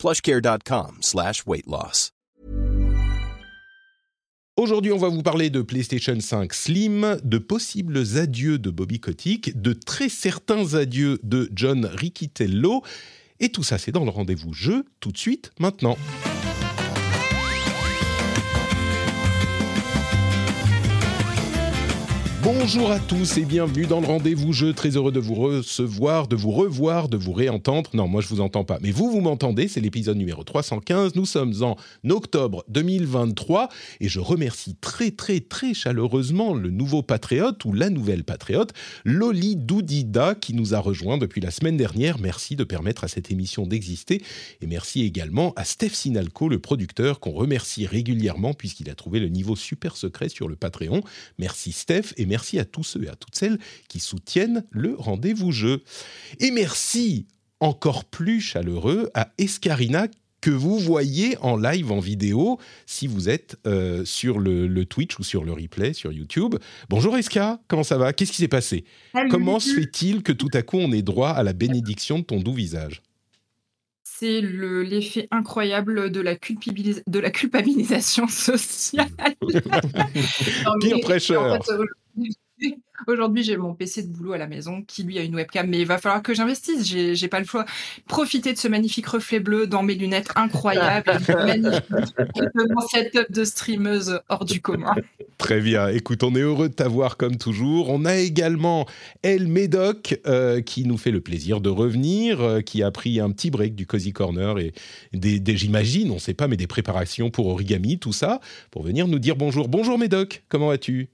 plushcare.com slash. Aujourd'hui, on va vous parler de PlayStation 5 Slim, de possibles adieux de Bobby Kotick, de très certains adieux de John Riccitello. Et tout ça, c'est dans le rendez-vous jeu, tout de suite, maintenant. Bonjour à tous et bienvenue dans le rendez-vous jeu. Très heureux de vous recevoir, de vous revoir, de vous réentendre. Non, moi je vous entends pas, mais vous, vous m'entendez. C'est l'épisode numéro 315. Nous sommes en octobre 2023 et je remercie très très très chaleureusement le nouveau patriote ou la nouvelle patriote, Loli Doudida, qui nous a rejoint depuis la semaine dernière. Merci de permettre à cette émission d'exister et merci également à Steph Sinalco, le producteur, qu'on remercie régulièrement puisqu'il a trouvé le niveau super secret sur le Patreon. Merci Steph et merci à tous ceux et à toutes celles qui soutiennent le rendez-vous jeu. Et merci encore plus chaleureux à Escarina que vous voyez en live, en vidéo, si vous êtes euh, sur le, le, Twitch ou sur le replay sur YouTube. Bonjour Esca, comment ça va? Qu'est-ce qui s'est passé? Comment se fait-il que tout à coup on ait droit à la bénédiction de ton doux visage? C'est l'effet incroyable de la, de la culpabilisation sociale. Pire prêcheur. Aujourd'hui, j'ai mon PC de boulot à la maison qui lui a une webcam, mais il va falloir que j'investisse. J'ai, j'ai pas le choix. Profiter de ce magnifique reflet bleu dans mes lunettes incroyables, magnifique de mon setup de streameuse hors du commun. Très bien. Écoute, on est heureux de t'avoir comme toujours. On a également El Médoc euh, qui nous fait le plaisir de revenir, euh, qui a pris un petit break du Cozy Corner et des, j'imagine, on sait pas, mais des préparations pour origami, tout ça, pour venir nous dire bonjour. Bonjour Médoc, comment vas-tu?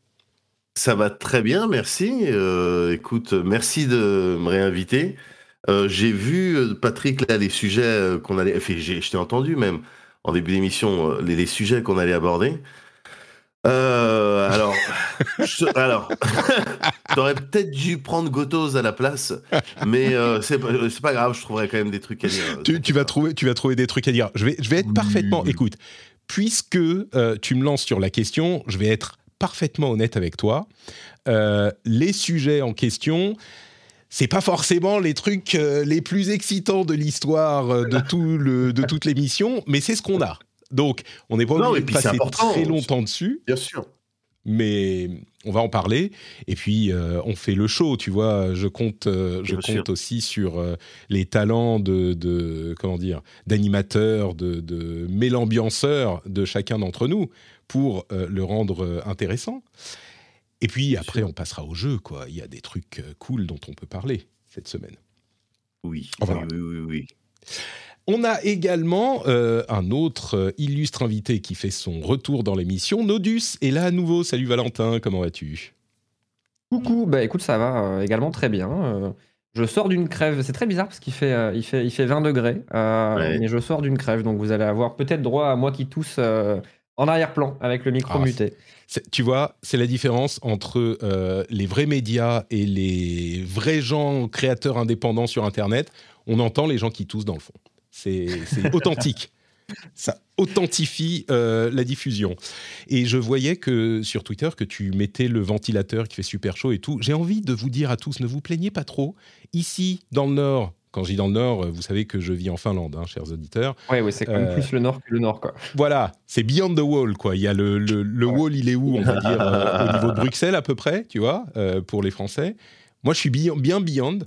Ça va très bien, merci. Euh, écoute, merci de me réinviter. Euh, j'ai vu, euh, Patrick, là, les sujets qu'on allait. Enfin, je t'ai entendu même en début d'émission, les, les sujets qu'on allait aborder. Euh, alors, je- alors, t'aurais peut-être dû prendre Gotos à la place, mais euh, c'est pas, grave, je trouverai quand même des trucs à dire. tu, tu vas trouver, tu vas trouver des trucs à dire. Je vais, je vais être parfaitement. Écoute, puisque euh, tu me lances sur la question, je vais être parfaitement honnête avec toi. Euh, les sujets en question, c'est pas forcément les trucs euh, les plus excitants de l'histoire euh, de tout le, de toute l'émission, mais c'est ce qu'on a. Donc, on n'est pas obligé de passer très longtemps dessus Bien sûr. mais on va en parler. Et puis, on fait le show, tu vois. Je compte, je compte sûr. aussi sur les talents de, de comment dire, d'animateurs, de, de mélambianceurs de chacun d'entre nous pour euh, le rendre euh, intéressant. Et puis après, sûr. on passera au jeu, quoi. Il y a des trucs euh, cool dont on peut parler cette semaine. Oui, Enfin, oui, oui, oui, oui. On a également euh, un autre illustre invité qui fait son retour dans l'émission. Nodus est là à nouveau. Salut Valentin, comment vas-tu? Coucou, bah écoute, ça va euh, également très bien. euh, je sors d'une crève, c'est très bizarre parce qu'il fait, euh, il fait, il fait 20 degrés, euh, Ouais. mais je sors d'une crève, donc vous allez avoir peut-être droit à moi qui tousse euh, en arrière-plan avec le micro Ah, muté. Tu vois, c'est la différence entre euh, les vrais médias et les vrais gens créateurs indépendants sur Internet. On entend les gens qui toussent dans le fond. C'est c'est authentique. Ça authentifie euh, la diffusion. Et je voyais que sur Twitter que tu mettais le ventilateur qui fait super chaud et tout. J'ai envie de vous dire à tous, ne vous plaignez pas trop. Ici, dans le Nord, quand je dis dans le Nord, euh, vous savez que je vis en Finlande, hein, chers auditeurs. Ouais, ouais, c'est quand même Euh, plus le nord que le nord, quoi. Voilà, c'est beyond the wall, quoi. Il y a le, le, le wall, il est où, on va dire, euh, au niveau de Bruxelles à peu près, tu vois, euh, pour les Français. Moi, je suis bien, bien beyond.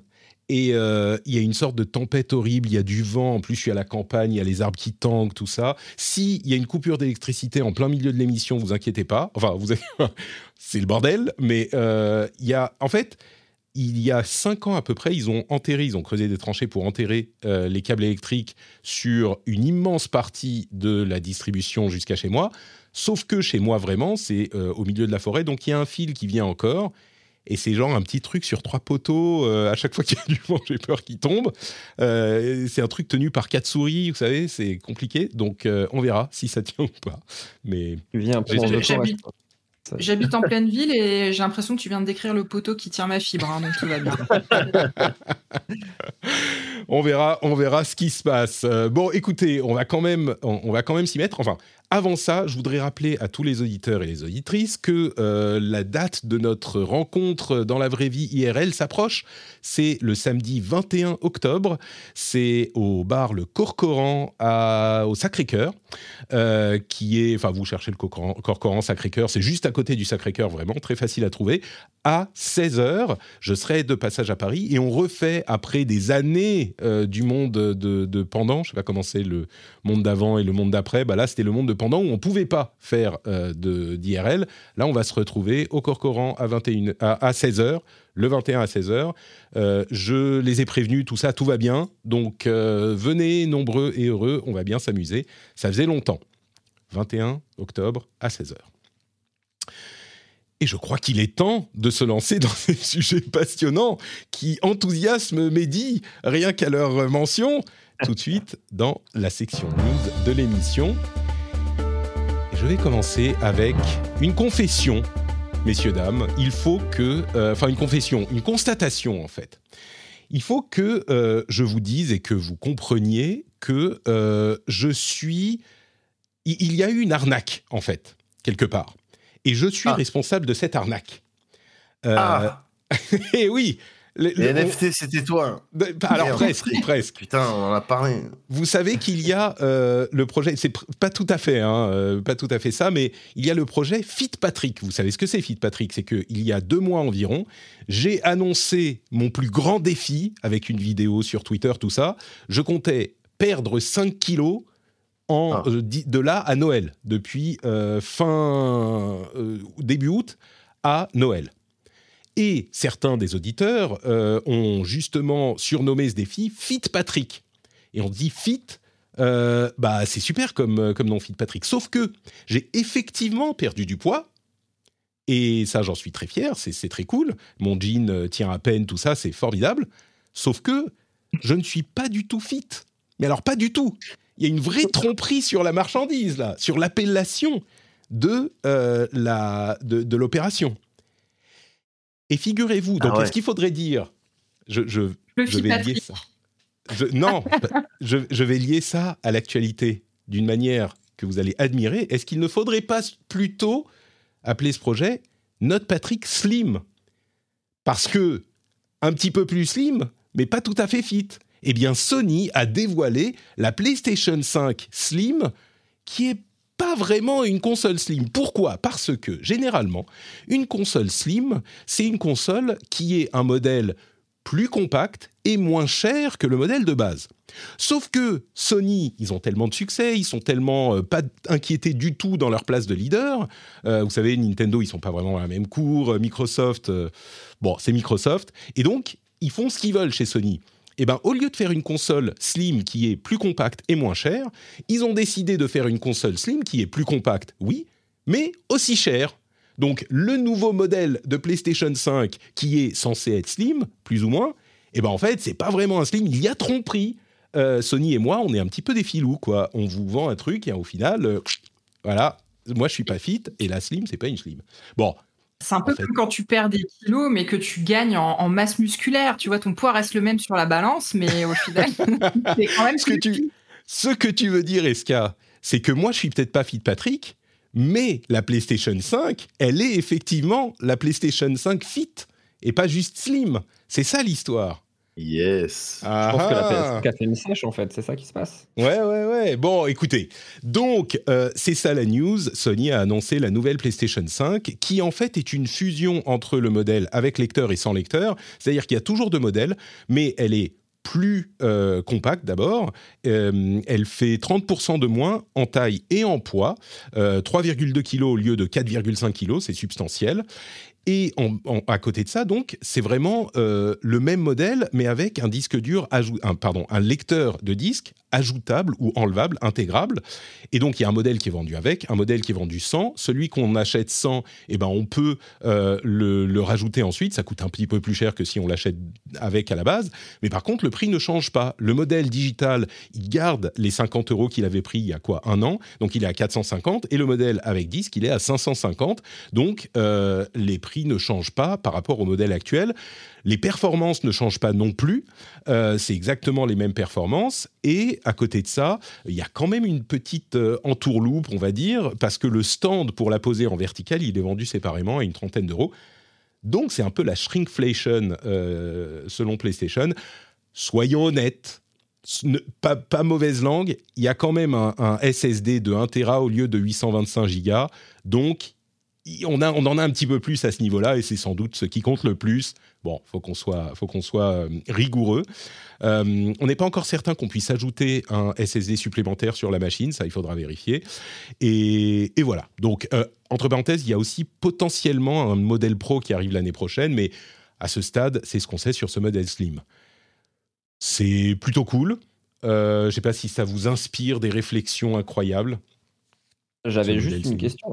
Et il y a une sorte de tempête horrible, il y a du vent, en plus je suis à la campagne, il y a les arbres qui tankent, tout ça. S'il y a une coupure d'électricité en plein milieu de l'émission, vous inquiétez pas. Enfin, vous c'est le bordel, mais il y a... En fait, il y a cinq ans à peu près, ils ont enterré, ils ont creusé des tranchées pour enterrer euh, les câbles électriques sur une immense partie de la distribution jusqu'à chez moi. Sauf que chez moi, vraiment, c'est euh, au milieu de la forêt, donc il y a un fil qui vient encore. Et c'est genre un petit truc sur trois poteaux. euh, à chaque fois qu'il y a du vent, j'ai peur qu'il tombe. Euh, c'est un truc tenu par quatre souris, vous savez, c'est compliqué. Donc euh, on verra si ça tient ou pas. Mais Tu viens un peu dans le temps. J'habite- en pleine ville et j'ai l'impression que tu viens de décrire le poteau qui tient ma fibre, hein, donc tout va bien. on verra, on verra ce qui se passe. Euh, bon, écoutez, on va quand même, on, on va quand même s'y mettre. Enfin, avant ça, je voudrais rappeler à tous les auditeurs et les auditrices que euh, la date de notre rencontre dans la vraie vie IRL s'approche. C'est le samedi 21 octobre. C'est au bar Le Corcoran à, au Sacré-Cœur, euh, qui est, enfin, vous cherchez le Corcoran, Sacré-Cœur, c'est juste à côté du Sacré-Cœur, vraiment très facile à trouver. À 16h, je serai de passage à Paris et on refait après des années euh, du monde de, de pendant, je sais pas comment c'est le monde d'avant et le monde d'après. Bah là, c'était le monde de pendant où on pouvait pas faire euh, d'IRL. Là, on va se retrouver au Corcoran à 21 à, à 16h, le 21 à 16h. Euh, je les ai prévenus, tout ça, tout va bien. Donc euh, venez nombreux et heureux, on va bien s'amuser. Ça faisait longtemps. 21 octobre à 16h. Et je crois qu'il est temps de se lancer dans ces sujets passionnants qui enthousiasment Mehdi rien qu'à leur mention. Tout de suite dans la section news de l'émission. Je vais commencer avec une confession, messieurs, dames. Il faut que. euh, Enfin, une confession, une constatation en fait. Il faut que euh, je vous dise et que vous compreniez que euh, je suis. Il y a eu une arnaque, en fait, quelque part. Et je suis Ah. responsable de cette arnaque. Ah, et oui. Le- les le- NFT, c'était toi. on- alors Merde. presque, presque. Putain, on en a parlé. Vous savez qu'il y a euh, le projet, c'est pas tout à fait, hein, euh, pas tout à fait ça, mais il y a le projet Fit Patrick. Vous savez ce que c'est Fit Patrick C'est qu'il y a deux mois environ, j'ai annoncé mon plus grand défi avec une vidéo sur Twitter, tout ça. Je comptais perdre 5 kilos en, Ah. euh, de là à Noël, depuis fin début août à Noël. Et certains des auditeurs euh, ont justement surnommé ce défi Fit Patrick. Et on dit Fit, euh, bah c'est super comme, euh, comme nom Fit Patrick. Sauf que j'ai effectivement perdu du poids. Et ça, j'en suis très fier, c'est très cool. Mon jean tient à peine, tout ça, c'est formidable. Sauf que je ne suis pas du tout fit. Mais alors, pas du tout. Il y a une vraie tromperie sur la marchandise, là, sur l'appellation de, euh, la- de, de l'opération. Et figurez-vous, donc Ah ouais. est-ce qu'il faudrait dire? Je, je, je vais lier ça. Je- non, je, je vais lier ça à l'actualité d'une manière que vous allez admirer. Est-ce qu'il ne faudrait pas plutôt appeler ce projet Notre Patrick Slim Parce que un petit peu plus slim, mais pas tout à fait fit. Eh bien, Sony a dévoilé la PlayStation 5 Slim, qui est pas vraiment une console slim. Pourquoi? Parce que généralement, une console slim, c'est une console qui est un modèle plus compact et moins cher que le modèle de base. Sauf que Sony, ils ont tellement de succès, ils sont tellement euh, pas inquiétés du tout dans leur place de leader. Euh, vous savez, Nintendo, ils sont pas vraiment à la même cour. Euh, Microsoft, bon, c'est Microsoft. Et donc, ils font ce qu'ils veulent chez Sony. Et ben, au lieu de faire une console slim qui est plus compacte et moins chère, ils ont décidé de faire une console slim qui est plus compacte, oui, mais aussi chère. Donc, le nouveau modèle de PlayStation 5 qui est censé être slim, plus ou moins, et ben en fait, c'est pas vraiment un slim, il y a tromperie. Euh, Sony et moi, on est un petit peu des filous, quoi. On vous vend un truc et au final, euh, voilà, moi je suis pas fit et la slim, c'est pas une slim. Bon, C'est un peu comme quand tu perds des kilos, mais que tu gagnes en, en masse musculaire. Tu vois, ton poids reste le même sur la balance, mais au final, c'est quand même ce que tu, ce que tu veux dire, Eska, c'est que moi, je suis peut-être pas fit Patrick, mais la PlayStation 5, elle est effectivement la PlayStation 5 fit et pas juste slim. C'est ça l'histoire. Yes. Je pense que la Ah. PS5 a fait une sèche en fait, c'est ça qui se passe. Ouais, ouais, ouais. Bon, écoutez. Donc, euh, c'est ça la news. Sony a annoncé la nouvelle PlayStation 5, qui en fait est une fusion entre le modèle avec lecteur et sans lecteur. C'est-à-dire qu'il y a toujours deux modèles, mais elle est plus euh, compacte d'abord. Euh, elle fait 30% de moins en taille et en poids. Euh, 3,2 kg au lieu de 4,5 kg, c'est substantiel. Et à côté de ça, donc, c'est vraiment euh, le même modèle, mais avec un disque dur, un lecteur de disque ajoutable ou enlevable, intégrable. Et donc, il y a un modèle qui est vendu avec, un modèle qui est vendu sans. Celui qu'on achète sans, eh ben, on peut euh, le, rajouter ensuite. Ça coûte un petit peu plus cher que si on l'achète avec à la base. Mais par contre, le prix ne change pas. Le modèle digital, il garde les 50 euros qu'il avait pris il y a quoi Un an. Donc, il est à 450. Et le modèle avec disque, il est à 550. Donc, euh, les prix ne changent pas par rapport au modèle actuel. Les performances ne changent pas non plus. Euh, c'est exactement les mêmes performances. Et à côté de ça, il y a quand même une petite euh, entourloupe, on va dire, parce que le stand pour la poser en verticale, il est vendu séparément à une trentaine d'euros. Donc, c'est un peu la shrinkflation euh, selon PlayStation. Soyons honnêtes. Pas, mauvaise langue, il y a quand même un, SSD de 1 Tera au lieu de 825 Go. Donc, on en a un petit peu plus à ce niveau-là et c'est sans doute ce qui compte le plus. Bon, faut qu'on soit, faut qu'on soit euh, rigoureux. Euh, on n'est pas encore certain qu'on puisse ajouter un SSD supplémentaire sur la machine, ça il faudra vérifier. Et, et voilà. Donc, euh, entre parenthèses, il y a aussi potentiellement un modèle Pro qui arrive l'année prochaine, mais à ce stade, c'est ce qu'on sait sur ce modèle Slim. C'est plutôt cool. Euh, je ne sais pas si ça vous inspire des réflexions incroyables. J'avais juste une question.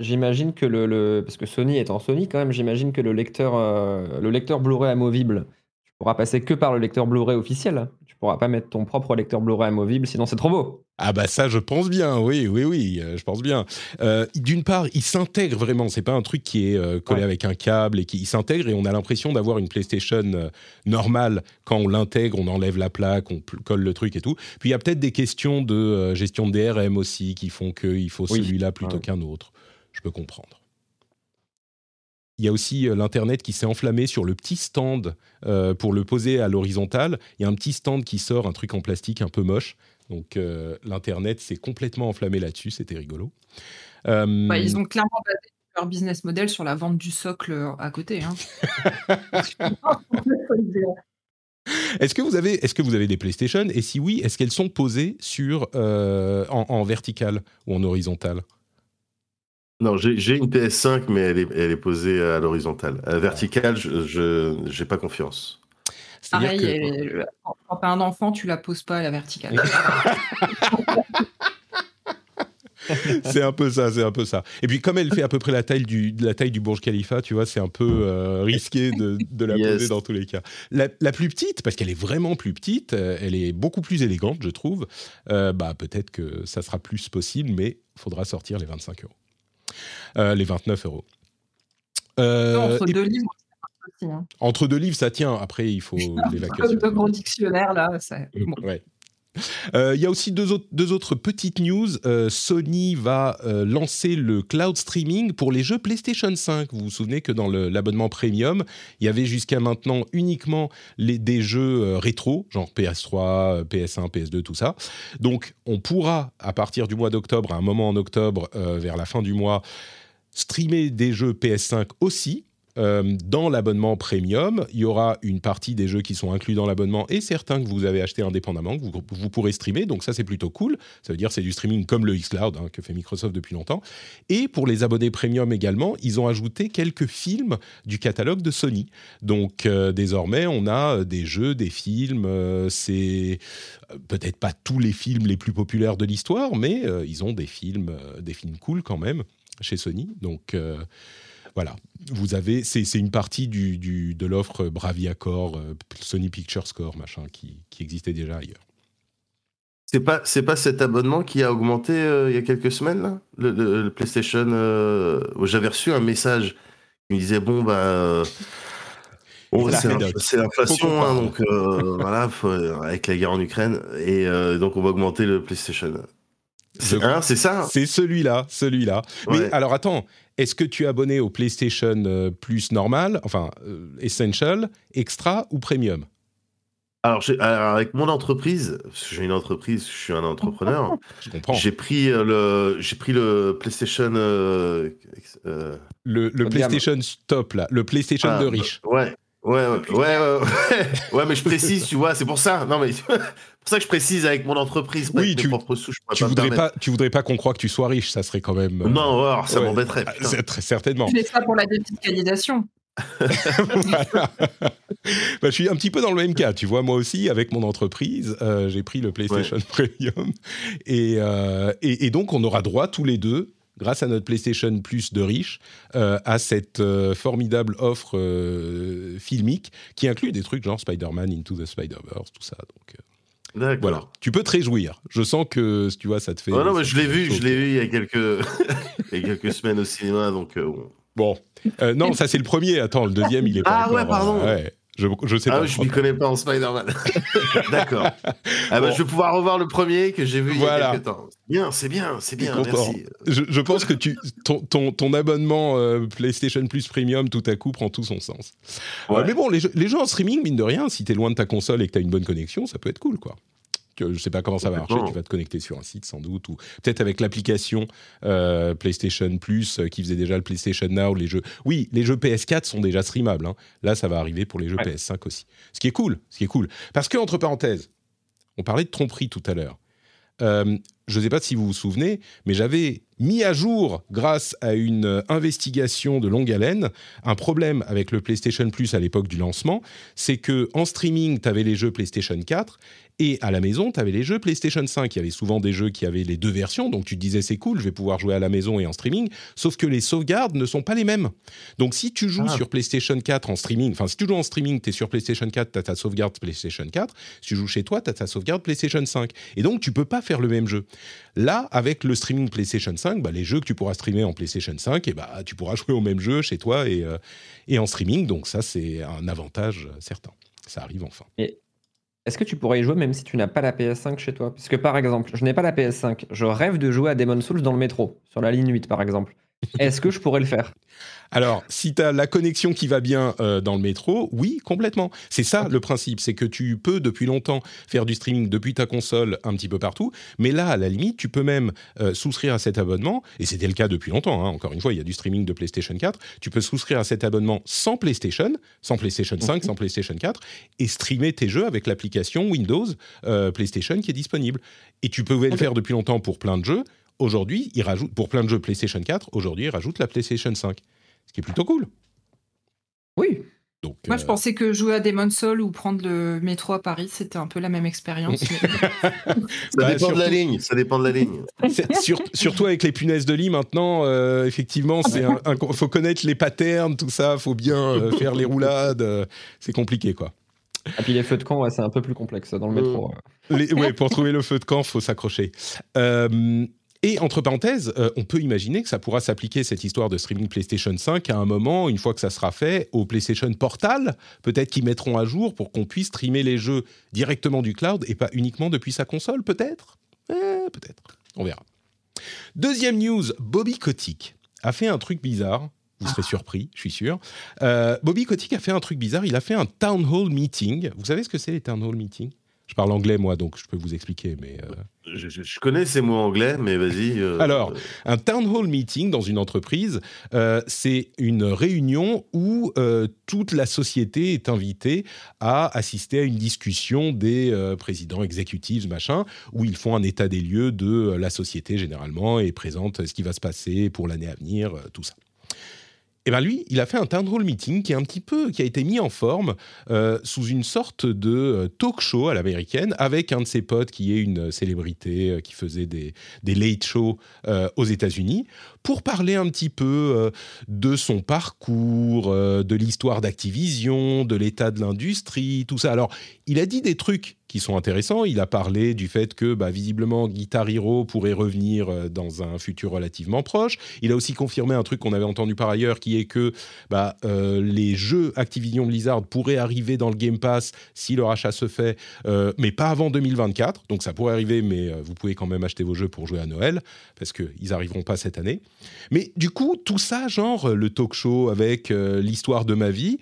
J'imagine que le, le- parce que Sony en Sony quand même, j'imagine que le lecteur, euh, le lecteur Blu-ray amovible, tu pourras passer que par le lecteur Blu-ray officiel. Tu pourras pas mettre ton propre lecteur Blu-ray amovible, sinon c'est trop beau. Ah bah ça, je pense bien, oui, oui, oui, euh, je pense bien. Euh, D'une part, il s'intègre vraiment, c'est pas un truc qui est euh, collé Ouais. avec un câble et qui s'intègre et on a l'impression d'avoir une PlayStation euh, normale quand on l'intègre, on enlève la plaque, on colle le truc et tout. Puis il y a peut-être des questions de gestion de DRM aussi qui font qu'il faut Oui. celui-là plutôt Ouais. qu'un autre. Je peux comprendre. Il y a aussi euh, l'Internet qui s'est enflammé sur le petit stand euh, pour le poser à l'horizontale. Il y a un petit stand qui sort, un truc en plastique un peu moche. Donc euh, l'Internet s'est complètement enflammé là-dessus, c'était rigolo. Euh, Bah, ils ont clairement basé leur business model sur la vente du socle à côté. hein. Est-ce que, vous avez, est-ce que vous avez des PlayStation? Et si oui, est-ce qu'elles sont posées sur, euh, en, en vertical ou en horizontal Non, j'ai une PS5, mais elle est, elle est posée à l'horizontale. À la verticale, je n'ai pas confiance. Pareil, que- euh, quand t'as un enfant, tu la poses pas à la verticale. c'est un peu ça, c'est un peu ça. Et puis comme elle fait à peu près la taille du, la taille du Burj Khalifa, tu vois, c'est un peu euh, risqué de, de la Yes. poser dans tous les cas. La, la plus petite, parce qu'elle est vraiment plus petite, euh, elle est beaucoup plus élégante, je trouve. euh, bah peut-être que ça sera plus possible, mais faudra sortir les 25 euros, Euh, les 29 euros. Euh, Entre et- deux livres, c'est aussi. Hein. entre deux livres, ça tient. Après, il faut l'évacuation. Comme deux gros dictionnaires, là. ça- bon. Ouais. Euh, Il y a aussi deux autres, petites news. Euh, Sony va euh, lancer le cloud streaming pour les jeux PlayStation 5. Vous vous souvenez que dans l'abonnement premium, il y avait jusqu'à maintenant uniquement les, des jeux rétro, genre PS3, euh, PS1, PS2, tout ça. Donc, on pourra, à partir du mois d'octobre, à un moment en octobre, vers la fin du mois, streamer des jeux PS5 aussi. Euh, dans l'abonnement premium, il y aura une partie des jeux qui sont inclus dans l'abonnement et certains que vous avez achetés indépendamment, que vous, pourrez streamer. Donc ça, c'est plutôt cool. Ça veut dire c'est du streaming comme le xCloud hein, que fait Microsoft depuis longtemps. Et pour les abonnés premium également, ils ont ajouté quelques films du catalogue de Sony. Donc euh, désormais, on a euh, des jeux, des films. c'est peut-être pas tous les films les plus populaires de l'histoire, mais ils ont des films, des films cool quand même chez Sony. Donc voilà, vous avez, c'est une partie du, du- de l'offre Bravia Core, euh, Sony Pictures Core, machin, qui, qui existait déjà ailleurs. C'est pas, c'est pas cet abonnement qui a augmenté euh, il y a quelques semaines, là? Le, le- le PlayStation. euh, J'avais reçu un message qui me disait bon, bah. euh, bon, C'est l'inflation, hein, donc voilà, faut- avec la guerre en Ukraine, et donc on va augmenter le PlayStation. C'est hein, ça C'est celui-là, celui-là. Mais alors attends, est-ce que tu es abonné au PlayStation euh, Plus normal, enfin euh, Essential, Extra ou Premium? Alors, avec mon entreprise, j'ai une entreprise, je suis un entrepreneur, Je comprends. j'ai pris euh, le, j'ai pris le PlayStation. euh, Le. PlayStation Top, là, le PlayStation ah, de riche. Ouais, Ouais, ouais, ouais, ouais, ouais, mais je précise, tu vois, c'est pour ça. Non, mais c'est pour ça que je précise avec mon entreprise. Oui, tu- propres sous, je pourrais Tu me voudrais pas, tu voudrais pas qu'on croit que tu sois riche, ça serait quand même. euh, Non, alors, ça ouais. m'embêterait. Ah, très certainement. Tu fais ça pour la défiscalisation. Voilà. Bah, je suis un petit peu dans le même cas, tu vois. Moi aussi, avec mon entreprise, euh, j'ai pris le PlayStation Premium, et, euh, et, et donc on aura droit tous les deux, grâce à notre PlayStation Plus de riches, euh, à cette euh, formidable offre euh, filmique qui inclut des trucs genre Spider-Man Into the Spider-Verse, tout ça. Donc euh, voilà, tu peux te réjouir. Je sens que tu vois, ça te fait. Ouais, non, mais je l'ai vu, je l'ai vu il y a quelques, il y a quelques semaines au cinéma, donc bon. Bon, Euh, non, ça c'est le premier. Attends, le deuxième, il est pas Ah encore, ouais, pardon. euh, ouais. Je, je sais Ah, pas. je m'y connais pas en Spider-Man. D'accord. Ah bah, Bon. je vais pouvoir revoir le premier que j'ai vu il y Voilà. a quelques temps. Bien, c'est bien, c'est bien, merci. Je, je pense que tu, ton, ton, ton abonnement euh, PlayStation Plus Premium tout à coup prend tout son sens. Euh, mais bon, les les jeux en streaming, mine de rien, si t'es loin de ta console et que t'as une bonne connexion, ça peut être cool, quoi. Je sais pas comment ça va marcher, tu vas te connecter sur un site sans doute, ou peut-être avec l'application euh, PlayStation Plus euh, qui faisait déjà le PlayStation Now, les jeux. Oui, les jeux PS4 sont déjà streamables. hein. Là, ça va arriver pour les jeux Ouais. PS5 aussi. Ce qui est cool, ce qui est cool. Parce que, entre parenthèses, on parlait de tromperie tout à l'heure. Euh, je ne sais pas si vous vous souvenez, mais j'avais mis à jour, grâce à une investigation de longue haleine, un problème avec le PlayStation Plus à l'époque du lancement. C'est que en streaming, tu avais les jeux PlayStation 4 et à la maison, tu avais les jeux PlayStation 5. Il y avait souvent des jeux qui avaient les deux versions, donc tu te disais c'est cool, je vais pouvoir jouer à la maison et en streaming. Sauf que les sauvegardes ne sont pas les mêmes. Donc si tu joues Ah. sur PlayStation 4 en streaming, enfin si tu joues en streaming, tu es sur PlayStation 4, tu as ta sauvegarde PlayStation 4. Si tu joues chez toi, tu as ta sauvegarde PlayStation 5. Et donc tu peux pas faire le même jeu. Là, avec le streaming PlayStation 5, bah, les jeux que tu pourras streamer en PlayStation 5, et bah, tu pourras jouer au même jeu chez toi et, euh, et en streaming. Donc ça, c'est un avantage certain. Ça arrive enfin. Est-ce que tu pourrais y jouer même si tu n'as pas la PS5 chez toi? Parce que par exemple, je n'ai pas la PS5, je rêve de jouer à Demon's Souls dans le métro, sur la ligne 8 par exemple. Est-ce que je pourrais le faire? Alors, si tu as la connexion qui va bien euh, dans le métro, oui, complètement. C'est ça le principe, c'est que tu peux depuis longtemps faire du streaming depuis ta console un petit peu partout, mais là, à la limite, tu peux même euh, souscrire à cet abonnement, et c'était le cas depuis longtemps, hein, encore une fois, il y a du streaming de PlayStation 4, tu peux souscrire à cet abonnement sans PlayStation, sans PlayStation 5, sans PlayStation 4, et streamer tes jeux avec l'application Windows euh, PlayStation qui est disponible. Et tu pouvais le faire depuis longtemps pour plein de jeux. Aujourd'hui, il rajoute, pour plein de jeux PlayStation 4, aujourd'hui, il rajoute la PlayStation 5. Ce qui est plutôt cool. Oui. Donc, Moi, euh, je pensais que jouer à Demon's Soul ou prendre le métro à Paris, c'était un peu la même expérience. mais- Ça Bah, dépend de la ligne, ça dépend de la ligne. sur- surtout avec les punaises de lit maintenant, euh, effectivement, un, un- faut connaître les patterns, tout ça, faut bien euh, faire les roulades, euh, c'est compliqué quoi. Et puis les feux de camp, ouais, c'est un peu plus complexe dans le métro. Les- ouais, pour trouver le feu de camp, faut s'accrocher. Euh, et entre parenthèses, euh, on peut imaginer que ça pourra s'appliquer cette histoire de streaming PlayStation 5 à un moment, une fois que ça sera fait, au PlayStation Portal, peut-être qu'ils mettront à jour pour qu'on puisse streamer les jeux directement du cloud et pas uniquement depuis sa console, peut-être? Eh, peut-être. On verra. Deuxième news, Bobby Kotick a fait un truc bizarre. Vous serez surpris, je suis sûr. Euh, Bobby Kotick a fait un truc bizarre. Il a fait un town hall meeting. Vous savez ce que c'est les town hall meetings Je parle anglais moi, donc je peux vous expliquer. Mais euh, Je, je- je connais ces mots anglais, mais vas-y. euh, Alors, un town hall meeting dans une entreprise, euh, c'est une réunion où toute la société est invitée à assister à une discussion des présidents exécutifs, machin, où ils font un état des lieux de la société généralement et présentent ce qui va se passer pour l'année à venir, tout ça. Et ben lui, il a fait un town meeting qui est un petit peu, qui a été mis en forme euh, sous une sorte de euh, talk show à l'américaine avec un de ses potes qui est une célébrité euh, qui faisait des, late shows aux États-Unis pour parler un petit peu euh, de son parcours, euh, de l'histoire d'Activision, de l'état de l'industrie, tout ça. Alors, il a dit des trucs qui sont intéressants. Il a parlé du fait que, bah, visiblement, Guitar Hero pourrait revenir euh, dans un futur relativement proche. Il a aussi confirmé un truc qu'on avait entendu par ailleurs, qui est que bah, les jeux Activision Blizzard pourraient arriver dans le Game Pass si le rachat se fait, mais pas avant 2024. Donc ça pourrait arriver, mais vous pouvez quand même acheter vos jeux pour jouer à Noël, parce qu'ils n'arriveront pas cette année. Mais du coup, tout ça, genre euh, le talk show avec euh, l'histoire de ma vie,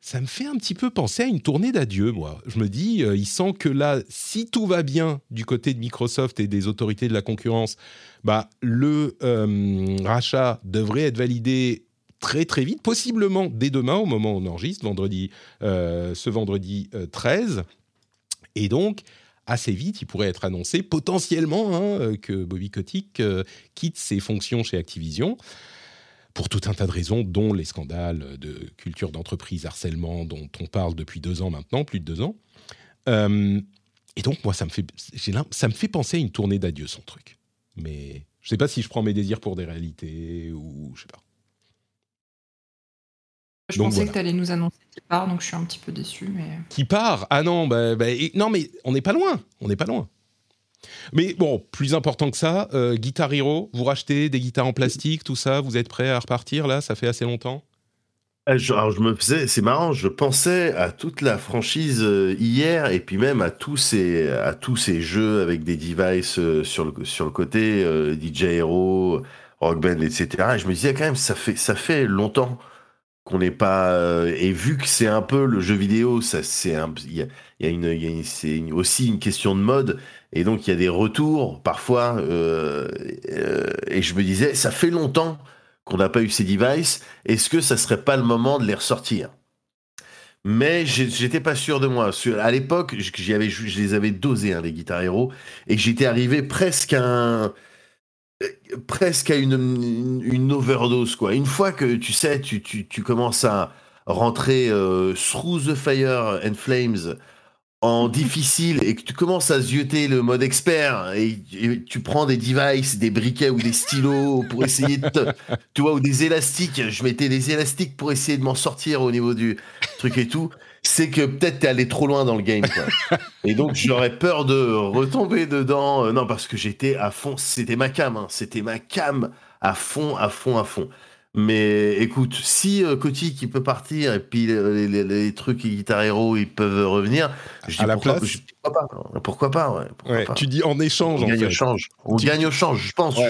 ça me fait un petit peu penser à une tournée d'adieu, moi. Je me dis, euh, il sent que là, si tout va bien du côté de Microsoft et des autorités de la concurrence, bah, le rachat devrait être validé très très vite, possiblement dès demain au moment où on enregistre, vendredi, ce vendredi 13. Et donc, assez vite, il pourrait être annoncé potentiellement hein, que Bobby Kotick quitte ses fonctions chez Activision pour tout un tas de raisons, dont les scandales de culture d'entreprise, harcèlement, dont on parle depuis deux ans maintenant, plus de deux ans. Euh, et donc, moi, ça me, fait, ça me fait penser à une tournée d'adieu, son truc. Mais je ne sais pas si je prends mes désirs pour des réalités ou je sais pas. Je pensais que tu allais nous annoncer qu'il part, donc je suis un petit peu déçu. Mais... Qui part? Ah non, bah, bah non, mais on n'est pas loin. On n'est pas loin. Mais bon, plus important que ça, euh, Guitar Hero, vous rachetez des guitares en plastique, tout ça, vous êtes prêt à repartir là Ça fait assez longtemps? Euh, alors je me faisais, c'est marrant, je pensais à toute la franchise euh, hier et puis même à tous ces, à tous ces jeux avec des devices sur le sur le côté, DJ Hero, Rock Band, etc. Et je me disais quand même, ça fait ça fait longtemps qu'on n'est pas et vu que c'est un peu le jeu vidéo, ça c'est il y a, aussi une question de mode et donc il y a des retours parfois. Euh, euh, et je me disais, ça fait longtemps qu'on n'a pas eu ces devices. Est-ce que ça serait pas le moment de les ressortir? Mais j'étais pas sûr de moi. À l'époque, je les avais dosés, hein, les Guitar Hero, et j'étais arrivé presque à un, presque à une, overdose, quoi. Une fois que tu sais, tu, commences à rentrer euh, through the fire and flames en difficile et que tu commences à zioter le mode expert et, tu prends des devices, des briquets ou des stylos pour essayer de, tu vois, ou des élastiques. Je mettais des élastiques pour essayer de m'en sortir au niveau du truc et tout. C'est que peut-être t'es allé trop loin dans le game, quoi. Et donc j'aurais peur de retomber dedans. Euh, non, parce que j'étais à fond. C'était ma cam, hein. c'était ma cam à fond, à fond, à fond. Mais écoute, si euh, qui peut partir et puis les, trucs et Guitar Hero ils peuvent revenir, je à la pourquoi, place, pourquoi pas Pourquoi pas, ouais, ouais, Tu dis en échange. On en gagne fait. au change. On gagne au change, je pense.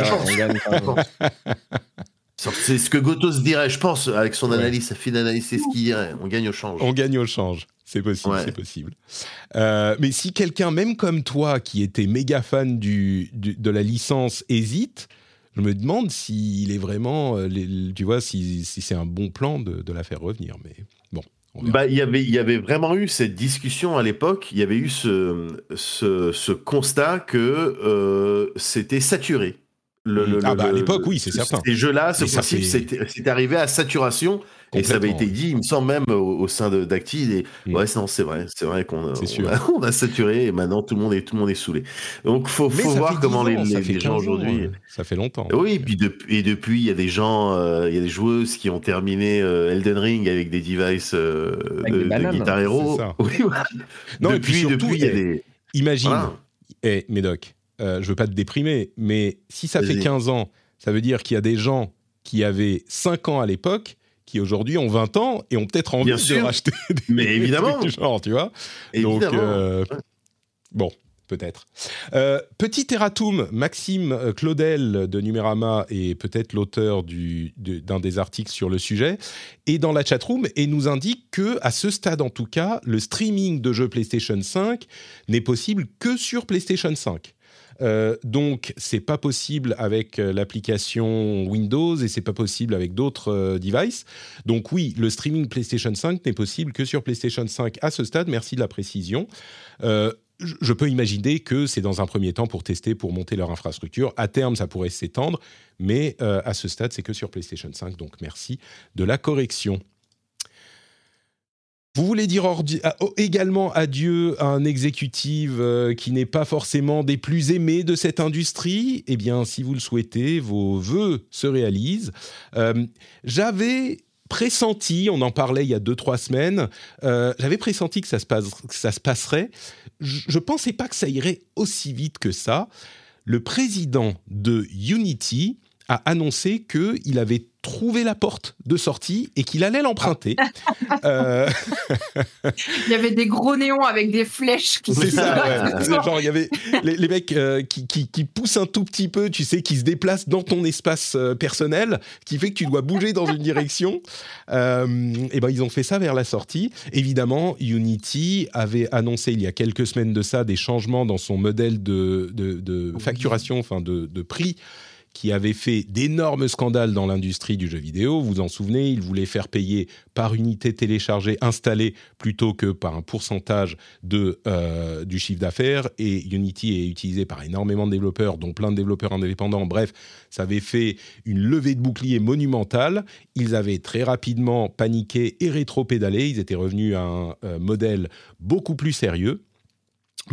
c'est ce que Gotos dirait, je pense, avec son analyse, sa fine analyse, c'est ce qu'il dirait. On gagne au change. On gagne au change. C'est possible, c'est possible. Euh, mais si quelqu'un, même comme toi, qui était méga fan du, du, de la licence, hésite, je me demande s'il est vraiment, euh, tu vois, si, si c'est un bon plan de, de, la faire revenir. Mais bon. Bah, y avait, il y avait vraiment eu cette discussion à l'époque. Il y avait eu ce, ce, ce constat que euh, c'était saturé. Le, le, ah bah à l'époque, oui, c'est certain. Ces jeux-là, ce principe, fait... c'est arrivé à saturation. Et ça avait été dit, il me semble même au, au sein d'Acti. Et... Mm. Ouais, non, c'est vrai, c'est vrai qu'on on a, on a, saturé et maintenant tout le monde est tout le monde est saoulé. Donc faut, faut voir comment les, les, les gens aujourd'hui. Ça fait longtemps. Oui, et puis depuis, et depuis, il y a des gens, euh, il y a des joueuses qui ont terminé euh, Elden Ring avec des devices euh, avec de, de Guitar Hero. Oui, non, depuis, et puis surtout, depuis, il y a des. Imagine, voilà. eh, Médoc, euh, je veux pas te déprimer, mais si ça fait 15 ans, ça veut dire qu'il y a des gens qui avaient 5 ans à l'époque qui aujourd'hui ont 20 ans et ont peut-être envie Bien de sûr. racheter des, Mais évidemment. du genre, tu vois. Évidemment. Donc, euh, bon, peut-être. Euh, petit erratum, Maxime Claudel de Numérama est peut-être l'auteur d'un des articles sur le sujet, est dans la chatroom et nous indique que, à ce stade en tout cas, le streaming de jeux PlayStation 5 n'est possible que sur PlayStation 5. Euh, donc, c'est pas possible avec euh, l'application Windows et c'est pas possible avec d'autres euh, devices. Donc, oui, le streaming PlayStation 5 n'est possible que sur PlayStation 5 à ce stade. Merci de la précision. Euh, je peux imaginer que c'est dans un premier temps pour tester, pour monter leur infrastructure. À terme, ça pourrait s'étendre, mais à ce stade, c'est que sur PlayStation 5. Donc, merci de la correction. Vous voulez dire également adieu à un exécutif euh, qui n'est pas forcément des plus aimés de cette industrie? Eh bien, si vous le souhaitez, vos vœux se réalisent. Euh, J'avais pressenti, on en parlait il y a deux trois semaines, euh, j'avais pressenti que ça se, que ça se passerait. Je ne pensais pas que ça irait aussi vite que ça. Le président de Unity a annoncé qu'il avait trouvé la porte de sortie et qu'il allait l'emprunter. euh... Il y avait des gros néons avec des flèches. Qui C'est ça, ouais. Genre, il y avait les, les mecs euh, qui, qui, qui, poussent un tout petit peu, tu sais, qui se déplacent dans ton espace euh, personnel, qui fait que tu dois bouger dans une direction. Et ben, ils ont fait ça vers la sortie. Évidemment, Unity avait annoncé il y a quelques semaines de ça des changements dans son modèle de, de, de facturation, enfin de, de prix qui avait fait d'énormes scandales dans l'industrie du jeu vidéo. Vous vous en souvenez, il voulait faire payer par unité téléchargée, installée, plutôt que par un pourcentage euh, du chiffre d'affaires. Et Unity est utilisé par énormément de développeurs, dont plein de développeurs indépendants. Bref, ça avait fait une levée de bouclier monumentale. Ils avaient très rapidement paniqué et rétro-pédalé. Ils étaient revenus à un euh, modèle beaucoup plus sérieux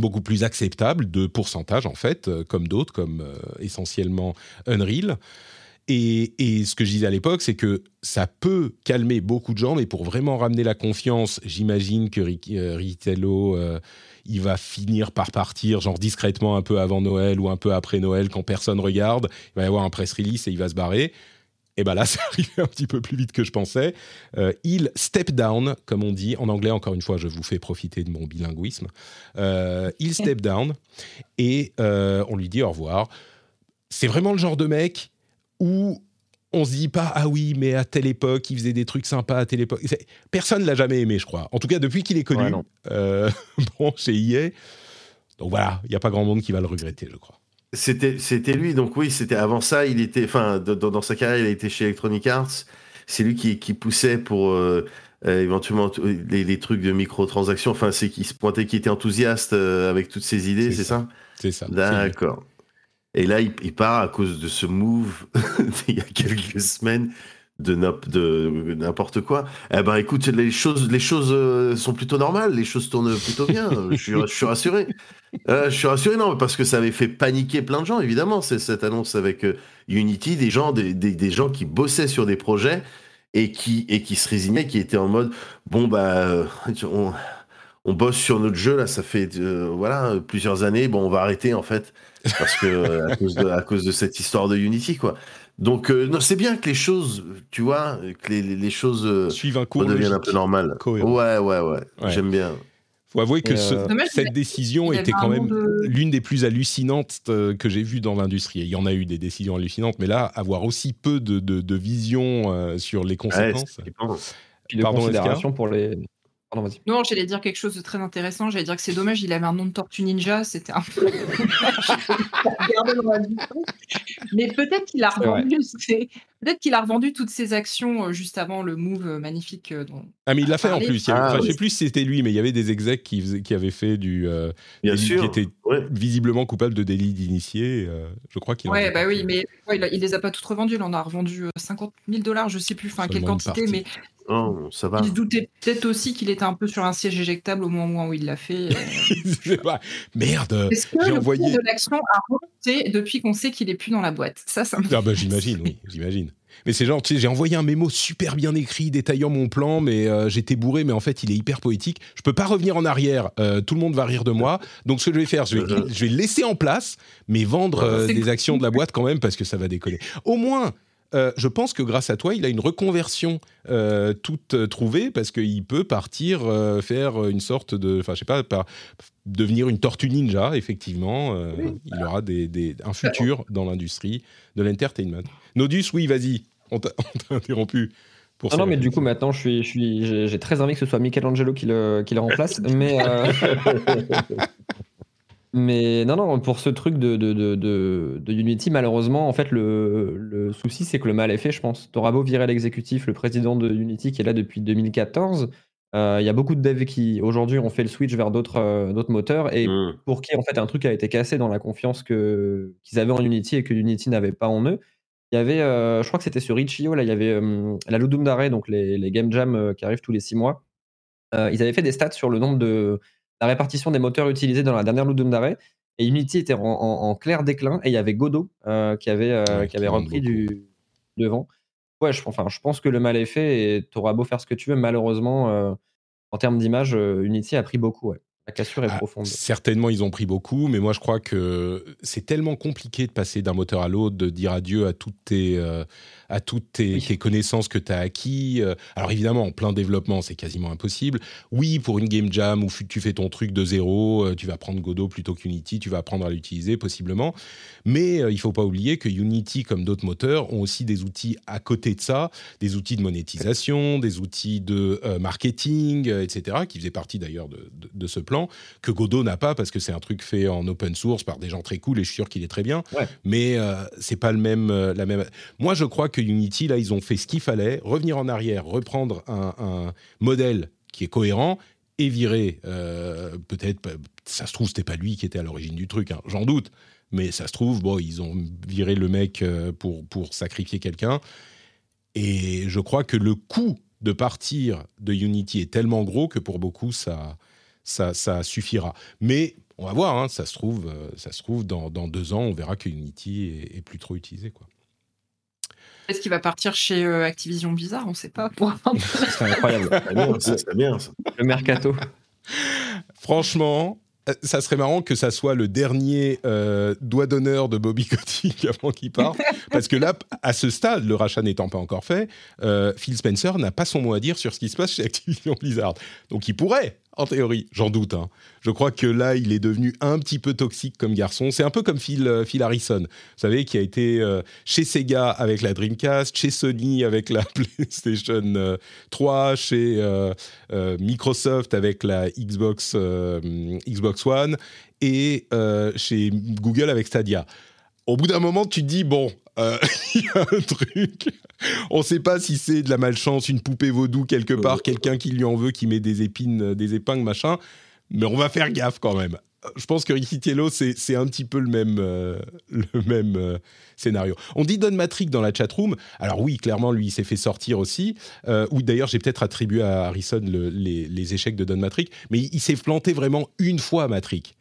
beaucoup plus acceptable de pourcentage en fait, euh, comme d'autres, comme euh, essentiellement Unreal. Et, et, ce que je disais à l'époque, c'est que ça peut calmer beaucoup de gens, mais pour vraiment ramener la confiance, j'imagine que euh, Ritello, il va finir par partir, genre discrètement un peu avant Noël ou un peu après Noël, quand personne regarde. Il va y avoir un press release et il va se barrer. Et bien là, c'est arrivé un petit peu plus vite que je pensais. Euh, il step down, comme on dit en anglais. Encore une fois, je vous fais profiter de mon bilinguisme. Euh, il step down et euh, on lui dit au revoir. C'est vraiment le genre de mec où on se dit pas ah oui, mais à telle époque, il faisait des trucs sympas à telle époque. Personne l'a jamais aimé, je crois. En tout cas, depuis qu'il est connu. bon, chez EA. Donc voilà, il n'y a pas grand monde qui va le regretter, je crois. C'était, c'était lui, donc oui, c'était avant ça, il était, enfin, dans, sa carrière, il a été chez Electronic Arts. C'est lui qui, qui, poussait pour euh, euh, éventuellement les, trucs de microtransactions. Enfin, c'est qui se pointait, qui était enthousiaste euh, avec toutes ses idées, c'est, ça, C'est ça. D'accord. Et là, il, il, part à cause de ce move il y a quelques semaines de n'importe quoi. Eh ben, écoute, les choses, les choses sont plutôt normales, les choses tournent plutôt bien. je, suis, je suis rassuré. Euh, je suis rassuré, non, parce que ça avait fait paniquer plein de gens, évidemment, cette annonce avec euh, Unity, des gens, des, des, gens qui bossaient sur des projets et qui, et qui se résignaient, qui étaient en mode, bon, bah, euh, on, on bosse sur notre jeu, là, ça fait, voilà, plusieurs années, bon, on va arrêter, en fait, parce que, à, cause de, à cause de cette histoire de Unity, quoi. Donc, non, c'est bien que les choses, tu vois, que les, les, choses suivent un cours deviennent un peu normales. Ouais, ouais, ouais, ouais. j'aime bien faut avouer que euh, cette décision était quand même l'une des plus hallucinantes euh, que j'ai vues dans l'industrie. Il y en a eu des décisions hallucinantes, mais là, avoir aussi peu de, de, vision euh, sur les conséquences. Ouais, Pardon, considération pour les, non, j'allais dire quelque chose de très intéressant. J'allais dire que c'est dommage, il avait un nom de Tortue Ninja. C'était un peu. Mais peut-être qu'il a revendu. Peut-être qu'il a revendu toutes ses actions euh, juste avant le move euh, magnifique euh, dont. Ah mais il l'a fait en plus. Ah, je sais plus si c'était lui, mais il y avait des execs qui, qui avaient fait du. Bien sûr. Qui étaient visiblement coupables de délit d'initié. je crois qu'il. Ouais, bah oui, mais il, il, les a pas toutes revendues. Il en a revendu 50 000 dollars, je sais plus, enfin quelle quantité, mais Oh, ça va. Il se doutait peut-être aussi qu'il était un peu sur un siège éjectable au moment où il l'a fait. Euh, Merde Est-ce que le envoyé... de l'action a remonté depuis qu'on sait qu'il est plus dans la boîte? Ça, ça me... Ah bah, j'imagine, oui, j'imagine. Mais c'est genre, tu sais, j'ai envoyé un mémo super bien écrit, détaillant mon plan, mais euh, j'étais bourré, mais en fait, il est hyper poétique. Je peux pas revenir en arrière, euh, tout le monde va rire de moi. Donc, ce que je vais faire, je vais, je vais laisser en place, mais vendre des actions de la boîte quand même, parce que ça va décoller. Au moins, euh, je pense que grâce à toi, il a une reconversion euh, toute euh, trouvée parce qu'il peut partir faire une sorte de, enfin, je sais pas, devenir une tortue ninja. Effectivement, il aura des, un futur dans l'industrie de l'entertainment. Nodus, oui, vas-y, on t'a interrompu. Pour ah non, mais du coup, maintenant, je suis, je suis, j'ai très envie que ce soit Michelangelo qui le, qui le remplace. mais Mais non, non, pour ce truc de, de, de, de, Unity, malheureusement, en fait, le, le souci, c'est que le mal est fait, je pense. T'auras beau virer l'exécutif, le président de Unity qui est là depuis 2014. Euh, il y a beaucoup de devs qui, aujourd'hui, ont fait le switch vers d'autres euh, d'autres moteurs et mmh. pour qui, en fait, un truc a été cassé dans la confiance qu'ils avaient en Unity et que Unity n'avait pas en eux. Il y avait, euh, je crois que c'était sur Itch.io, là, il y avait la Ludum Dare, donc les, les game jams qui arrivent tous les six mois. ils avaient fait des stats sur le nombre de la répartition des moteurs utilisés dans la dernière Ludum Dare. Et Unity était en, clair déclin et il y avait Godot euh, qui avait, euh, qui avait repris du devant. Ouais, je, enfin, je pense que le mal est fait et tu auras beau faire ce que tu veux. Malheureusement, euh, en termes d'image, Unity a pris beaucoup. Ouais. La cassure est ah, profonde. Certainement, ils ont pris beaucoup, mais moi je crois que c'est tellement compliqué de passer d'un moteur à l'autre, de dire adieu à toutes tes, à toutes tes, connaissances que tu as acquis. Euh, alors évidemment, en plein développement, c'est quasiment impossible. Oui, pour une game jam où tu fais ton truc de zéro, euh, tu vas prendre Godot plutôt qu'Unity, tu vas apprendre à l'utiliser possiblement. Mais euh, il faut pas oublier que Unity, comme d'autres moteurs, ont aussi des outils à côté de ça, des outils de monétisation, des outils de marketing, etc., qui faisaient partie d'ailleurs de, ce plan que Godot n'a pas parce que c'est un truc fait en open source par des gens très cool et je suis sûr qu'il est très bien. Ouais. Mais euh, c'est pas le même, la même. Moi, je crois que Unity là, ils ont fait ce qu'il fallait, revenir en arrière, reprendre un, modèle qui est cohérent et virer. euh, Peut-être, pas- ça se trouve, c'était pas lui qui était à l'origine du truc, hein, j'en doute. Mais ça se trouve, bon, ils ont viré le mec euh, pour, pour sacrifier quelqu'un. Et je crois que le coût de partir de Unity est tellement gros que pour beaucoup, ça, ça, ça suffira. Mais on va voir, hein, ça se trouve, euh, ça se trouve dans, dans deux ans, on verra que Unity est, est plus trop utilisé. Quoi. Est-ce qu'il va partir chez euh, Activision Blizzard On ne sait pas. Pour C'est incroyable. C'est bien, ça serait bien. ça. le mercato. Franchement, euh, ça serait marrant que ça soit le dernier euh, doigt d'honneur de Bobby Kotick avant qu'il parte. parce que là, à ce stade, le rachat n'étant pas encore fait, euh, Phil Spencer n'a pas son mot à dire sur ce qui se passe chez Activision Blizzard. Donc il pourrait, en théorie, j'en doute. hein. Je crois que là, il est devenu un petit peu toxique comme garçon. C'est un peu comme Phil, euh, Phil Harrison, vous savez, qui a été euh, chez Sega avec la Dreamcast, chez Sony avec la PlayStation euh, 3, chez euh, euh, Microsoft avec la Xbox, Xbox One et chez Google avec Stadia. Au bout d'un moment, tu te dis, bon, euh, il y a un truc. On ne sait pas si c'est de la malchance, une poupée vaudou quelque part, quelqu'un qui lui en veut, qui met des épines, euh, des épingles, machin. Mais on va faire gaffe quand même. Je pense que Ricky Tiello, c'est un petit peu le même, euh, le même euh, scénario. On dit Don Matrick dans la chatroom. Alors oui, clairement, lui, il s'est fait sortir aussi. Euh, ou d'ailleurs, j'ai peut-être attribué à Harrison le- les, les échecs de Don Matrick. Mais il, il s'est planté vraiment une fois Matrick.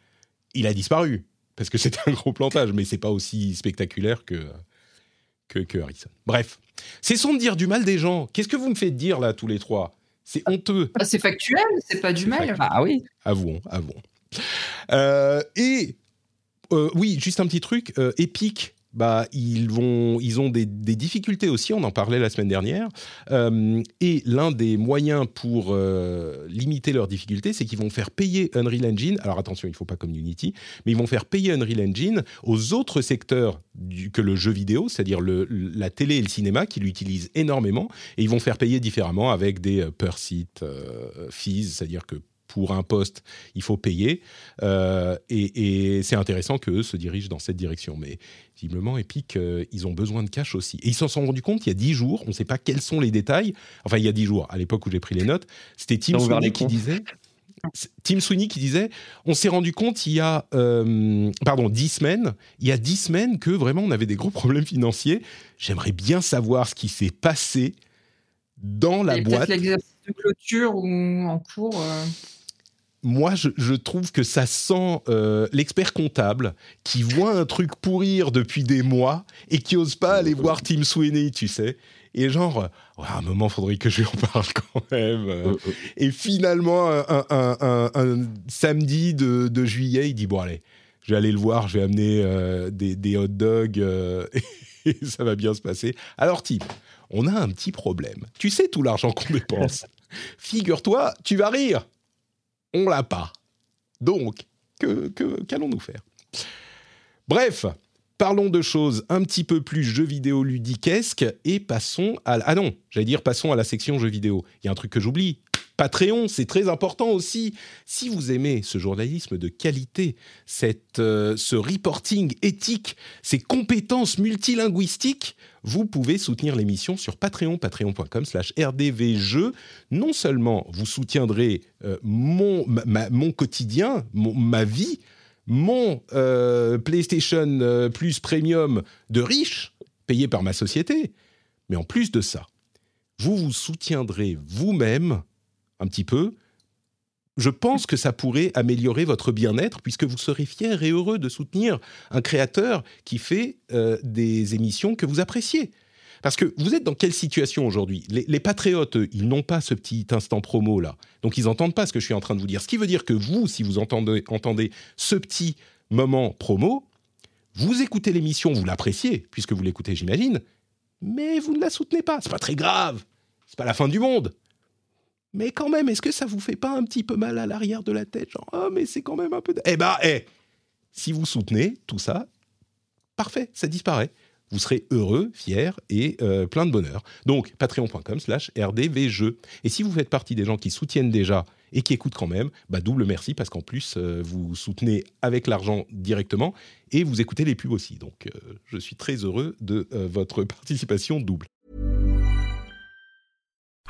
Il a disparu. Parce que c'était un gros plantage. Mais c'est pas aussi spectaculaire que, que, que Harrison. Bref. Cessons de dire du mal des gens. Qu'est-ce que vous me faites dire là, tous les trois? C'est honteux. Ah, c'est factuel, c'est pas du C'est mal. factuel. Ah oui. Avouons, avouons. Euh, et euh, oui, juste un petit truc. euh, Epic, bah, ils, vont, ils ont des, des difficultés aussi, on en parlait la semaine dernière. Euh, et l'un des moyens pour euh, limiter leurs difficultés, c'est qu'ils vont faire payer Unreal Engine. Alors attention, il ne faut pas comme Unity, mais ils vont faire payer Unreal Engine aux autres secteurs que le jeu vidéo, c'est-à-dire la télé et le cinéma, qui l'utilisent énormément. Et ils vont faire payer différemment avec des euh, per seat euh, fees, c'est-à-dire que pour un poste, il faut payer. Euh, et et c'est intéressant qu'eux se dirigent dans cette direction. Mais visiblement, Epic, euh, ils ont besoin de cash aussi. Et ils s'en sont rendus compte il y a 10 jours, on ne sait pas quels sont les détails. Enfin, il y a 10 jours, à l'époque où j'ai pris les notes, c'était Tim Sweeney qui disait... Tim Sweeney qui disait, on s'est rendu compte il y a, euh, pardon, 10 semaines, il y a 10 semaines que vraiment on avait des gros problèmes financiers. J'aimerais bien savoir ce qui s'est passé dans la boîte. peut-être l'exercice de clôture ou en cours. euh, moi, je, je trouve que ça sent euh, l'expert comptable qui voit un truc pourrir depuis des mois et qui ose pas aller voir Tim Sweeney, tu sais. Et genre, euh, Ouais, à un moment, faudrait que je lui en parle quand même. euh. Et finalement, un, un- un- un- un samedi de, de juillet, il dit Bon, allez, je vais aller le voir, je vais amener euh, des, des hot dogs et ça va bien se passer. Alors, Tim, on a un petit problème. Tu sais tout l'argent qu'on dépense. Figure-toi, tu vas rire. On l'a pas. Donc, que qu'allons-nous faire? Bref, parlons de choses un petit peu plus jeux vidéo ludiquesques et passons à... Ah j'allais dire passons à la section jeux vidéo. Il y a un truc que j'oublie. Patreon, c'est très important aussi. Si vous aimez ce journalisme de qualité, cette, euh, ce reporting éthique, ces compétences multilinguistiques, vous pouvez soutenir l'émission sur Patreon, patreon.com slash rdvjeux. Non seulement vous soutiendrez euh, mon, quotidien, mon- ma vie, mon euh, PlayStation Plus Premium de riche, payé par ma société, mais en plus de ça, vous vous soutiendrez vous-même un petit peu. Je pense que ça pourrait améliorer votre bien-être puisque vous serez fier et heureux de soutenir un créateur qui fait euh, des émissions que vous appréciez. Parce que vous êtes dans quelle situation aujourd'hui? Les, patriotes, ils n'ont pas ce petit instant promo là. Donc ils n'entendent pas ce que je suis en train de vous dire. Ce qui veut dire que vous, si vous entendez, entendez ce petit moment promo, vous écoutez l'émission, vous l'appréciez, puisque vous l'écoutez, j'imagine, mais vous ne la soutenez pas. C'est pas très grave. C'est pas la fin du monde. Mais quand même, est-ce que ça vous fait pas un petit peu mal à l'arrière de la tête Genre, oh, mais c'est quand même un peu. Eh ben, eh Si vous soutenez tout ça, parfait, ça disparaît. vous serez heureux, fier et euh, plein de bonheur. Donc, patreon.com slash rdvjeux. Et si vous faites partie des gens qui soutiennent déjà et qui écoutent quand même, bah, double merci parce qu'en plus, euh, vous soutenez avec l'argent directement et vous écoutez les pubs aussi. Donc, euh, je suis très heureux de votre participation double.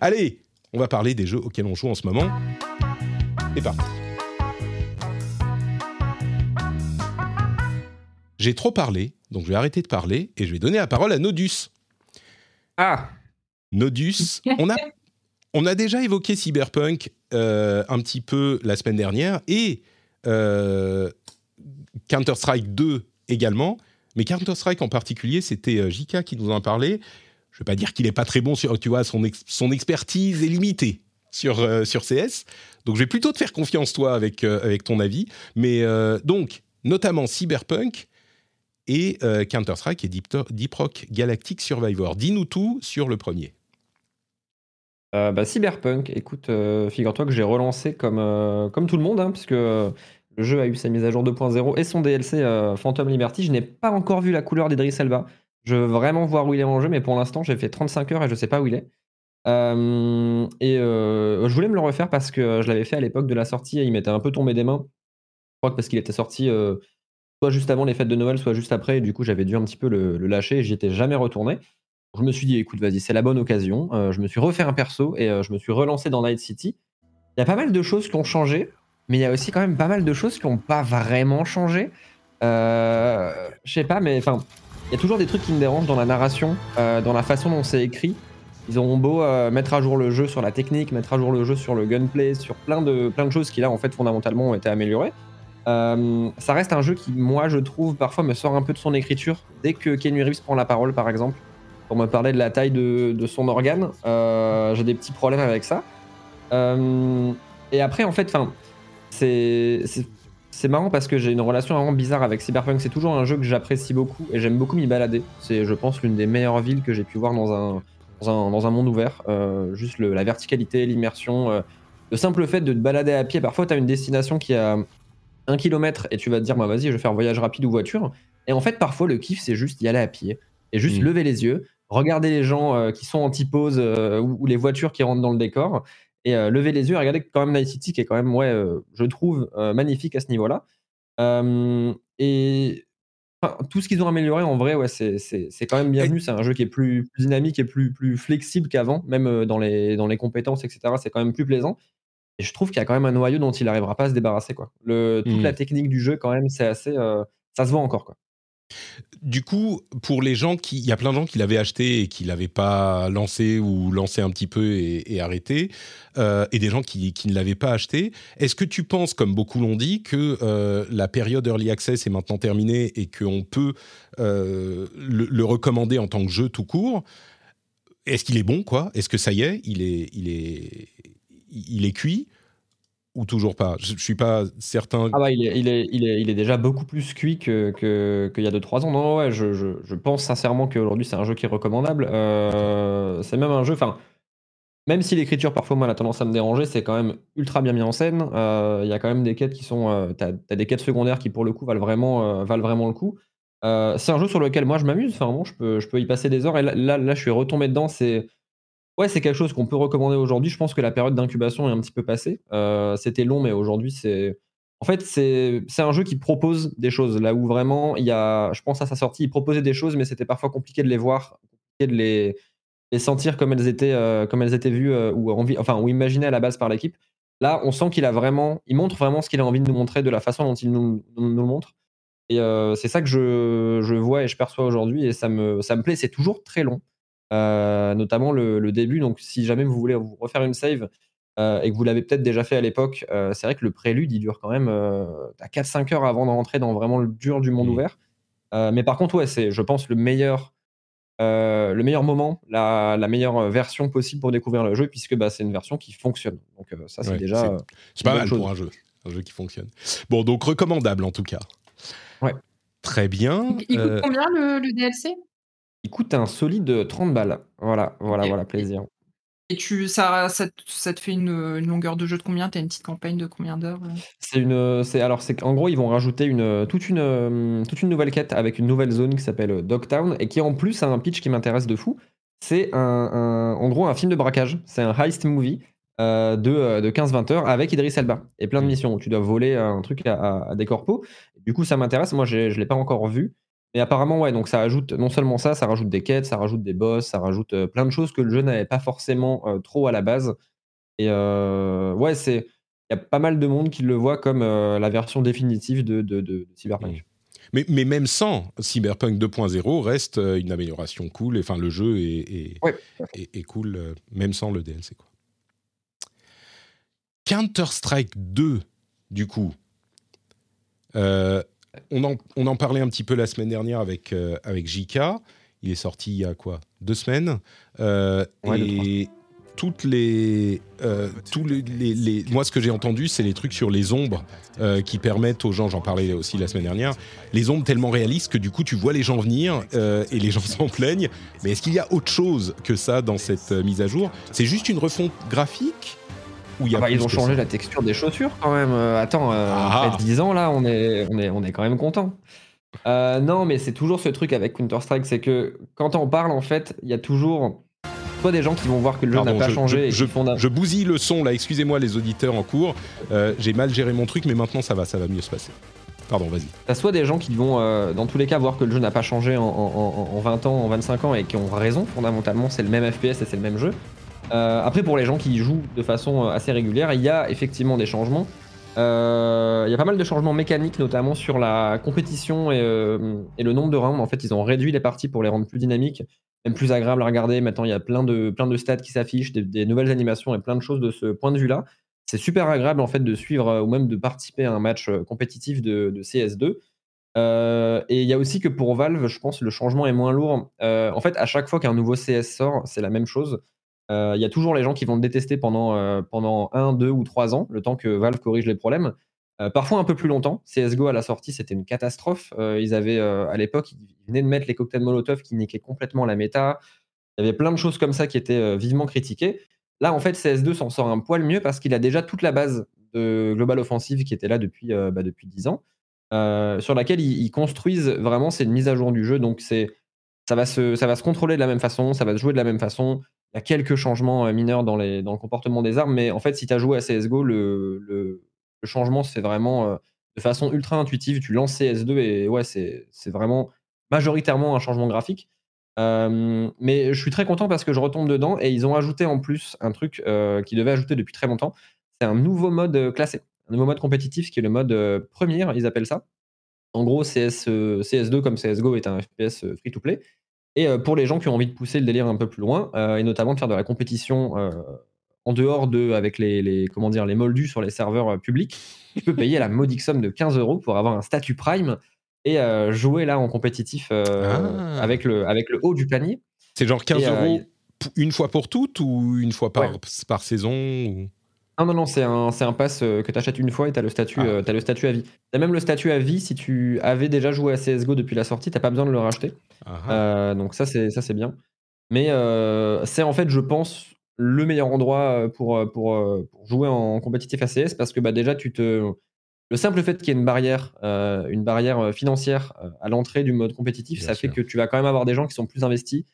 Allez, on va parler des jeux auxquels on joue en ce moment. C'est parti. J'ai trop parlé, donc je vais arrêter de parler et je vais donner la parole à Nodus. Ah Nodus, on a, on a déjà évoqué Cyberpunk euh, un petit peu la semaine dernière et euh, Counter-Strike 2 également. Mais Counter-Strike en particulier, c'était euh, JK qui nous en parlait. Je ne vais pas dire qu'il n'est pas très bon sur, tu vois, son, ex- son expertise est limitée sur, euh, sur CS. Donc je vais plutôt te faire confiance, toi, avec, euh, avec ton avis. Mais euh, donc, notamment Cyberpunk et Counter-Strike et Deep, Deep Rock Galactic Survivor. Dis-nous tout sur le premier. Bah, Cyberpunk, écoute, figure-toi que j'ai relancé comme, comme tout le monde, hein, puisque le jeu a eu sa mise à jour 2.0 et son DLC Phantom Liberty. Je n'ai pas encore vu la couleur d'Idris Elba. Je veux vraiment voir où il est en jeu, mais pour l'instant, j'ai fait 35 heures et je sais pas où il est. Euh, et euh, je voulais me le refaire parce que je l'avais fait à l'époque de la sortie et il m'était un peu tombé des mains. Je crois que parce qu'il était sorti euh, soit juste avant les fêtes de Noël, soit juste après, et du coup, j'avais dû un petit peu le, lâcher et j'y étais jamais retourné. Je me suis dit, écoute, vas-y, c'est la bonne occasion. Je me suis refait un perso et je me suis relancé dans Night City. Il y a pas mal de choses qui ont changé, mais il y a aussi quand même pas mal de choses qui n'ont pas vraiment changé. Je sais pas, mais enfin, y a toujours des trucs qui me dérangent dans la narration, euh, dans la façon dont c'est écrit. Ils auront beau euh, mettre à jour le jeu sur la technique, mettre à jour le jeu sur le gunplay, sur plein de, plein de choses qui là, en fait, fondamentalement, ont été améliorées. Euh, ça reste un jeu qui, moi, je trouve, parfois me sort un peu de son écriture. Dès que Keanu Reeves prend la parole, par exemple, pour me parler de la taille de, son organe, j'ai des petits problèmes avec ça. Et après, en fait, c'est c'est- marrant parce que j'ai une relation vraiment bizarre avec Cyberpunk. C'est toujours un jeu que j'apprécie beaucoup et j'aime beaucoup m'y balader. C'est, je pense, l'une des meilleures villes que j'ai pu voir dans un, dans un, dans un monde ouvert. Euh, juste le- la verticalité, l'immersion, euh, le simple fait de te balader à pied. Parfois, tu as une destination qui a un kilomètre et tu vas te dire, bah, vas-y, je vais faire un voyage rapide ou voiture. Et en fait, parfois, le kiff, c'est juste y aller à pied et juste Mm. lever les yeux, regarder les gens euh, qui sont en typose ou, ou les voitures qui rentrent dans le décor et euh, lever les yeux et regarder quand même Night City qui est quand même, ouais, euh, je trouve euh, magnifique à ce niveau-là. Et enfin, tout ce qu'ils ont amélioré, en vrai, ouais, c'est c'est- c'est quand même bienvenu. C'est un jeu qui est plus, plus dynamique et plus, plus flexible qu'avant, même dans les, dans les compétences, etc. C'est quand même plus plaisant. Et je trouve qu'il y a quand même un noyau dont il n'arrivera pas à se débarrasser. Quoi. Le, toute la technique du jeu, quand même, c'est assez. ça se voit encore. Quoi. Du coup, pour les gens qui, il y a plein de gens qui l'avaient acheté et qui l'avaient pas lancé ou lancé un petit peu et, arrêté, euh, et des gens qui, qui ne l'avaient pas acheté. Est-ce que tu penses, comme beaucoup l'ont dit, que euh, la période early access est maintenant terminée et qu'on peut euh, le, le recommander en tant que jeu tout court? Est-ce qu'il est bon, quoi? Est-ce que ça y est, il est, il est, il est cuit? Ou toujours pas Je, je suis pas certain. Ah bah, il est, il est, il est, il est déjà beaucoup plus cuit que- que- qu'il y a 2-3 ans. Non, ouais, je, je, je pense sincèrement qu'aujourd'hui, c'est un jeu qui est recommandable. Euh, c'est même un jeu. Enfin, même si l'écriture, parfois, moi, a tendance à me déranger, c'est quand même ultra bien mis en scène. Euh, Il y a quand même des quêtes qui sont. euh, T'as as des quêtes secondaires qui, pour le coup, valent vraiment, euh, valent vraiment le coup. C'est un jeu sur lequel moi je m'amuse. Enfin, bon, je peux, je peux y passer des heures. Et là, là, là, je suis retombé dedans. C'est. Ouais, c'est quelque chose qu'on peut recommander aujourd'hui. Je pense que la période d'incubation est un petit peu passée. Euh, C'était long, mais aujourd'hui, c'est. En fait, c'est un jeu qui propose des choses. Là où vraiment, il y a. Je pense à sa sortie, il proposait des choses, mais c'était parfois compliqué de les voir, compliqué de les, les sentir comme elles étaient, euh, comme elles étaient vues euh, ou, envie, enfin, ou imaginées à la base par l'équipe. Là, on sent qu'il a vraiment. Il montre vraiment ce qu'il a envie de nous montrer de la façon dont il nous, nous, montre. Et c'est ça que je, je vois et je perçois aujourd'hui. Et ça me, ça me plaît. C'est toujours très long. Euh, notamment le, le début. Donc, si jamais vous voulez vous refaire une save, euh, et que vous l'avez peut-être déjà fait à l'époque, euh, c'est vrai que le prélude, il dure quand même euh, à 4-5 heures avant de rentrer dans vraiment le dur du monde Mhm. ouvert. Euh, mais par contre, ouais, c'est, je pense, le meilleur, euh, le meilleur moment, la, la meilleure version possible pour découvrir le jeu, puisque bah, c'est une version qui fonctionne. Donc euh, ça, c'est Ouais, déjà... c'est- C'est pas mal chose. pour un jeu. Un jeu qui fonctionne. Bon, donc recommandable en tout cas. Ouais. Très bien. Il coûte Euh, combien le, le DLC il coûte un solide 30 balles. Voilà, voilà, voilà, plaisir. Et tu, ça, ça, te- ça te fait une, une longueur de jeu de combien? T'as une petite campagne de combien d'heures C'est une, c'est alors c'est qu'en gros ils vont rajouter une toute une toute une nouvelle quête avec une nouvelle zone qui s'appelle Dogtown et qui en plus a un pitch qui m'intéresse de fou. C'est un, un- en gros un film de braquage. C'est un heist movie euh, de, de 15-20 heures avec Idris Elba et plein de Mm. missions où tu dois voler un truc à, à- à des corpos. Du coup ça m'intéresse. Moi je l'ai pas encore vu. Mais apparemment, ouais, donc ça ajoute non seulement ça, ça rajoute des quêtes, ça rajoute des boss, ça rajoute euh, plein de choses que le jeu n'avait pas forcément euh, trop à la base. Et euh, ouais, c'est il y a pas mal de monde qui le voit comme la version définitive de, de, Cyberpunk. mais, mais même sans Cyberpunk 2.0 reste une amélioration cool. Enfin, le jeu est, est, Ouais. est- est cool, même sans le DLC. Quoi. Counter-Strike 2, du coup. Euh, on, en, on en parlait un petit peu la semaine dernière avec, euh, avec JK. Il est sorti il y a quoi? Deux semaines. Euh, Ouais, et toutes les, euh, tous les, les- les- moi, ce que j'ai entendu, c'est les trucs sur les ombres euh, qui permettent aux gens, j'en parlais aussi la semaine dernière, les ombres tellement réalistes que du coup, tu vois les gens venir euh, et les gens s'en plaignent. Mais est-ce qu'il y a autre chose que ça dans cette mise à jour? C'est juste une refonte graphique? Y a Ah bah, ils ont changé la texture des chaussures quand même. Euh, attends, euh, Ah. après 10 ans là, on est, on est, on est quand même content. Euh, non, mais c'est toujours ce truc avec Counter-Strike, c'est que quand on parle, en fait, il y a toujours soit des gens qui vont voir que le jeu n'a pas je- changé je- et d'un- Je bousille le son là, excusez-moi les auditeurs en cours. Euh, j'ai mal géré mon truc, mais maintenant ça va, ça va mieux se passer. Pardon, vas-y. T'as soit des gens qui vont, euh, dans tous les cas, voir que le jeu n'a pas changé en, en- en- en 20 ans, en 25 ans, et qui ont raison, fondamentalement, c'est le même FPS et c'est le même jeu. Euh, après, pour les gens qui jouent de façon euh, assez régulière, il y a effectivement des changements. Euh, Il y a pas mal de changements mécaniques, notamment sur la compétition et, le nombre de rounds. En fait, ils ont réduit les parties pour les rendre plus dynamiques, même plus agréables à regarder. Maintenant, il y a plein de, plein de stats qui s'affichent, des, nouvelles animations et plein de choses de ce point de vue-là. C'est super agréable en fait de suivre ou même de participer à un match compétitif de, de CS2. Euh, et il y a aussi que pour Valve, je pense, le changement est moins lourd. En fait, à chaque fois qu'un nouveau CS sort, c'est la même chose. Euh, Il y a toujours les gens qui vont le détester pendant, euh, pendant un, deux ou trois ans, le temps que Valve corrige les problèmes. Euh, parfois un peu plus longtemps. CSGO à la sortie, c'était une catastrophe. Ils avaient, à l'époque, ils venaient de mettre les cocktails Molotov qui niquaient complètement la méta. Il y avait plein de choses comme ça qui étaient vivement critiquées. Là, en fait, CS2 s'en sort un poil mieux parce qu'il a déjà toute la base de Global Offensive qui était là depuis, bah, depuis 10 ans, sur laquelle ils, ils construisent vraiment, c'est une mise à jour du jeu. Donc, ça, va se, ça va se contrôler de la même façon, ça va se jouer de la même façon. Il y a quelques changements euh, mineurs dans, le comportement des armes, mais en fait, si tu as joué à CSGO, le, changement se fait vraiment euh, de façon ultra intuitive. Tu lances CS2 et ouais, c'est, vraiment majoritairement un changement graphique. Euh, mais je suis très content parce que je retombe dedans et ils ont ajouté en plus un truc euh, qu'ils devaient ajouter depuis très longtemps. C'est un nouveau mode classé, un nouveau mode compétitif qui est le mode premier, ils appellent ça. En gros, CS, euh, CS2 comme CSGO est un FPS free-to-play. Et euh, pour les gens qui ont envie de pousser le délire un peu plus loin, euh, et notamment de faire de la compétition euh, en dehors de, avec les, les, comment dire, les moldus sur les serveurs publics, tu peux payer la modique somme de 15 euros pour avoir un statut Prime et euh, jouer là en compétitif euh, Ah. avec, le, avec le haut du panier. C'est genre 15 Et, euh, euros une fois pour toutes ou une fois par, Ouais. par saison ou- Non, non, non, c'est un, c'est un pass euh, que tu achètes une fois et tu as le statut, Ah. euh, t'as le statut à vie. Tu as même le statut à vie si tu avais déjà joué à CSGO depuis la sortie, tu pas besoin de le racheter. Ah, ah. Euh, donc ça, c'est ça, c'est bien. Mais c'est en fait, je pense, le meilleur endroit pour, pour, pour jouer en compétitif ACS parce que bah, déjà, tu te... le simple fait qu'il y ait une barrière, une barrière financière à l'entrée du mode compétitif, Bien ça sûr. fait que tu vas quand même avoir des gens qui sont plus investis,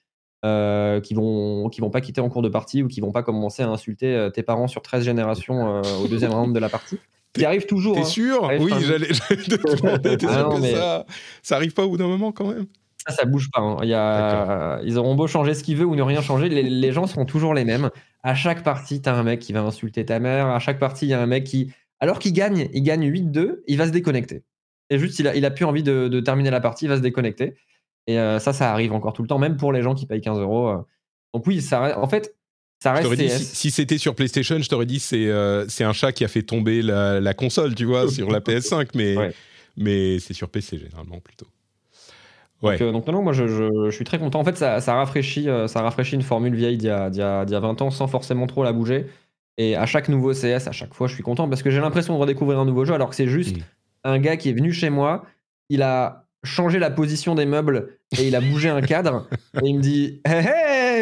euh, qui vont qui vont pas quitter en cours de partie ou qui vont pas commencer à insulter euh, tes parents sur 13 générations euh, au deuxième round de la partie. Qui arrive toujours. T'es hein. sûr Oui, j'allais te demander. T'es Ah sûr non, que mais- ça, ça arrive pas au bout d'un moment quand même? Ça, ça bouge pas. hein. Il y a... Ils auront beau changer ce qu'ils veulent ou ne rien changer, les, les gens seront toujours les mêmes. À chaque partie, t'as un mec qui va insulter ta mère. À chaque partie, il y a un mec qui, alors qu'il gagne, il gagne 8-2, il va se déconnecter. Et juste, il a, il a plus envie de, de terminer la partie, il va se déconnecter. Et euh, ça, ça arrive encore tout le temps, même pour les gens qui payent 15 euros. euh. Donc oui, ça, en fait, Ça reste dit, si, c'était sur PlayStation, je t'aurais dit c'est euh, c'est un chat qui a fait tomber la, la console, tu vois, sur la PS5, mais, Ouais. mais c'est sur PC généralement plutôt. Ouais. Donc, euh, donc non, non, moi je, je- je suis très content. En fait, ça, ça rafraîchit, euh, ça rafraîchit une formule vieille d'il y, a, d'il y a- d'il y a 20 ans sans forcément trop la bouger. Et à chaque nouveau CS, à chaque fois, je suis content parce que j'ai l'impression de redécouvrir un nouveau jeu alors que c'est juste Mm. un gars qui est venu chez moi, il a changé la position des meubles et il a bougé un cadre et il me dit Hé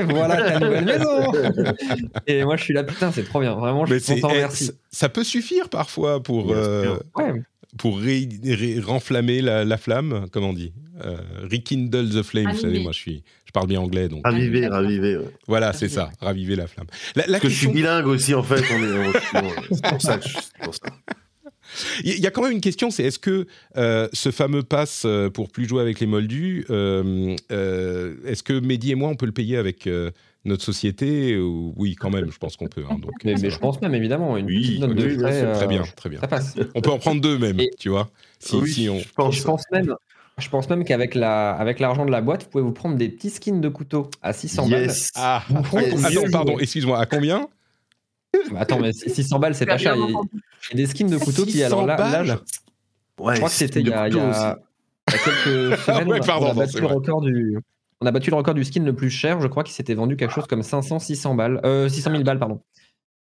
hé, voilà ta nouvelle maison Et moi je suis là, putain, c'est trop bien, vraiment, je Mais suis content, eh, merci. ça- peut suffire parfois pour, euh. Ouais, pour ré- ré- renflammer la, la flamme, comment on dit euh, Rekindle the flame, vous savez, moi je, suis, je parle bien anglais, donc Raviver, raviver. ouais. voilà, c'est ça, raviver la flamme. La, la Parce que je suis bilingue aussi, en fait. On est, on- on- c'est pour ça. que je- pour ça. Il y a quand même une question, c'est est-ce que euh, ce fameux pass euh, pour plus jouer avec les moldus, euh, euh, est-ce que Mehdi et moi, on peut le payer avec euh, notre société ou- Oui, quand même, je pense qu'on peut. hein, donc, mais, je pense même évidemment, une Oui, petite note oui, de frais. Très euh, bien, très bien. ça passe. On peut en prendre deux même, Et- tu vois si, oui, si on... je pense. je pense même, je pense même qu'avec la, avec l'argent de la boîte, vous pouvez vous prendre des petits skins de couteau à 600 Yes. Ah, prenez com- mieux attends, jouer. pardon, excuse-moi, à combien? balles. Bah, attends, mais 600 balles, c'est pas cher. Il y, a, il y a des skins de couteau qui, alors là, 600 là, je, balles Ouais, je crois que c'était il y a, il y quelques semaines, Ouais, on a- pardon, on, a non, battu le record du, on a battu le record du skin le plus cher. Je crois qu'il s'était vendu quelque chose comme 500, 600 balles, euh, 600 000 balles, pardon.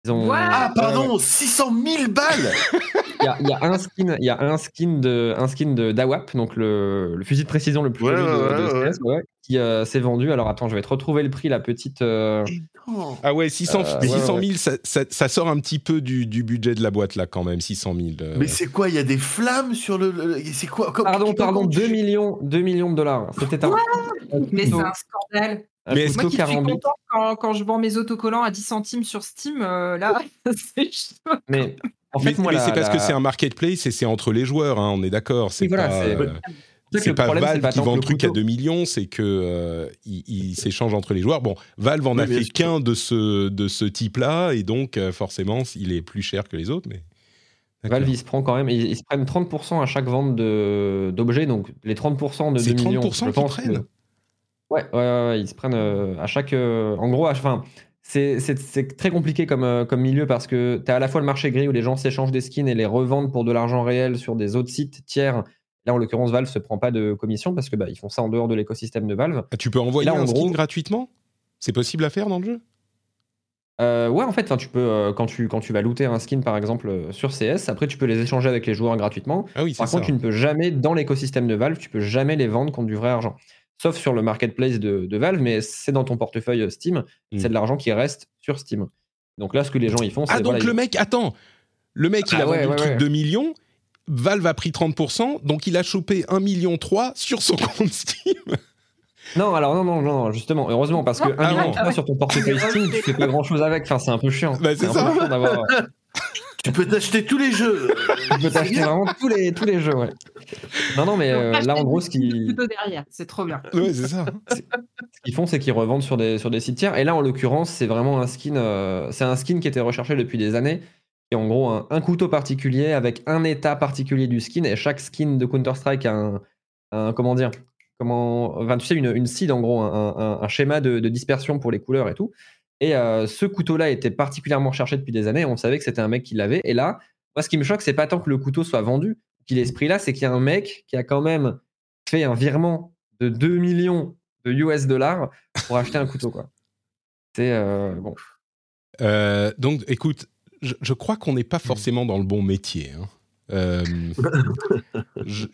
Ils ont- What Ah, pardon, 600 000 balles y a, il y a un skin, il y a un skin de, un skin de d'AWAP, donc le, le fusil de précision le plus Ouais, connu de, ouais, de ouais, CS, ouais, qui euh, s'est vendu. Alors attends, je vais te retrouver le prix, la petite. euh. Ah ouais, 600, Euh, ouais, 600 ouais. 000, ça, ça- ça sort un petit peu du, du budget de la boîte là quand même, 600 000. euh. Mais c'est quoi Il y a des flammes sur le. le- C'est quoi Comme- Pardon, pardon, comme- 2 millions, 2 millions de dollars. C'était un, Mais c'est un scandale. Mais Moi qui suis contente quand, quand je vends mes autocollants à 10 centimes sur Steam, euh, là, c'est chaud. Mais en mais fait, mais la- c'est parce que c'est un marketplace et c'est entre les joueurs, hein, on est d'accord. C'est voilà, pas, c'est- euh, C'est c'est pas problème, c'est Valve pas qui vend le truc à couteau. 2 millions, c'est que euh, il, il s'échange entre les joueurs. Bon, Valve en a Oui, fait qu'un de ce, de ce type-là et donc euh, forcément il est plus cher que les autres. Mais D'accord. Valve, il se prend quand même, ils, ils se prennent 30% à chaque vente de- d'objets, donc les 30% de 2 C'est millions. 30% je qu'ils pense que- prennent? Ouais, ouais, ouais, ouais, ils se prennent euh, à chaque. euh, en gros, à- enfin, c'est très compliqué comme, euh, comme milieu parce que tu as à la fois le marché gris où les gens s'échangent des skins et les revendent pour de l'argent réel sur des autres sites tiers. Là, en l'occurrence, Valve se prend pas de commission parce que bah, ils font ça en dehors de l'écosystème de Valve. Ah, tu peux envoyer Là, en un skin gros- gratuitement? C'est possible à faire dans le jeu? Euh, ouais, en fait, tu peux euh, quand tu quand tu vas looter un skin par exemple euh, sur CS, après tu peux les échanger avec les joueurs gratuitement. Ah oui, Par ça. contre, tu ne peux jamais, dans l'écosystème de Valve, tu peux jamais les vendre contre du vrai argent. Sauf sur le marketplace de, de Valve, mais c'est dans ton portefeuille euh, Steam, Mm. c'est de l'argent qui reste sur Steam. Donc là, ce que les gens ils font, c'est. Ah donc voilà, le ils- mec, attends, le mec il Ah a ouais, vendu le ouais, truc ouais. 2 millions, Valve a pris 30%, donc il a chopé 1 million 3 sur son compte Steam. Non, alors non, non, non, justement, heureusement, parce que Ah, 1 million trois sur ton portefeuille Steam, tu fais pas grand chose avec, enfin, c'est un peu chiant. Bah, c'est un ça. Tu peux t'acheter tous les jeux. Tu peux t'acheter vraiment tous les, tous les jeux, ouais. Non, non, mais euh, là, en gros, ce skins de qui. couteau derrière, c'est trop bien. ouais, c'est ça. ce qu'ils font, c'est qu'ils revendent sur des, sur des sites tiers. Et là, en l'occurrence, c'est vraiment un skin. euh, c'est un skin qui était recherché depuis des années. Et en gros, un, un couteau particulier avec un état particulier du skin. Et chaque skin de Counter-Strike a un, un- Comment dire comment, enfin, Tu sais, une, une seed, en gros, un, un- un schéma de, de dispersion pour les couleurs et tout. Et euh, ce couteau-là était particulièrement recherché depuis des années. On savait que c'était un mec qui l'avait. Et là, moi, ce qui me choque, c'est pas tant que le couteau soit vendu, qu'il ait ce prix-là, c'est qu'il y a un mec qui a quand même fait un virement de 2 millions de US dollars pour acheter un couteau, quoi. C'est euh, bon. Euh, donc écoute, je, je crois qu'on n'est pas forcément dans le bon métier. hein. Euh,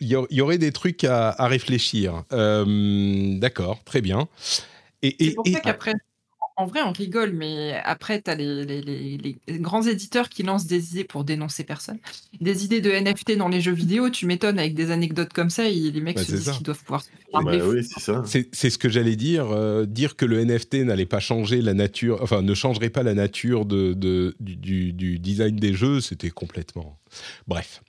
Il y, il y aurait des trucs à, à réfléchir. Euh, D'accord, très bien. Et, C'est pour et- ça qu'après, en vrai, on rigole, mais après, tu as les, les- les- les grands éditeurs qui lancent des idées pour dénoncer personne. Des idées de NFT dans les jeux vidéo, tu m'étonnes, avec des anecdotes comme ça, et les mecs Bah, se c'est disent qu'ils doivent pouvoir se faire Bah oui, c'est ça. C'est c'est ce que j'allais dire. euh, dire que le NFT n'allait pas changer la nature, enfin ne changerait pas la nature de, de- du, du- du design des jeux, c'était complètement. Bref.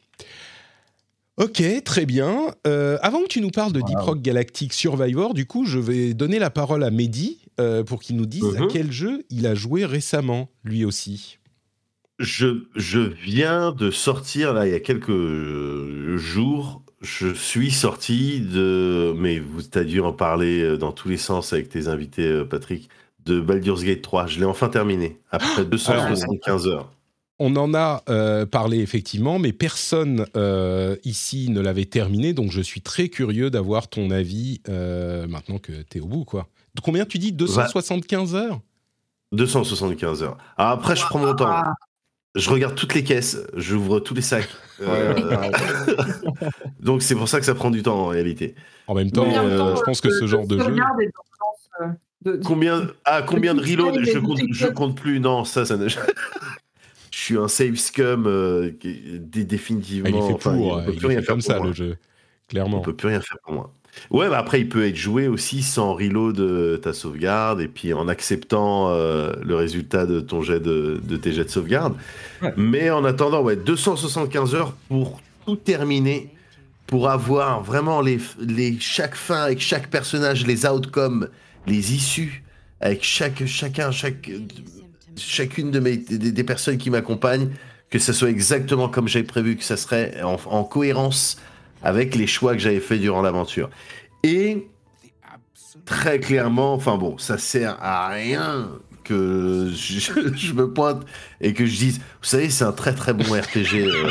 Ok, très bien. Euh, avant que tu nous parles de Deep Rock Galactic Survivor, du coup, je vais donner la parole à Mehdi euh, pour qu'il nous dise à Mhm. quel jeu il a joué récemment, lui aussi. Je, je viens de sortir, là, il y a quelques euh, jours, je suis sorti de, mais vous as dû en parler euh, dans tous les sens avec tes invités, Patrick, de Baldur's Gate 3. Je l'ai enfin terminé après 275 heures. On en a euh, parlé effectivement, mais personne euh, ici ne l'avait terminé, donc je suis très curieux d'avoir ton avis euh, maintenant que tu es au bout. Quoi. Combien tu dis? 275 heures? 275 heures. Alors après, je prends mon temps. Je regarde toutes les caisses, j'ouvre tous les sacs. donc c'est pour ça que ça prend du temps en réalité. En même temps, je pense que ce genre de jeu. Combien, ah, combien de reload je compte, je compte plus. Non, ça, ça ne. je suis un save scum euh, définitivement. Ah, il fait pour, peut plus rien faire comme ça le jeu, clairement. On peut plus rien faire pour moi. Ouais, bah après il peut être joué aussi sans reload euh, ta sauvegarde et puis en acceptant euh, le résultat de ton jet de, de tes jets de sauvegarde. Mais en attendant, ouais, 275 heures pour tout terminer, pour avoir vraiment les, les chaque fin avec chaque personnage, les outcomes les issues avec chaque, chacun, chaque, chacune de mes, des, personnes qui m'accompagnent, que ce soit exactement comme j'avais prévu, que ça serait en, cohérence avec les choix que j'avais fait durant l'aventure. Et très clairement, enfin bon, ça sert à rien que je, me pointe et que je dise, vous savez, c'est un très très bon RPG. Euh.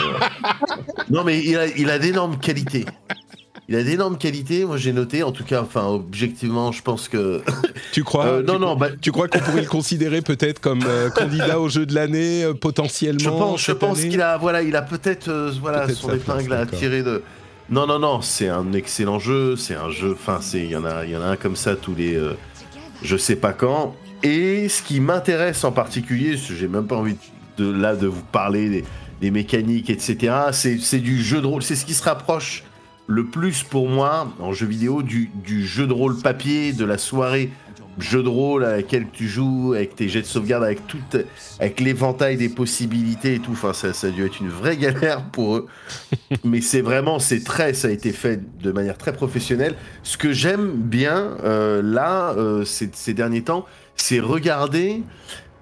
non, mais il a, il a d'énormes qualités. Il a d'énormes qualités, moi j'ai noté, en tout cas, enfin objectivement, je pense que. Tu crois euh, Non, tu non, bah... tu crois qu'on pourrait le considérer peut-être comme euh, candidat au jeu de l'année euh, potentiellement Je pense, je pense qu'il a, voilà, il a peut-être, voilà, son épingle à tirer de. Non, non, non, c'est un excellent jeu, c'est un jeu, enfin, il y en a, y en un comme ça tous les, je sais pas quand. Et ce qui m'intéresse en particulier, j'ai même pas envie de là de vous parler des mécaniques, etc. C'est du jeu de rôle, c'est ce qui se rapproche le plus pour moi en jeu vidéo du, jeu de rôle papier, de la soirée jeu de rôle à laquelle tu joues, avec tes jets de sauvegarde, avec tout, avec l'éventail des possibilités et tout. Enfin, ça, ça a dû être une vraie galère pour eux. Mais c'est vraiment, c'est très, ça a été fait de manière très professionnelle. Ce que j'aime bien euh, là, euh, ces, derniers temps, c'est regarder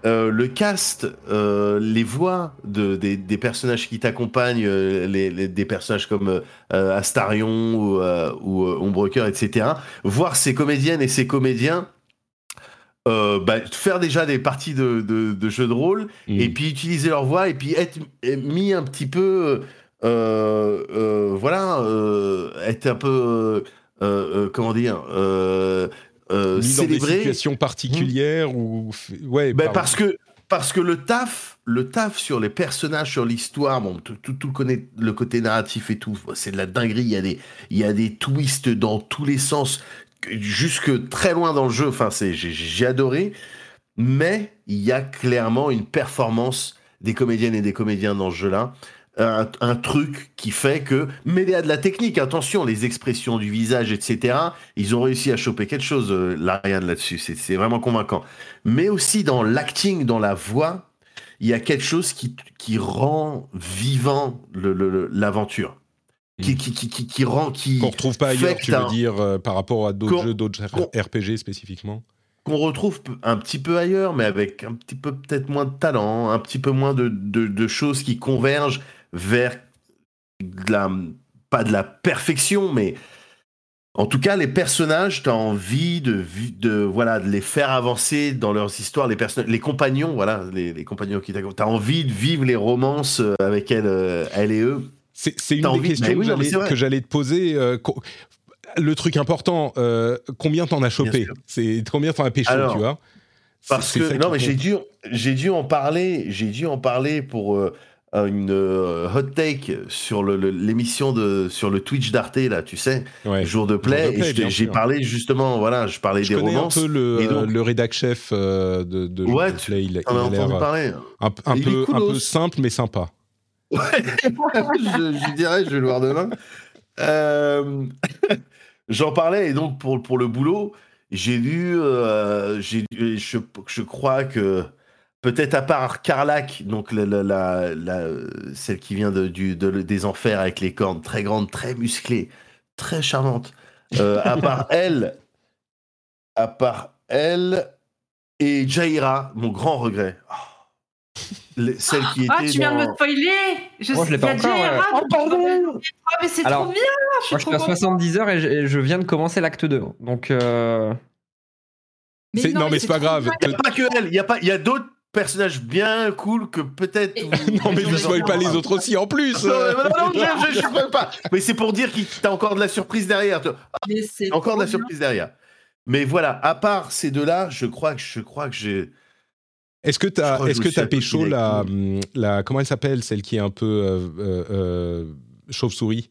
euh, le cast, euh, les voix de, des, personnages qui t'accompagnent, euh, les, des personnages comme Astarion ou, ou Ombreker, etc. Voir ces comédiennes et ces comédiens bah, faire déjà des parties de, de, jeux de rôle mmh. et puis utiliser leur voix et puis être mis un petit peu, voilà, être un peu, comment dire euh, Mis dans des situations particulières ou ouais ben parce que parce que le taf le taf sur les personnages sur l'histoire bon tout, tout, tout, le, le côté narratif et tout c'est de la dinguerie il y a des il y a des twists dans tous les sens jusque très loin dans le jeu enfin c'est j'ai adoré mais il y a clairement une performance des comédiennes et des comédiens dans ce jeu là un, truc qui fait que, mêlé à de la technique, attention, les expressions du visage, etc., ils ont réussi à choper quelque chose, euh, l'Ariane là-dessus, c'est vraiment convaincant. Mais aussi dans l'acting, dans la voix, il y a quelque chose qui, rend vivant l'aventure. Qui, qui, qui, qui, rend. Qui Qu'on retrouve pas ailleurs, tu veux dire, euh, par rapport à d'autres jeux, d'autres RPG spécifiquement qu'on retrouve un petit peu ailleurs, mais avec un petit peu peut-être moins de talent, un petit peu moins de, de, de choses qui convergent vers la, pas de la perfection, mais en tout cas, les personnages, tu as envie de, de, voilà, de les faire avancer dans leurs histoires, les, les compagnons, voilà, les, compagnons qui t'accompagnent. Tu as envie de vivre les romances euh, avec elle, euh, elle et eux. C'est une des questions que j'allais te poser. Euh, le truc important, combien t'en as chopé? C'est combien t'en as pêché, tu vois? Parce que non, mais j'ai dû, j'ai dû en parler. J'ai dû en parler pour une euh, hot take sur l'émission de sur le Twitch d'Arte là, tu sais, jour de play. j'ai parlé justement, voilà, je parlais des romances. un peu le, euh, le rédac chef euh, de, de, ouais, de play. Il, a. Un, peu, un peu simple mais sympa. Ouais, je, dirais, je vais le voir demain. J'en parlais et donc pour pour le boulot, j'ai lu, j'ai je, je crois que Peut-être à part Carlac, donc la, celle qui vient de, du, des enfers avec les cornes très grandes, très musclées, très charmante. Euh, à part elle, à part elle et Jaira, mon grand regret. Oh. Celle qui ah, tu viens de me spoiler Je Moi, je l'ai pas encore. Oh, pardon ah, mais c'est trop bien Je suis moi, je suis à 70 heures et je, viens de commencer l'acte 2. Donc. Euh... Mais non, mais c'est pas grave. Il n'y a pas que elle, il y a, pas- il y a d'autres personnages bien cool que peut-être. Non, mais ne spoil pas les autres aussi en plus. Non, non, non, je, je, je spoil pas. Mais c'est pour dire qu'il t'as encore de la surprise derrière. Mais c'est Encore de la surprise derrière. Mais voilà, à part ces deux-là, je crois que je crois que j'ai. Est-ce que crois que est-ce que pécho la, hum, la, comment elle s'appelle, celle qui est un peu euh, euh, euh, chauve-souris?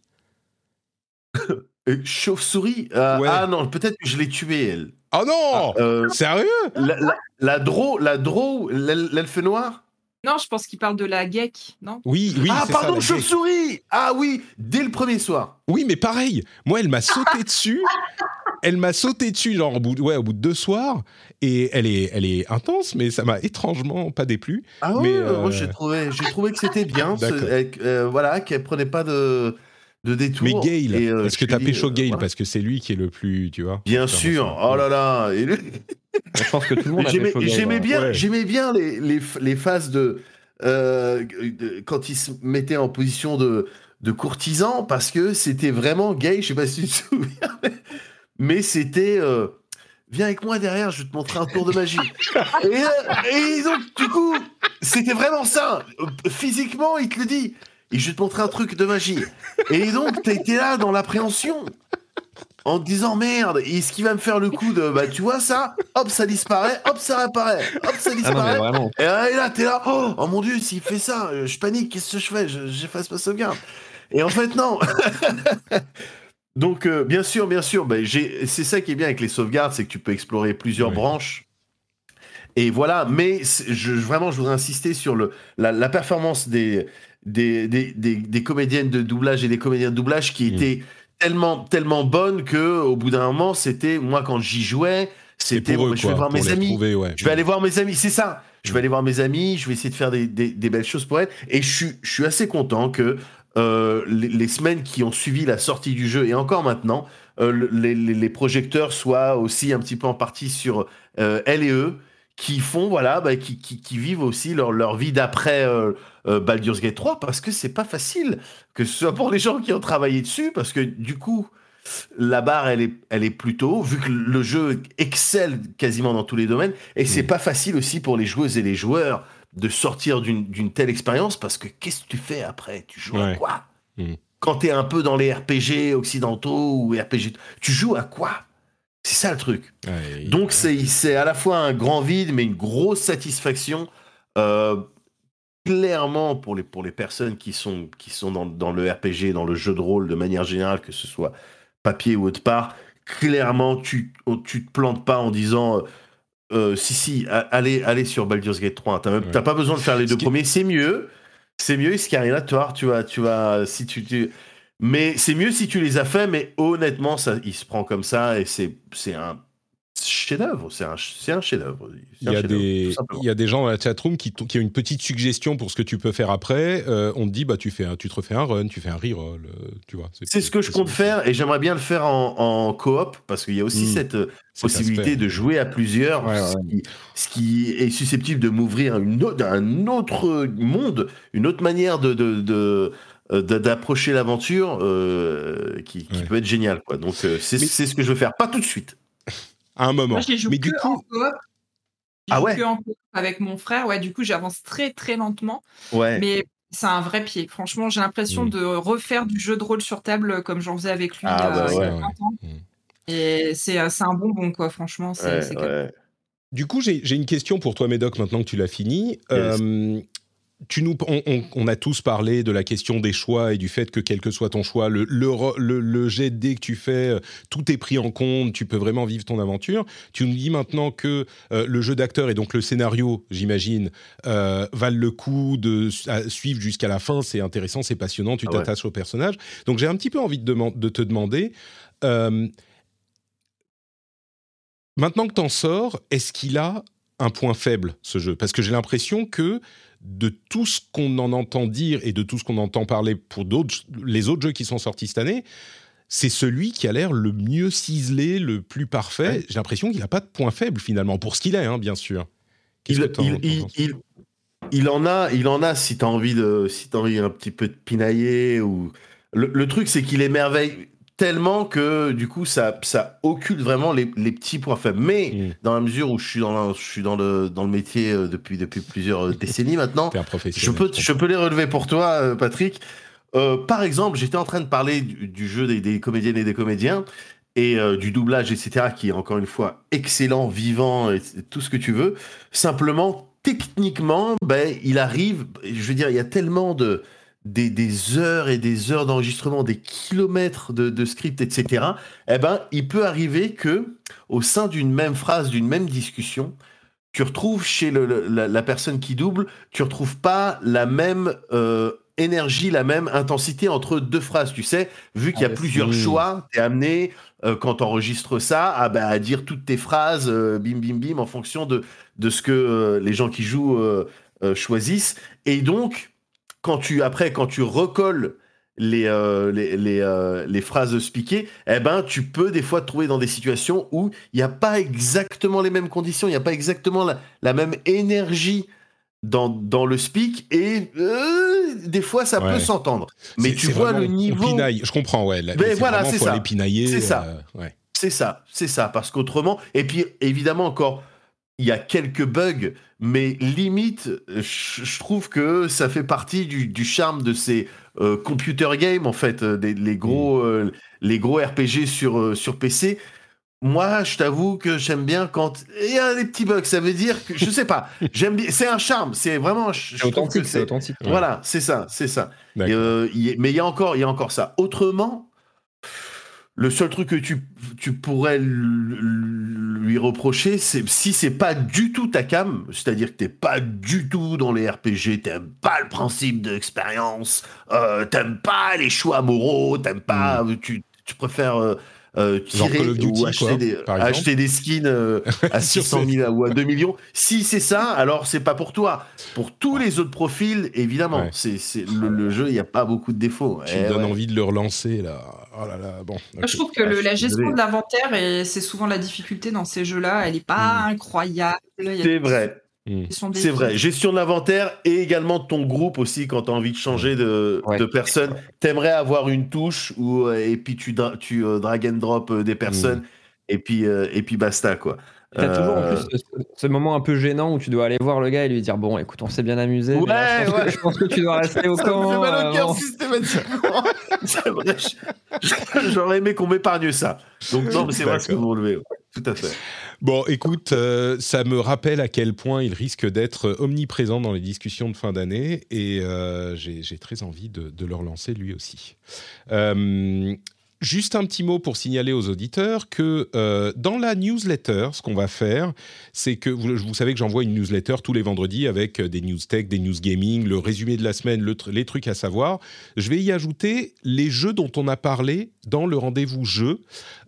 Chauve-souris? Euh, Ouais. Ah non, peut-être que je l'ai tuée, elle. Oh non Euh, Sérieux? la, la, la dro, la dro, l'el- l'elfe noir? Non, je pense qu'il parle de la geek, non? Oui, oui. Ah, c'est ça, pardon, chauve-souris Ah oui, dès le premier soir. Oui, mais pareil. Moi, elle m'a sauté dessus. Elle m'a sauté dessus, genre au bout, de, ouais, au bout de deux soirs. Et elle est, elle est intense, mais ça m'a étrangement pas déplu. Ah Mais, oui, euh, moi j'ai trouvé, j'ai trouvé que c'était bien, ce- euh, euh, voilà, qu'elle prenait pas de, de détour. Mais euh, est-ce je que t'as pécho euh, Gale voilà. Parce que c'est lui qui est le plus, tu vois. Bien sûr. Oh là là. Et Je pense que tout le monde a J'aimais j'aimais bien, Ouais. j'aimais bien les, les, les phases de, euh, de- quand il se mettait en position de, de courtisan parce que c'était vraiment gay. Je sais pas si tu te souviens, mais, c'était euh, viens avec moi derrière, je vais te montrer un tour de magie. et, euh, et donc du coup, c'était vraiment ça. Physiquement, il te le dit. Et je vais te montrer un truc de magie. Et donc, t'as été là dans l'appréhension en te disant merde, est-ce qu'il va me faire le coup de bah tu vois ça, hop ça disparaît, hop ça réapparaît, hop ça Ah non, disparaît. vraiment. et, là, t'es là, oh, oh mon dieu, s'il fait ça, euh, je panique, qu'est-ce que je fais? Je- J'efface ma sauvegarde. Et en fait, non. Donc, euh, bien sûr, bien sûr, j'ai- c'est ça qui est bien avec les sauvegardes, c'est que tu peux explorer plusieurs Oui. branches. Et voilà, mais je, vraiment, je voudrais insister sur le, la, la performance des, des, des, des, des comédiennes de doublage et des comédiens de doublage qui Mm. étaient tellement, tellement bonnes que au bout d'un moment, c'était, moi, quand j'y jouais, c'était, je vais voir mes amis. Je vais aller voir mes amis, c'est ça. Je vais Mm. aller voir mes amis, je vais essayer de faire des, belles choses pour elles. Et je suis assez content que euh, les, les semaines qui ont suivi la sortie du jeu, et encore maintenant, euh, le- les, les- les projecteurs soient aussi un petit peu en partie sur euh, et eux, qui font, voilà, bah, qui, qui- qui vivent aussi leur, leur vie d'après euh, euh, Baldur's Gate 3, parce que c'est pas facile, que ce soit pour les gens qui ont travaillé dessus, parce que du coup, la barre, elle est, elle est plutôt, vu que le jeu excelle quasiment dans tous les domaines, et c'est Mm. pas facile aussi pour les joueuses et les joueurs de sortir d'une telle expérience, parce que qu'est-ce que tu fais après? Tu joues à Ouais. quoi? Quand t'es un peu dans les RPG occidentaux ou RPG, tu joues à quoi? C'est ça le truc. Ouais, Donc c'est c'est à la fois un grand vide, mais une grosse satisfaction. euh, clairement pour les, pour les personnes qui sont, qui sont dans, dans le RPG, dans le jeu de rôle de manière générale, que ce soit papier ou autre part, clairement tu, tu te plantes pas en disant euh, si si allez, allez sur Baldur's Gate 3 t'as même- Ouais. t'as pas besoin de faire les deux premiers. C'est mieux. C'est mieux Scarinatoire tu vas tu vas si tu, tu- mais c'est mieux si tu les as fait mais honnêtement ça il se prend comme ça et c'est c'est un chef-d'œuvre c'est un un chef-d'œuvre Il il y a des gens dans la chatroom qui, qui ont une petite suggestion pour ce que tu peux faire après. Euh, on te dit, bah, tu, fais un, tu te refais un run, tu fais un reroll, euh, tu vois. C'est ce que je compte faire et j'aimerais bien le faire en, en coop parce qu'il y a aussi Mm. cette euh, possibilité de jouer à plusieurs, Ouais, ouais. Ce, qui, ce qui est susceptible de m'ouvrir un autre monde, une autre manière de, de, de- d'a- d'approcher l'aventure euh, qui, qui Ouais. peut être géniale. Quoi. Donc euh, c'est ce que je veux faire, pas tout de suite. À un moment. Moi, j'y joue Mais que du en coup, coop. Ah ouais que en coop avec mon frère. Ouais, du coup, j'avance très très lentement. Ouais. Mais c'est un vrai pied. Franchement, j'ai l'impression Mm. de refaire du jeu de rôle sur table comme j'en faisais avec lui Ah euh, bah il y a ouais. 20 ans. Mm. Et c'est euh, c'est un bonbon, quoi. Franchement, c'est Ouais, c'est que- ouais. Du coup, j'ai j'ai une question pour toi, Médoc, maintenant que tu l'as fini. Euh, tu nous, on, on- on a tous parlé de la question des choix et du fait que quel que soit ton choix, le, le, le, le jet de dés que tu fais, euh, tout est pris en compte, tu peux vraiment vivre ton aventure. Tu nous dis maintenant que euh, le jeu d'acteur et donc le scénario, j'imagine, euh, valent le coup de suivre jusqu'à la fin. C'est intéressant, c'est passionnant, tu Ah ouais. t'attaches au personnage. Donc j'ai un petit peu envie de, te demander... euh, Maintenant que t'en sors, est-ce qu'il a un point faible, ce jeu? Parce que j'ai l'impression que de tout ce qu'on en entend dire et de tout ce qu'on entend parler pour d'autres, les autres jeux qui sont sortis cette année, c'est celui qui a l'air le mieux ciselé, le plus parfait. Ouais. J'ai l'impression qu'il n'a pas de point faible finalement, pour ce qu'il est, hein, bien sûr. Il, que t'en- il, t'en il, penses il- il en a, il en a si t'as envie de, si envie un petit peu de pinailler ou le, le truc c'est qu'il émerveille tellement que du coup ça, ça occulte vraiment les, les petits points faibles. Mais Mm. dans la mesure où je suis dans, la- je suis dans, le, dans le métier euh, depuis, depuis plusieurs décennies maintenant, je peux, je peux les relever pour toi, euh, Patrick. Euh, par exemple, j'étais en train de parler du, du jeu des, des comédiennes et des comédiens et euh, du doublage, etc., qui est encore une fois excellent, vivant, et tout ce que tu veux. Simplement, techniquement, ben, il arrive, je veux dire, il y a tellement de des, des heures et des heures d'enregistrement, des kilomètres de, de script, etc. Eh ben, il peut arriver que au sein d'une même phrase, d'une même discussion, tu retrouves chez le- le- la, la personne qui double, tu retrouves pas la même euh, énergie, la même intensité entre deux phrases. Tu sais, vu qu'il y a Ah, plusieurs mmh. choix, tu es amené, euh, quand tu enregistres ça, à, bah, à dire toutes tes phrases, euh, bim, bim, bim, en fonction de, de ce que les gens qui jouent choisissent. Et donc, quand tu, après, quand tu recolles les, euh, les, les, euh, les phrases speakées, eh ben, tu peux des fois te trouver dans des situations où il n'y a pas exactement les mêmes conditions, il n'y a pas exactement la, la même énergie dans, dans le speak, et euh, des fois, ça Ouais. peut s'entendre. Mais tu vois le niveau... pinaille. Je comprends, ouais. là, Mais c'est voilà, c'est ça. C'est ça. ouais. C'est ça, c'est ça, parce qu'autrement, et puis évidemment encore, il y a quelques bugs, mais limite, je, trouve que ça fait partie du, du charme de ces euh, computer games, en fait, euh, des, les, gros, euh, les gros RPG sur, euh, sur PC. Moi, je t'avoue que j'aime bien quand il y a des petits bugs. Ça veut dire que je sais pas. J'aime bien. C'est un charme. C'est vraiment. C'est authentique, c'est authentique. Ouais. Voilà, c'est ça, c'est ça. Et, mais il y a encore, il y a encore ça. Autrement, le seul truc que tu, tu pourrais lui reprocher, c'est si c'est pas du tout ta cam, c'est-à-dire que t'es pas du tout dans les RPG, t'aimes pas le principe de l'expérience, euh, t'aimes pas les choix moraux, t'aimes pas, tu, tu préfères euh, euh, tirer Duty, ou acheter, quoi, des, acheter skins euh, à Sur 600 000 ou à 2 millions. Si c'est ça, alors c'est pas pour toi. Pour tous les autres profils, évidemment, Ouais. c'est c'est- le, le jeu, il n'y a pas beaucoup de défauts. Tu Eh me donnes ouais. envie de le relancer, là. Oh là là, bon. Je trouve que Ah, le- suis la gestion de l'inventaire, et c'est souvent la difficulté dans ces jeux-là, elle n'est pas incroyable. Il y a C'est vrai, C'est vrai. Gestion de l'inventaire et également de ton groupe aussi quand tu as envie de changer de, Ouais. de personne. T'aimerais avoir une touche où, euh, et puis tu, dra- tu euh, drag and drop euh, des personnes et, puis, euh, et puis basta quoi. T'as toujours en plus ce, ce moment un peu gênant où tu dois aller voir le gars et lui dire bon écoute on s'est bien amusé mais là, Ouais, je, pense ouais. que, je pense que tu dois rester au Ça me camp fait mal au cœur systématiquement. J'aurais aimé qu'on m'épargne ça. Donc non, mais c'est vrai ce que vous relevez. Tout à fait. Bon, écoute, euh, ça me rappelle à quel point il risque d'être omniprésent dans les discussions de fin d'année et euh, j'ai très envie de, de le relancer lui aussi. Euh, Juste un petit mot pour signaler aux auditeurs que euh, dans la newsletter, ce qu'on va faire, c'est que vous, vous savez que j'envoie une newsletter tous les vendredis avec euh, des news tech, des news gaming, le résumé de la semaine, les trucs à savoir. Je vais y ajouter les jeux dont on a parlé dans le rendez-vous jeu.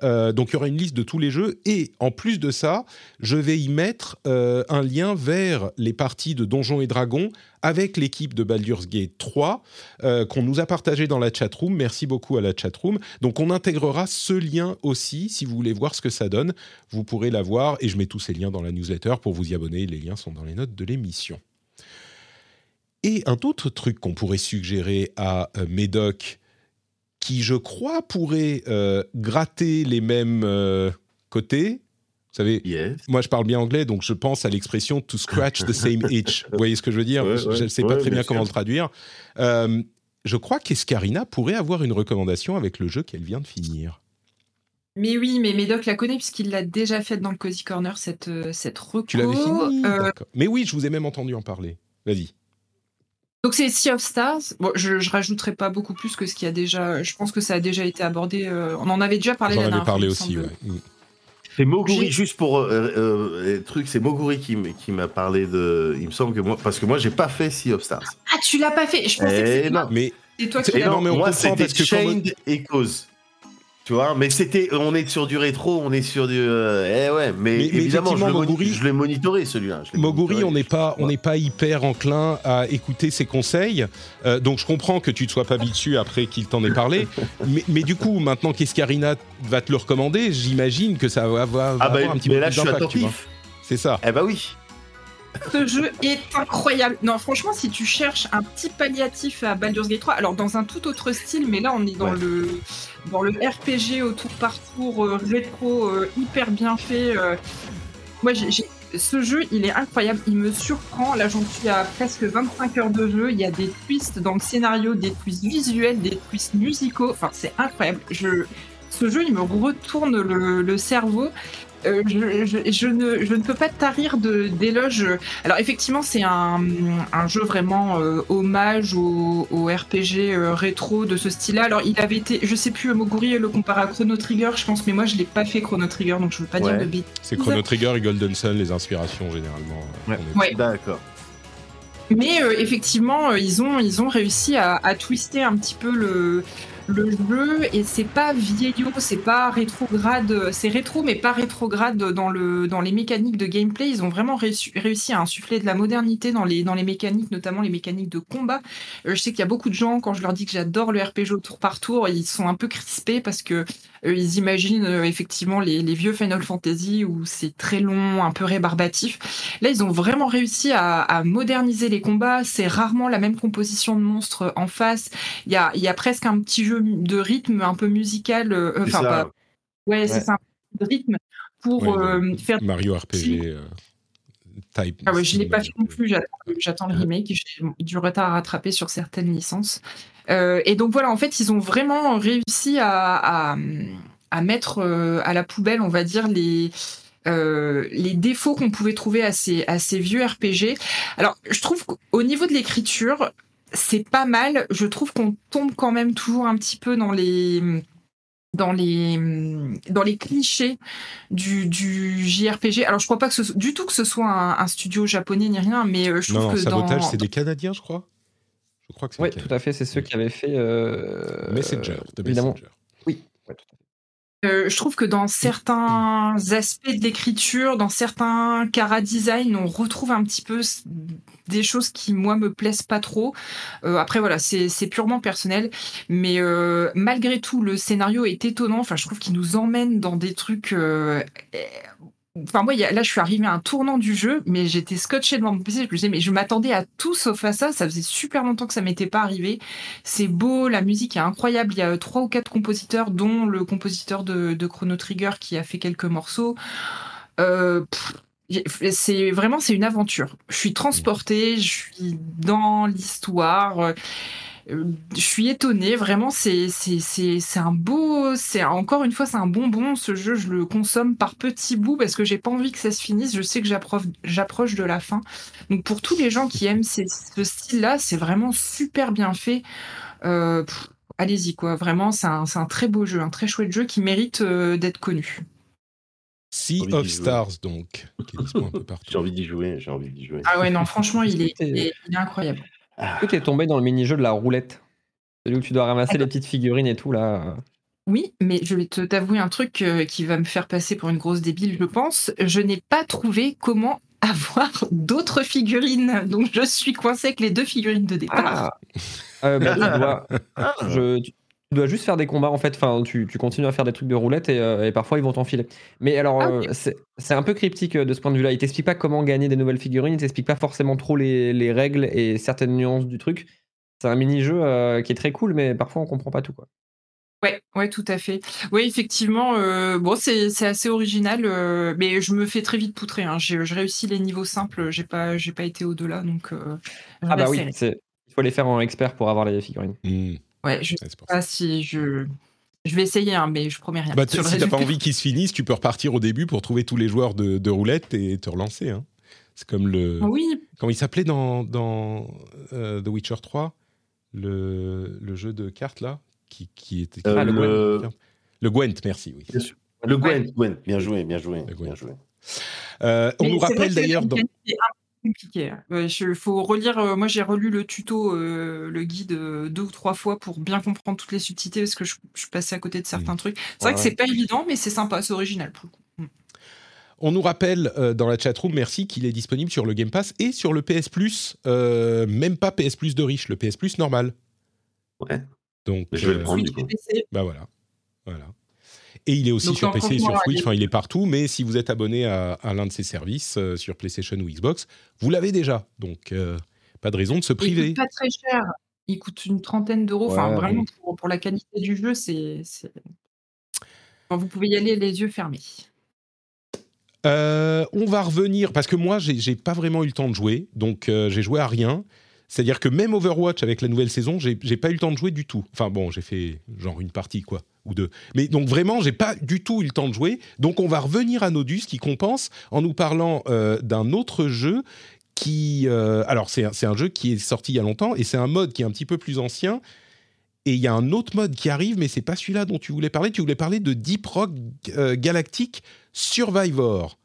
Euh, donc il y aura une liste de tous les jeux et en plus de ça, je vais y mettre un lien vers les parties de Donjons et Dragons avec l'équipe de Baldur's Gate 3 euh, qu'on nous a partagé dans la chatroom. Merci beaucoup à la chatroom. Donc on intégrera ce lien aussi si vous voulez voir ce que ça donne. Vous pourrez la voir et je mets tous ces liens dans la newsletter pour vous y abonner. Les liens sont dans les notes de l'émission. Et un autre truc qu'on pourrait suggérer à euh, Médoc, qui je crois pourrait euh, gratter les mêmes côtés. Vous savez, Yes. moi, je parle bien anglais, donc je pense à l'expression to scratch the same itch. Vous voyez ce que je veux dire? Ouais, Je ouais. ne sais pas Ouais, très bien bien comment le traduire. Euh, je crois qu'Escarina pourrait avoir une recommandation avec le jeu qu'elle vient de finir. Mais oui, mais Médoc la connaît puisqu'il l'a déjà faite dans le Cozy Corner, cette, euh, cette reco. Tu l'avais fini Euh, D'accord. Mais oui, je vous ai même entendu en parler. Vas-y. Donc c'est Sea of Stars. Bon, je, je rajouterai pas beaucoup plus que ce qui a déjà. Je pense que ça a déjà été abordé. euh, on en avait déjà parlé. Avais dernière fois, parlé aussi. ouais. C'est Moguri, juste pour euh, euh, les trucs, c'est Moguri qui, m'a parlé de. Il me semble que moi, parce que moi, j'ai pas fait Sea of Stars. Ah, tu l'as pas fait. Je pensais que Eh c'était non. toi, Mais c'est toi qui l'as. non, mais on moi, comprend c'était parce que Chained et Cause. Tu vois, mais c'était, on est sur du rétro, on est sur du, euh, eh ouais, mais, Mais- mais évidemment, je le, je l'ai monitoré celui-là. Moguri, on n'est pas, on n'est pas hyper enclin à écouter ses conseils. Euh, donc je comprends que tu ne sois pas dessus après qu'il t'en ait parlé. mais, mais du coup, maintenant qu'Escarina va te le recommander, j'imagine que ça va, va- va Ah bah, avoir un petit mais peu là, plus je suis d'impact. C'est ça. Eh bah oui. Ce jeu est incroyable. Non, franchement, si tu cherches un petit palliatif à Baldur's Gate 3, alors dans un tout autre style, mais là on est dans Ouais. le dans le RPG au tour par tour euh, rétro euh, hyper bien fait. euh. Moi, j'ai, ce jeu, il est incroyable. Il me surprend. Là, j'en suis à presque 25 heures de jeu. Il y a des twists dans le scénario, des twists visuels, des twists musicaux. Enfin, c'est incroyable. Je, ce jeu, il me retourne le, le cerveau. Euh, je, je- je ne, je ne peux pas tarir de- d'éloges. Alors effectivement, c'est un, un jeu vraiment euh, hommage au, au RPG euh, rétro de ce style-là. Alors il avait été, je sais plus, Moguri le compare à Chrono Trigger, je pense, mais moi je l'ai pas fait Chrono Trigger, donc je veux pas dire de bêtises. C'est Chrono Trigger et Golden Sun, les inspirations généralement. Ouais. D'accord. Mais euh, effectivement, ils ont, ils ont réussi à, à twister un petit peu le, le jeu et c'est pas vieillot, c'est pas rétrograde, c'est rétro mais pas rétrograde dans, le, dans les mécaniques de gameplay. Ils ont vraiment réussi, à insuffler de la modernité dans les, dans les mécaniques, notamment les mécaniques de combat. Euh, je sais qu'il y a beaucoup de gens, quand je leur dis que j'adore le RPG au tour par tour, ils sont un peu crispés parce que ils imaginent euh, effectivement les, les vieux Final Fantasy où c'est très long, un peu rébarbatif. Là, ils ont vraiment réussi à, à moderniser les combats. C'est rarement la même composition de monstres en face. Il y a, il y a presque un petit jeu de rythme un peu musical. euh, C'est Enfin, ça. pas- ouais, c'est Ouais. ça, un rythme pour Ouais, euh, faire. Mario RPG euh, type. Ah ouais, je l'ai pas fait non plus. J'attends, le remake. J'ai du retard à rattraper sur certaines licences. Euh, et donc voilà, en fait, ils ont vraiment réussi à, à, à mettre euh, à la poubelle, on va dire, les, euh, les défauts qu'on pouvait trouver à ces, à ces vieux RPG. Alors, je trouve qu'au niveau de l'écriture, c'est pas mal. Je trouve qu'on tombe quand même toujours un petit peu dans les dans les dans les clichés du, du JRPG. Alors je crois pas que ce, soit- du tout que ce soit un, un studio japonais ni rien, mais euh, je trouve Non, non, que Sabotage, dans c'est des Canadiens, je crois. Je crois que c'est Oui, tout à fait. C'est ceux qui avaient fait. euh, Messenger, de évidemment. Messenger. Oui. ouais, tout à fait. Euh, je trouve que dans certains aspects de l'écriture, dans certains cara design, on retrouve un petit peu des choses qui moi me plaisent pas trop. Euh, après voilà, c'est purement personnel, mais euh, malgré tout le scénario est étonnant. Enfin, je trouve qu'il nous emmène dans des trucs. Euh, Enfin moi, là, je suis arrivée à un tournant du jeu, mais j'étais scotché devant mon PC. Je me disais, mais je m'attendais à tout sauf à ça. Ça faisait super longtemps que ça m'était pas arrivé. C'est beau, la musique est incroyable. Il y a euh, trois ou quatre compositeurs, dont le compositeur de, Chrono Trigger qui a fait quelques morceaux. Euh, c'est vraiment c'est une aventure. Je suis transportée, je suis dans l'histoire. Je suis étonnée, vraiment, c'est un beau, c'est encore une fois c'est un bonbon. Ce jeu, je le consomme par petits bouts parce que j'ai pas envie que ça se finisse. Je sais que j'approche de la fin. Donc pour tous les gens qui aiment ces- ce style-là, c'est vraiment super bien fait. Euh, Allez-y quoi, vraiment, c'est un, très beau jeu, un très chouette jeu qui mérite euh, d'être connu. Sea of. Stars, donc. J'ai envie d'y jouer, j'ai envie d'y jouer. Ah ouais, non, franchement, il est, Est-ce que il est, il est incroyable. Ah, Est-ce que t'es tombé dans le mini-jeu de la roulette? Celui où tu dois ramasser les petites figurines et tout là. Oui, mais je vais te t'avouer un truc euh, qui va me faire passer pour une grosse débile, je pense. Je n'ai pas trouvé comment avoir d'autres figurines. Donc je suis coincée avec les deux figurines de départ. Euh, bah, tu, dois, ah, je- tu- tu dois juste faire des combats en fait. Enfin, tu, tu continues à faire des trucs de roulette et, euh, et parfois ils vont t'enfiler. Mais alors, Ah, euh, c'est un peu cryptique euh, de ce point de vue-là. Il t'explique pas comment gagner des nouvelles figurines. Il t'explique pas forcément trop les, les règles et certaines nuances du truc. C'est un mini-jeu euh, qui est très cool, mais parfois on comprend pas tout quoi. Ouais, ouais, tout à fait. Oui, effectivement, euh, bon, c'est assez original, euh, mais je me fais très vite poutrer. Hein. J'ai je réussis les niveaux simples, j'ai pas, j'ai pas été au-delà, donc. euh, Ah bah oui, il faut les faire en expert pour avoir les figurines. Hmm, Ouais, je sais pas si je. Je vais essayer, hein, mais je promets rien. Bah, si t'as pas envie qu'ils se finissent, tu peux repartir au début pour trouver tous les joueurs de, de roulette et te relancer. hein. C'est comme le. Oui, Comment il s'appelait dans, dans euh, The Witcher 3 le, le jeu de cartes là qui, qui était. Euh, Ah, le le- Le Gwent, merci, oui. Bien sûr. Le Ouais. Gwent, Gwent, bien joué, bien joué, Gwent. bien joué. Euh, on Mais nous rappelle d'ailleurs dans. Compliquée. Il faut relire. euh, moi, j'ai relu le tuto, euh, le guide euh, deux ou trois fois pour bien comprendre toutes les subtilités parce que je, je suis passée à côté de certains trucs. C'est vrai que Ouais. c'est pas évident, mais c'est sympa, c'est original pour le coup. Mm. On nous rappelle euh, dans la chatroom, merci, qu'il est disponible sur le Game Pass et sur le PS Plus, euh, même pas PS Plus de riche, le PS Plus normal. Ouais. Donc, Je vais le euh, prendre. Du coup. PC. bah voilà, voilà. Et il est aussi Donc, sur PC et sur Switch, il- enfin il est partout, mais si vous êtes abonné à, à l'un de ces services euh, sur PlayStation ou Xbox, vous l'avez déjà. Donc euh, pas de raison de se Il priver. coûte pas très cher. Il coûte une trentaine d'euros. Enfin, vraiment, pour, pour la qualité du jeu, c'est. Enfin, vous pouvez y aller les yeux fermés. Euh, on va revenir parce que moi j'ai j'ai pas vraiment eu le temps de jouer, donc euh, j'ai joué à rien. C'est-à-dire que même Overwatch avec la nouvelle saison, j'ai j'ai pas eu le temps de jouer du tout. Enfin bon, j'ai fait genre une partie quoi ou deux. Mais donc vraiment, j'ai pas du tout eu le temps de jouer. Donc on va revenir à Nodus qui compense en nous parlant euh, d'un autre jeu qui, euh, alors c'est un, c'est un jeu qui est sorti il y a longtemps et c'est un mode qui est un petit peu plus ancien. Et il y a un autre mode qui arrive, mais c'est pas celui-là dont tu voulais parler. Tu voulais parler de Deep Rock euh, Galactic Survivor.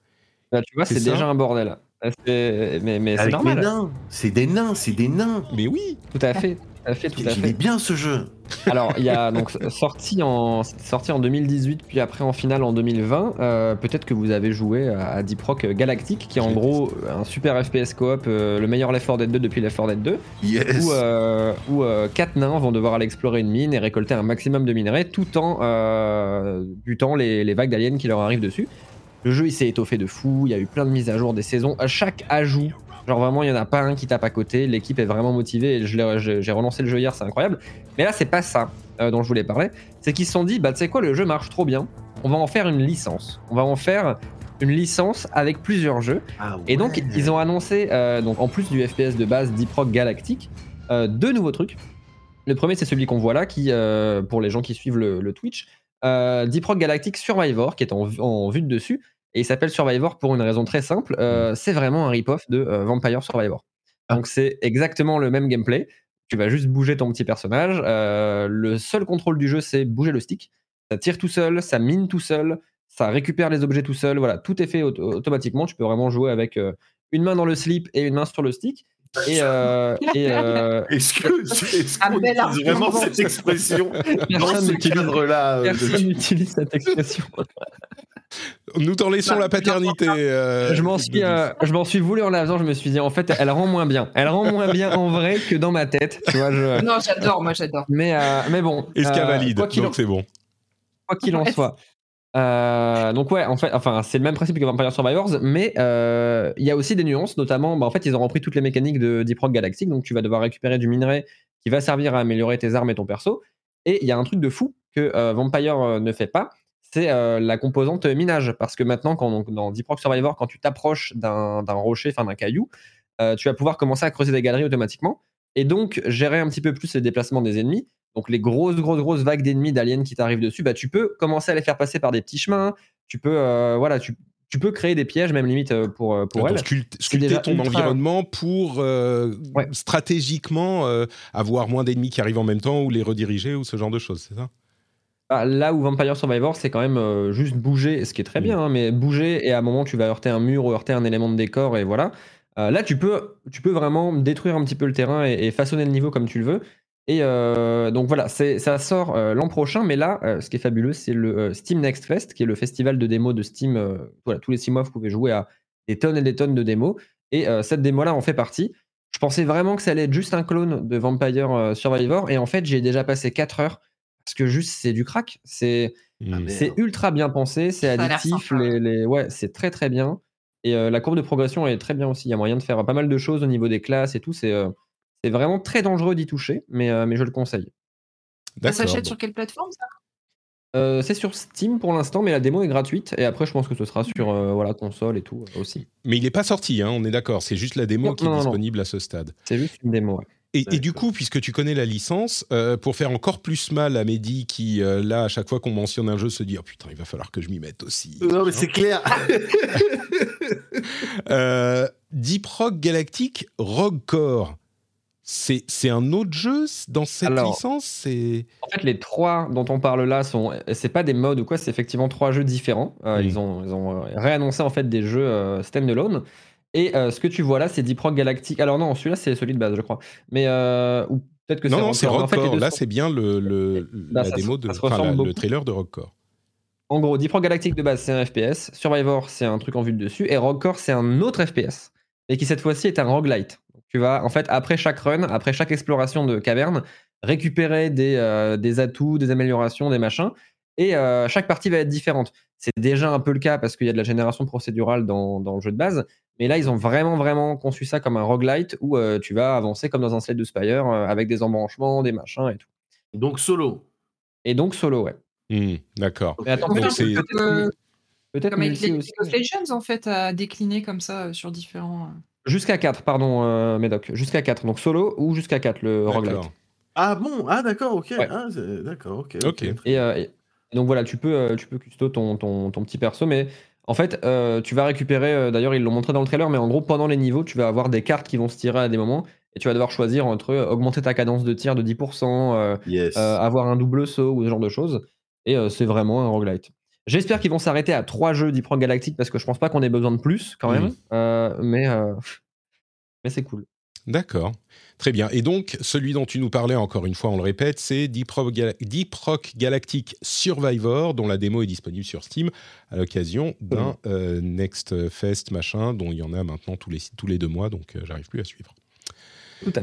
Bah, tu vois, C'est déjà un bordel. Euh, c'est- Mais, mais c'est Avec des normal. nains. C'est des nains, c'est des nains. Mais oui, Tout à fait. Tout à fait, tout à Il fait. est bien ce jeu. Alors, il y a donc sorti en, sorti en 2018, puis après en finale en 2020. euh, Peut-être que vous avez joué à, à Deep Rock Galactic, qui est en gros un super FPS coop, euh, le meilleur Left 4 Dead 2 depuis Left 4 Dead 2, Yes. où, euh, où euh, quatre nains vont devoir aller explorer une mine et récolter un maximum de minerais, tout en butant les, les vagues d'aliens qui leur arrivent dessus. Le jeu il s'est étoffé de fou, il y a eu plein de mises à jour des saisons. À chaque ajout, genre vraiment il n'y en a pas un qui tape à côté, l'équipe est vraiment motivée et j'ai relancé le jeu hier, c'est incroyable. Mais là c'est pas ça euh, dont je voulais parler, c'est qu'ils se sont dit, bah tu sais quoi, le jeu marche trop bien, on va en faire une licence. On va en faire une licence avec plusieurs jeux. Ah Et donc, ils ont annoncé, euh, donc en plus du FPS de base Deep Rock Galactic, euh, deux nouveaux trucs. Le premier, c'est celui qu'on voit là, qui, euh, pour les gens qui suivent le, le Twitch, Deep Rock Galactic Survivor, qui est en, en vue de dessus. Et il s'appelle Survivor pour une raison très simple. euh, c'est vraiment un rip-off de euh, Vampire Survivor. Donc, c'est exactement le même gameplay. Tu vas juste bouger ton petit personnage. Euh, le seul contrôle du jeu, c'est bouger le stick. Ça tire tout seul, ça mine tout seul, ça récupère les objets tout seul. Voilà, tout est fait auto- automatiquement. Tu peux vraiment jouer avec une main dans le slip et une main sur le stick. Et, euh, et, euh, Est-ce que est-ce qu'on utilise vraiment cette expression dans Personne ce n'utilise- cadre-là euh, personne n'utilise cette expression. nous t'en laissons Bah, la paternité. euh, je m'en suis, euh, je m'en suis voulu en la faisant. Je me suis dit, en fait, elle rend moins bien. Elle rend moins bien en vrai que dans ma tête. Tu vois, je... Non, j'adore, moi j'adore. Mais, euh, mais bon. Et ce qui euh, valide, quoi qu'il en- donc c'est bon. quoi qu'il en soit. Euh, donc ouais, en fait, enfin, c'est le même principe que Vampire Survivors, mais euh, il y a aussi des nuances, notamment, bah, en fait, ils ont repris toutes les mécaniques de Deep Rock donc tu vas devoir récupérer du minerai qui va servir à améliorer tes armes et ton perso. Et il y a un truc de fou que euh, Vampire ne fait pas, c'est la composante minage, parce que maintenant, quand, dans Deep Rock Survivor, quand tu t'approches d'un rocher, enfin d'un caillou, tu vas pouvoir commencer à creuser des galeries automatiquement, et donc gérer un petit peu plus les déplacements des ennemis. Donc les grosses, grosses, grosses vagues d'ennemis, d'aliens qui t'arrivent dessus, bah, tu peux commencer à les faire passer par des petits chemins. Tu peux, euh, voilà, tu, tu peux créer des pièges, même limite euh, pour, euh, pour elles. sculpter, ton ultra- environnement pour euh, Ouais. stratégiquement euh, avoir moins d'ennemis qui arrivent en même temps ou les rediriger ou ce genre de choses, c'est ça? Bah, là où Vampire Survivor, c'est quand même euh, juste bouger, ce qui est très Mm. bien, hein, mais bouger et à un moment tu vas heurter un mur ou heurter un élément de décor et voilà. Là, tu peux, tu peux vraiment détruire un petit peu le terrain et, et façonner le niveau comme tu le veux. Et euh, donc voilà, ça sort euh, l'an prochain, mais là, euh, ce qui est fabuleux, c'est le euh, Steam Next Fest, qui est le festival de démos de Steam. euh, voilà, tous les six mois, vous pouvez jouer à des tonnes et des tonnes de démos. Et euh, cette démo-là en fait partie. Je pensais vraiment que ça allait être juste un clone de Vampire euh, Survivor, et en fait, j'ai déjà passé 4 heures parce que juste c'est du crack. C'est Ah, c'est ultra bien pensé, c'est addictif, sympa. les, les- ouais, c'est très très bien. Et euh, la courbe de progression est très bien aussi. Il y a moyen de faire pas mal de choses au niveau des classes et tout. C'est euh, c'est vraiment très dangereux d'y toucher, mais, euh, mais je le conseille. Ça s'achète bon. sur quelle plateforme ça? Euh, c'est sur Steam pour l'instant, mais la démo est gratuite. Et après, je pense que ce sera sur euh, voilà, console et tout euh, aussi. Mais il n'est pas sorti, hein, on est d'accord. C'est juste la démo Non, qui est non, non. disponible à ce stade. C'est juste une démo. ouais. Et, et du coup, puisque tu connais la licence, euh, pour faire encore plus mal à Mehdi, qui euh, là, à chaque fois qu'on mentionne un jeu, se dit oh putain, il va falloir que je m'y mette aussi. Non, mais c'est clair. Euh, Deep Rock Galactic Rogue Core. C'est un autre jeu dans cette Alors, licence C'est En fait, les trois dont on parle là sont, c'est pas des modes ou quoi, c'est effectivement trois jeux différents. Euh. Ils ont, ils ont euh, réannoncé en fait des jeux euh, standalone. Et euh, ce que tu vois là, c'est Deep Rock Galactic. Alors non, celui-là c'est celui de base, je crois. Mais ou peut-être que non c'est non, c'est Core. Mais Rogue en fait, Là, sont- c'est bien le, le- Bah, la démo se- de, enfin, la- le trailer de Rogue Core. En gros, Deep Rock Galactic de base, c'est un FPS. Survivor, c'est un truc en vue de dessus. Et Rogue Core, c'est un autre FPS. Et qui cette fois-ci est un roguelite. Tu vas, en fait, après chaque run, après chaque exploration de caverne, récupérer des, euh, des atouts, des améliorations, des machins. Et euh, chaque partie va être différente. C'est déjà un peu le cas parce qu'il y a de la génération procédurale dans, dans, le jeu de base. Mais là, ils ont vraiment, vraiment conçu ça comme un roguelite où euh, tu vas avancer comme dans un Slade de Spire euh, avec des embranchements, des machins et tout. Donc solo. Et donc solo, ouais. Mmh, D'accord. Mais attends, peut-être comme avec les of Legends, en fait, à décliner comme ça sur différents. Jusqu'à 4, pardon, euh, Médoc. Jusqu'à 4. Donc solo ou jusqu'à 4, le roguelite. Ah bon? Ah d'accord, ok. Ah, d'accord, ok. ok. Euh, et, donc voilà, tu peux, euh, tu peux custo ton, ton, ton, petit perso, mais en fait, euh, tu vas récupérer, d'ailleurs ils l'ont montré dans le trailer, mais en gros, pendant les niveaux, tu vas avoir des cartes qui vont se tirer à des moments, et tu vas devoir choisir entre augmenter ta cadence de tir de 10%, avoir un double saut ou ce genre de choses. Et c'est vraiment un roguelite. J'espère qu'ils vont s'arrêter à 3 jeux d'Hypron Galactic parce que je pense pas qu'on ait besoin de plus quand même. mais mais c'est cool. D'accord. Très bien. Et donc, celui dont tu nous parlais, encore une fois, on le répète, c'est Deep Rock, Galactic Survivor, dont la démo est disponible sur Steam à l'occasion d'un euh, Next Fest, machin, dont il y en a maintenant tous les, tous les deux mois, donc euh, j'arrive plus à suivre.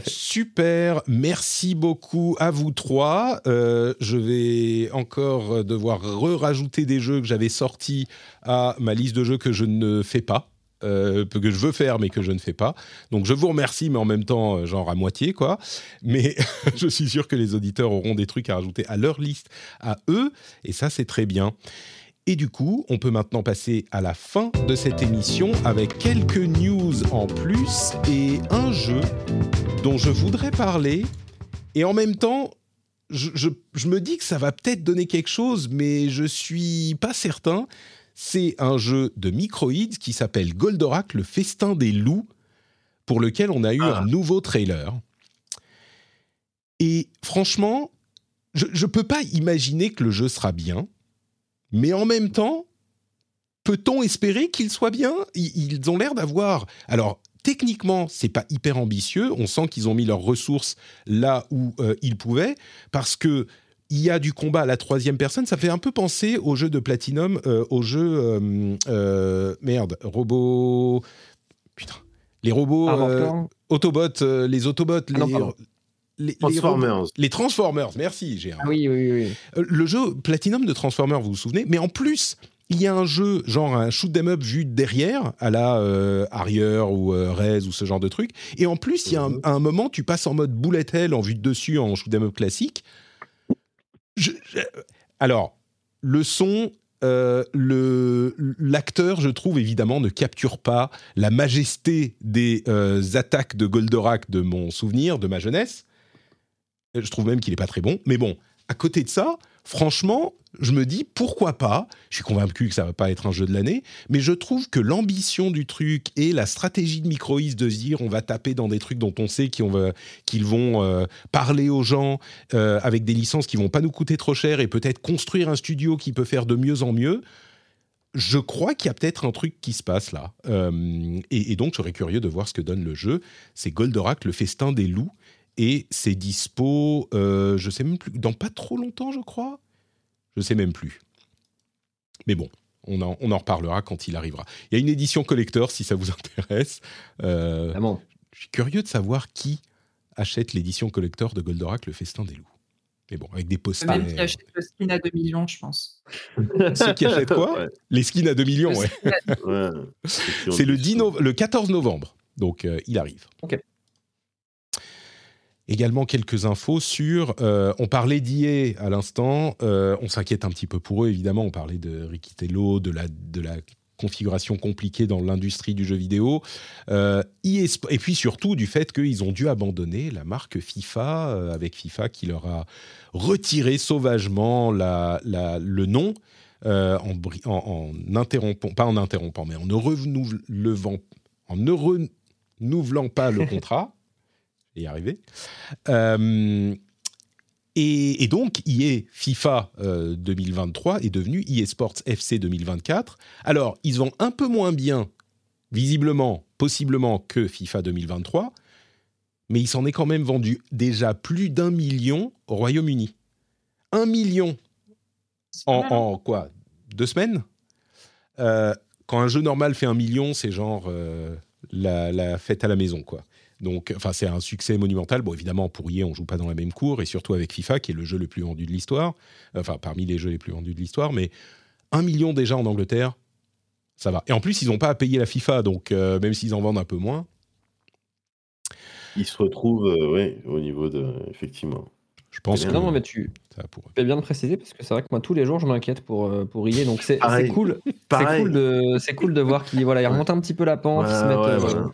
Super, merci beaucoup à vous trois. Euh, je vais encore devoir re-rajouter des jeux que j'avais sortis à ma liste de jeux que je ne fais pas euh, que je veux faire mais que je ne fais pas. Donc je vous remercie, mais en même temps, euh, genre à moitié, quoi. Mais je suis sûr que les auditeurs auront des trucs à rajouter à leur liste, à eux, et ça c'est très bien. Et du coup, on peut maintenant passer à la fin de cette émission avec quelques news en plus et un jeu dont je voudrais parler. Et en même temps, je, je, je me dis que ça va peut-être donner quelque chose, mais je suis pas certain c'est un jeu de Microids qui s'appelle Goldorak, le festin des loups, pour lequel on a eu un ah. nouveau trailer. Et franchement, je ne peux pas imaginer que le jeu sera bien, mais en même temps, peut-on espérer qu'il soit bien? Ils ont l'air d'avoir... Alors, techniquement, c'est pas hyper ambitieux. On sent qu'ils ont mis leurs ressources là où euh, ils pouvaient, parce que il y a du combat à la troisième personne. Ça fait un peu penser au jeu de Platinum, euh, au jeu. Euh, euh, merde, robots. Putain. Les robots. Autobots, les Autobots, ah les. Transformers. Les, Transformers, merci, Gérard. Ah oui, oui, oui. le jeu Platinum de Transformers, vous vous souvenez Mais en plus, il y a un jeu, genre un shoot 'em up vu derrière, à la euh, Arrière ou Rez ou ce genre de truc. Et en plus, il y a un, un, moment, tu passes en mode bullet hell en vue de dessus en shoot 'em up classique alors, le son, euh, l'acteur, je trouve évidemment, ne capture pas la majesté des euh, attaques de Goldorak de mon souvenir, de ma jeunesse. Je trouve même qu'il n'est pas très bon. Mais bon, à côté de ça, franchement, je me dis pourquoi pas? Je suis convaincu que ça va pas être un jeu de l'année, mais je trouve que l'ambition du truc et la stratégie de Microïs de dire on va taper dans des trucs dont on sait qu'ils vont euh, parler aux gens euh, avec des licences qui vont pas nous coûter trop cher et peut-être construire un studio qui peut faire de mieux en mieux. Je crois qu'il y a peut-être un truc qui se passe là. Euh, et, et, donc, je serais curieux de voir ce que donne le jeu. C'est Goldorak, le festin des loups. Et c'est dispo, euh, je sais même plus, dans pas trop longtemps, je crois. Je sais même plus. Mais bon, on en, on en reparlera quand il arrivera. Il y a une édition collector si ça vous intéresse. Euh, ah je suis curieux de savoir qui achète l'édition collector de Goldorak, le festin des loups. Mais bon, avec des posters. Même qui achète le skin à 2 millions, je pense. Ceux qui achètent quoi Les skins à 2 millions, ouais. C'est le, le 14 novembre, donc euh, il arrive. Ok également quelques infos sur. Euh, on parlait d'IA à l'instant. Euh, on s'inquiète un petit peu pour eux, évidemment. On parlait de Rikitello, de la, de la configuration compliquée dans l'industrie du jeu vidéo. Euh, et puis surtout du fait qu'ils ont dû abandonner la marque FIFA, avec FIFA qui leur a retiré sauvagement la, la, le nom. En, en, en, interrompant, pas en interrompant, mais en ne renouvelant, en ne renouvelant pas le contrat, y arriver. Euh, et, donc, EA FIFA 2023 euh, est devenu EA Sports FC 2024. Alors, ils vont un peu moins bien, visiblement, possiblement, que FIFA 2023, mais il s'en est quand même vendu déjà plus d'un million au Royaume-Uni. Un million en, quoi? Deux semaines? Euh, Quand un jeu normal fait un million, c'est genre la, la, fête à la maison, quoi. Donc, enfin, c'est un succès monumental. Bon, évidemment, pour EA, on joue pas dans la même cour, et surtout avec FIFA, qui est le jeu le plus vendu de l'histoire. Enfin, parmi les jeux les plus vendus de l'histoire. Mais un million déjà en Angleterre, ça va. Et en plus, ils n'ont pas à payer la FIFA, donc euh, même s'ils en vendent un peu moins. Ils se retrouvent, euh, ouais, au niveau de. Effectivement. Je pense que. Non, mais tu ça fais bien de préciser parce que c'est vrai que moi tous les jours je m'inquiète pour euh, pour EA donc c'est cool c'est cool de c'est cool de voir qu'ils voilà ils remontent un petit peu la pente ils se Ouais, mettent ouais, euh, voilà.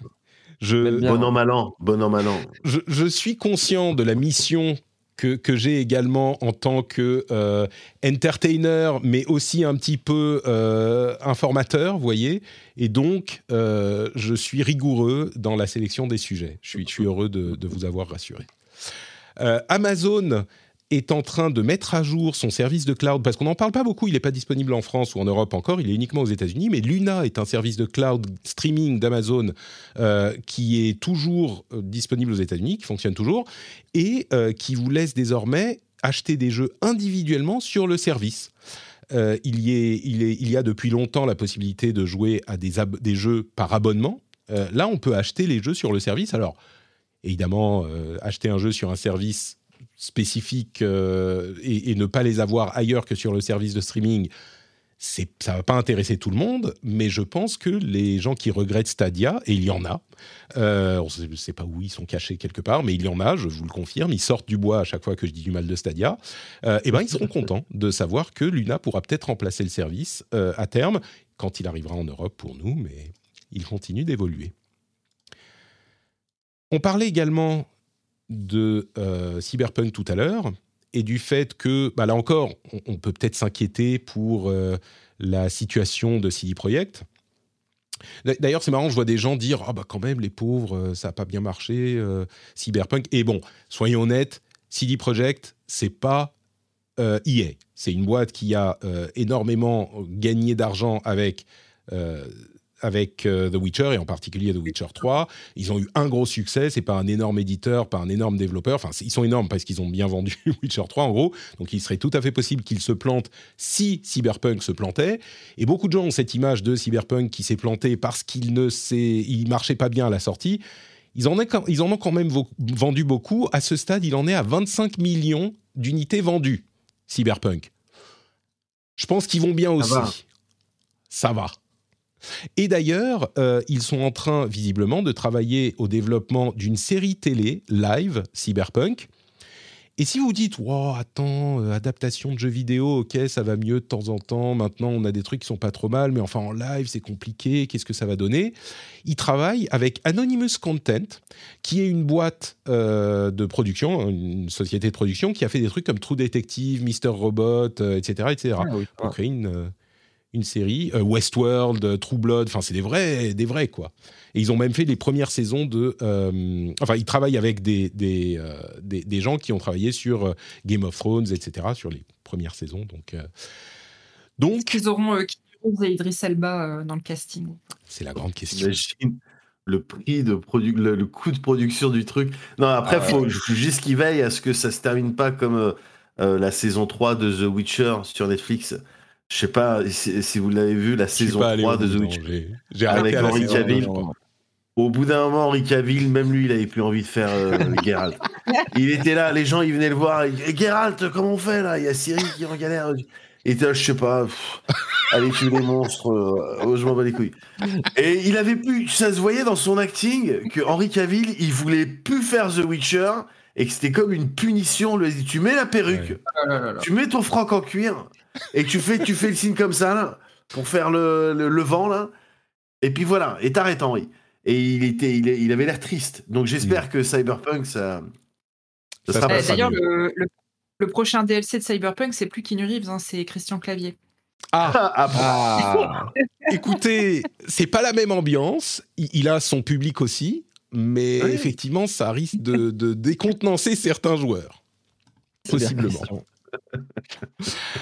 Je. Bon an, mal an. Bon an, mal an. je, je suis conscient de la mission que, que j'ai également en tant que euh, entertainer, mais aussi un petit peu euh, informateur, vous voyez. Et donc, euh, je suis rigoureux dans la sélection des sujets. Je suis, je suis heureux de, de vous avoir rassuré. Euh, Amazon est en train de mettre à jour son service de cloud, parce qu'on n'en parle pas beaucoup, il n'est pas disponible en France ou en Europe encore, il est uniquement aux États-Unis, mais Luna est un service de cloud streaming d'Amazon euh, qui est toujours euh, disponible aux États-Unis, qui fonctionne toujours, et euh, qui vous laisse désormais acheter des jeux individuellement sur le service. Il, y est, il, est- il y a depuis longtemps la possibilité de jouer à des, des jeux par abonnement. Là, on peut acheter les jeux sur le service. Alors, évidemment, acheter un jeu sur un service spécifique euh, et, et ne pas les avoir ailleurs que sur le service de streaming, c'est, ça va pas intéresser tout le monde, mais je pense que les gens qui regrettent Stadia, et il y en a, euh, on ne sait pas où ils sont cachés quelque part, mais il y en a, je vous le confirme, ils sortent du bois à chaque fois que je dis du mal de Stadia, euh, et ben ils seront contents de savoir que Luna pourra peut-être remplacer le service euh, à terme, quand il arrivera en Europe pour nous, mais il continue d'évoluer. On parlait également de euh, Cyberpunk tout à l'heure et du fait que, bah là encore, on, peut peut-être s'inquiéter pour euh, la situation de CD Projekt. D'a- D'ailleurs, c'est marrant, je vois des gens dire Ah, bah quand même, les pauvres, euh, ça n'a pas bien marché, Cyberpunk. Et bon, soyons honnêtes, CD Projekt, c'est pas euh, EA. C'est une boîte qui a énormément gagné d'argent avec, avec euh, The Witcher et en particulier The Witcher 3. Ils ont eu un gros succès. C'est pas un énorme éditeur, pas un énorme développeur. Enfin, ils sont énormes parce qu'ils ont bien vendu Witcher 3 en gros. Donc, il serait tout à fait possible qu'ils se plantent si Cyberpunk se plantait. Et beaucoup de gens ont cette image de Cyberpunk qui s'est planté parce qu'il ne il marchait pas bien à la sortie. Ils en, est quand- ils en ont quand même vendu beaucoup. À ce stade, il en est à 25 millions d'unités vendues, Cyberpunk. Je pense qu'ils vont bien aussi. va. Ça va. Et d'ailleurs, euh, ils sont en train, visiblement, de travailler au développement d'une série télé live, Cyberpunk. Et si vous dites, wow, attends, euh, adaptation de jeux vidéo, ok, ça va mieux de temps en temps, maintenant on a des trucs qui sont pas trop mal, mais enfin en live c'est compliqué, qu'est-ce que ça va donner? Ils travaillent avec Anonymous Content, qui est une boîte euh, de production, une société de production qui a fait des trucs comme True Detective, Mr. Robot, euh, etc. etc Ah oui. pour créer une, une série. Euh, Westworld, euh, True Blood, enfin, c'est des vrais, des vrais, quoi. Et ils ont même fait les premières saisons de. euh, enfin, ils travaillent avec des, des, euh, des, des gens qui ont travaillé sur Game of Thrones, etc., sur les premières saisons. Donc, euh, donc Ils auront euh, et Idris Elba euh, dans le casting? c'est la grande question. Imagine le prix de produ le, le coût de production du truc. Non, après, Ah ouais. faut juste qu'ils veillent à ce que ça se termine pas comme euh, euh, la saison 3 de The Witcher sur Netflix. Je sais pas si, si vous l'avez vu, la saison pas allé 3 au de bout, The Witcher. Avec saison Cavill. Au bout d'un moment, Henri Cavill, même lui, il avait plus envie de faire euh, Geralt. Il était là, les gens, ils venaient le voir. Et, Eh, Geralt, comment on fait là? Il y a Ciri qui est en galère. Il était là, je sais pas. pff, allez tuer les monstres. euh, oh, je m'en bats les couilles. Et il avait plus. Ça se voyait dans son acting que Henri Cavill, il voulait plus faire The Witcher et que c'était comme une punition. On lui a dit Tu mets la perruque, Ouais. Tu mets ton froc en cuir et tu fais, tu fais le signe comme ça là pour faire le, le, le vent là. Et puis voilà, et t'arrêtes Henri. Et il était, il, il avait l'air triste. Donc j'espère que Cyberpunk ça, ça, sera pas. D'ailleurs, le, le- le prochain DLC de Cyberpunk, c'est plus Keanu Reeves, hein, c'est Christian Clavier. Ah, Ah, Ah, écoutez, c'est pas la même ambiance. Il, il a son public aussi, mais Oui. effectivement, ça risque de, de décontenancer certains joueurs. Possiblement.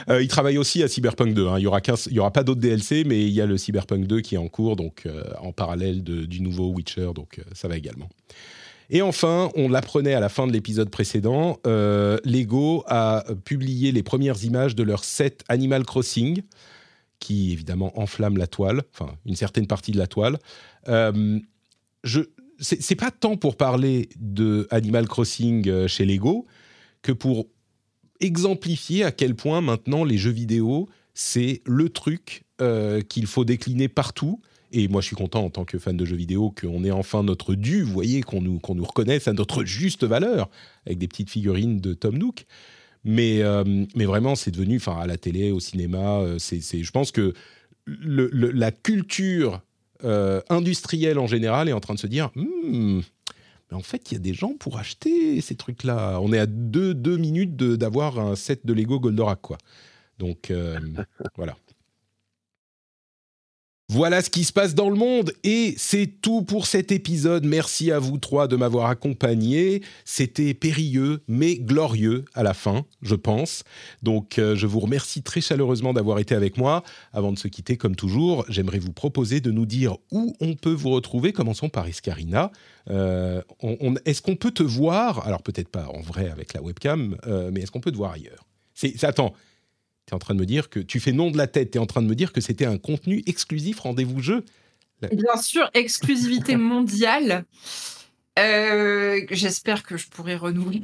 Euh, il travaille aussi à Cyberpunk 2. hein. Il y aura pas d'autres DLC, mais il y a le Cyberpunk 2 qui est en cours, donc euh, en parallèle du nouveau Witcher, donc euh, ça va également. Et enfin, on l'apprenait à la fin de l'épisode précédent, Lego a publié les premières images de leur set Animal Crossing, qui évidemment enflamme la toile, enfin une certaine partie de la toile. Je, c'est pas tant pour parler de Animal Crossing chez Lego que pour exemplifier à quel point maintenant les jeux vidéo c'est le truc euh, qu'il faut décliner partout. Et moi, je suis content en tant que fan de jeux vidéo qu'on ait enfin notre dû, vous voyez, qu'on nous, qu'on nous reconnaisse à notre juste valeur, avec des petites figurines de Tom Nook. Mais, euh, mais vraiment, c'est devenu, enfin, à la télé, au cinéma, euh, c'est, c'est- je pense que la culture industrielle en général est en train de se dire, Hmm, mais en fait, il y a des gens pour acheter ces trucs-là. On est à deux, deux minutes de- d'avoir un set de Lego Goldorak, quoi. Donc, euh, voilà. Voilà ce qui se passe dans le monde et c'est tout pour cet épisode. Merci à vous trois de m'avoir accompagné. C'était périlleux mais glorieux à la fin, je pense. Donc euh, je vous remercie très chaleureusement d'avoir été avec moi. Avant de se quitter, comme toujours, j'aimerais vous proposer de nous dire où on peut vous retrouver. Commençons par Escarina. Euh, est-ce qu'on peut te voir? Alors peut-être pas en vrai avec la webcam, euh, mais est-ce qu'on peut te voir ailleurs? C'est, c'est- Attends, tu es en train de me dire que tu fais nom de la tête, tu es en train de me dire que c'était un contenu exclusif rendez-vous jeu. Bien sûr, exclusivité mondiale. Euh, J'espère que je pourrai renouveler.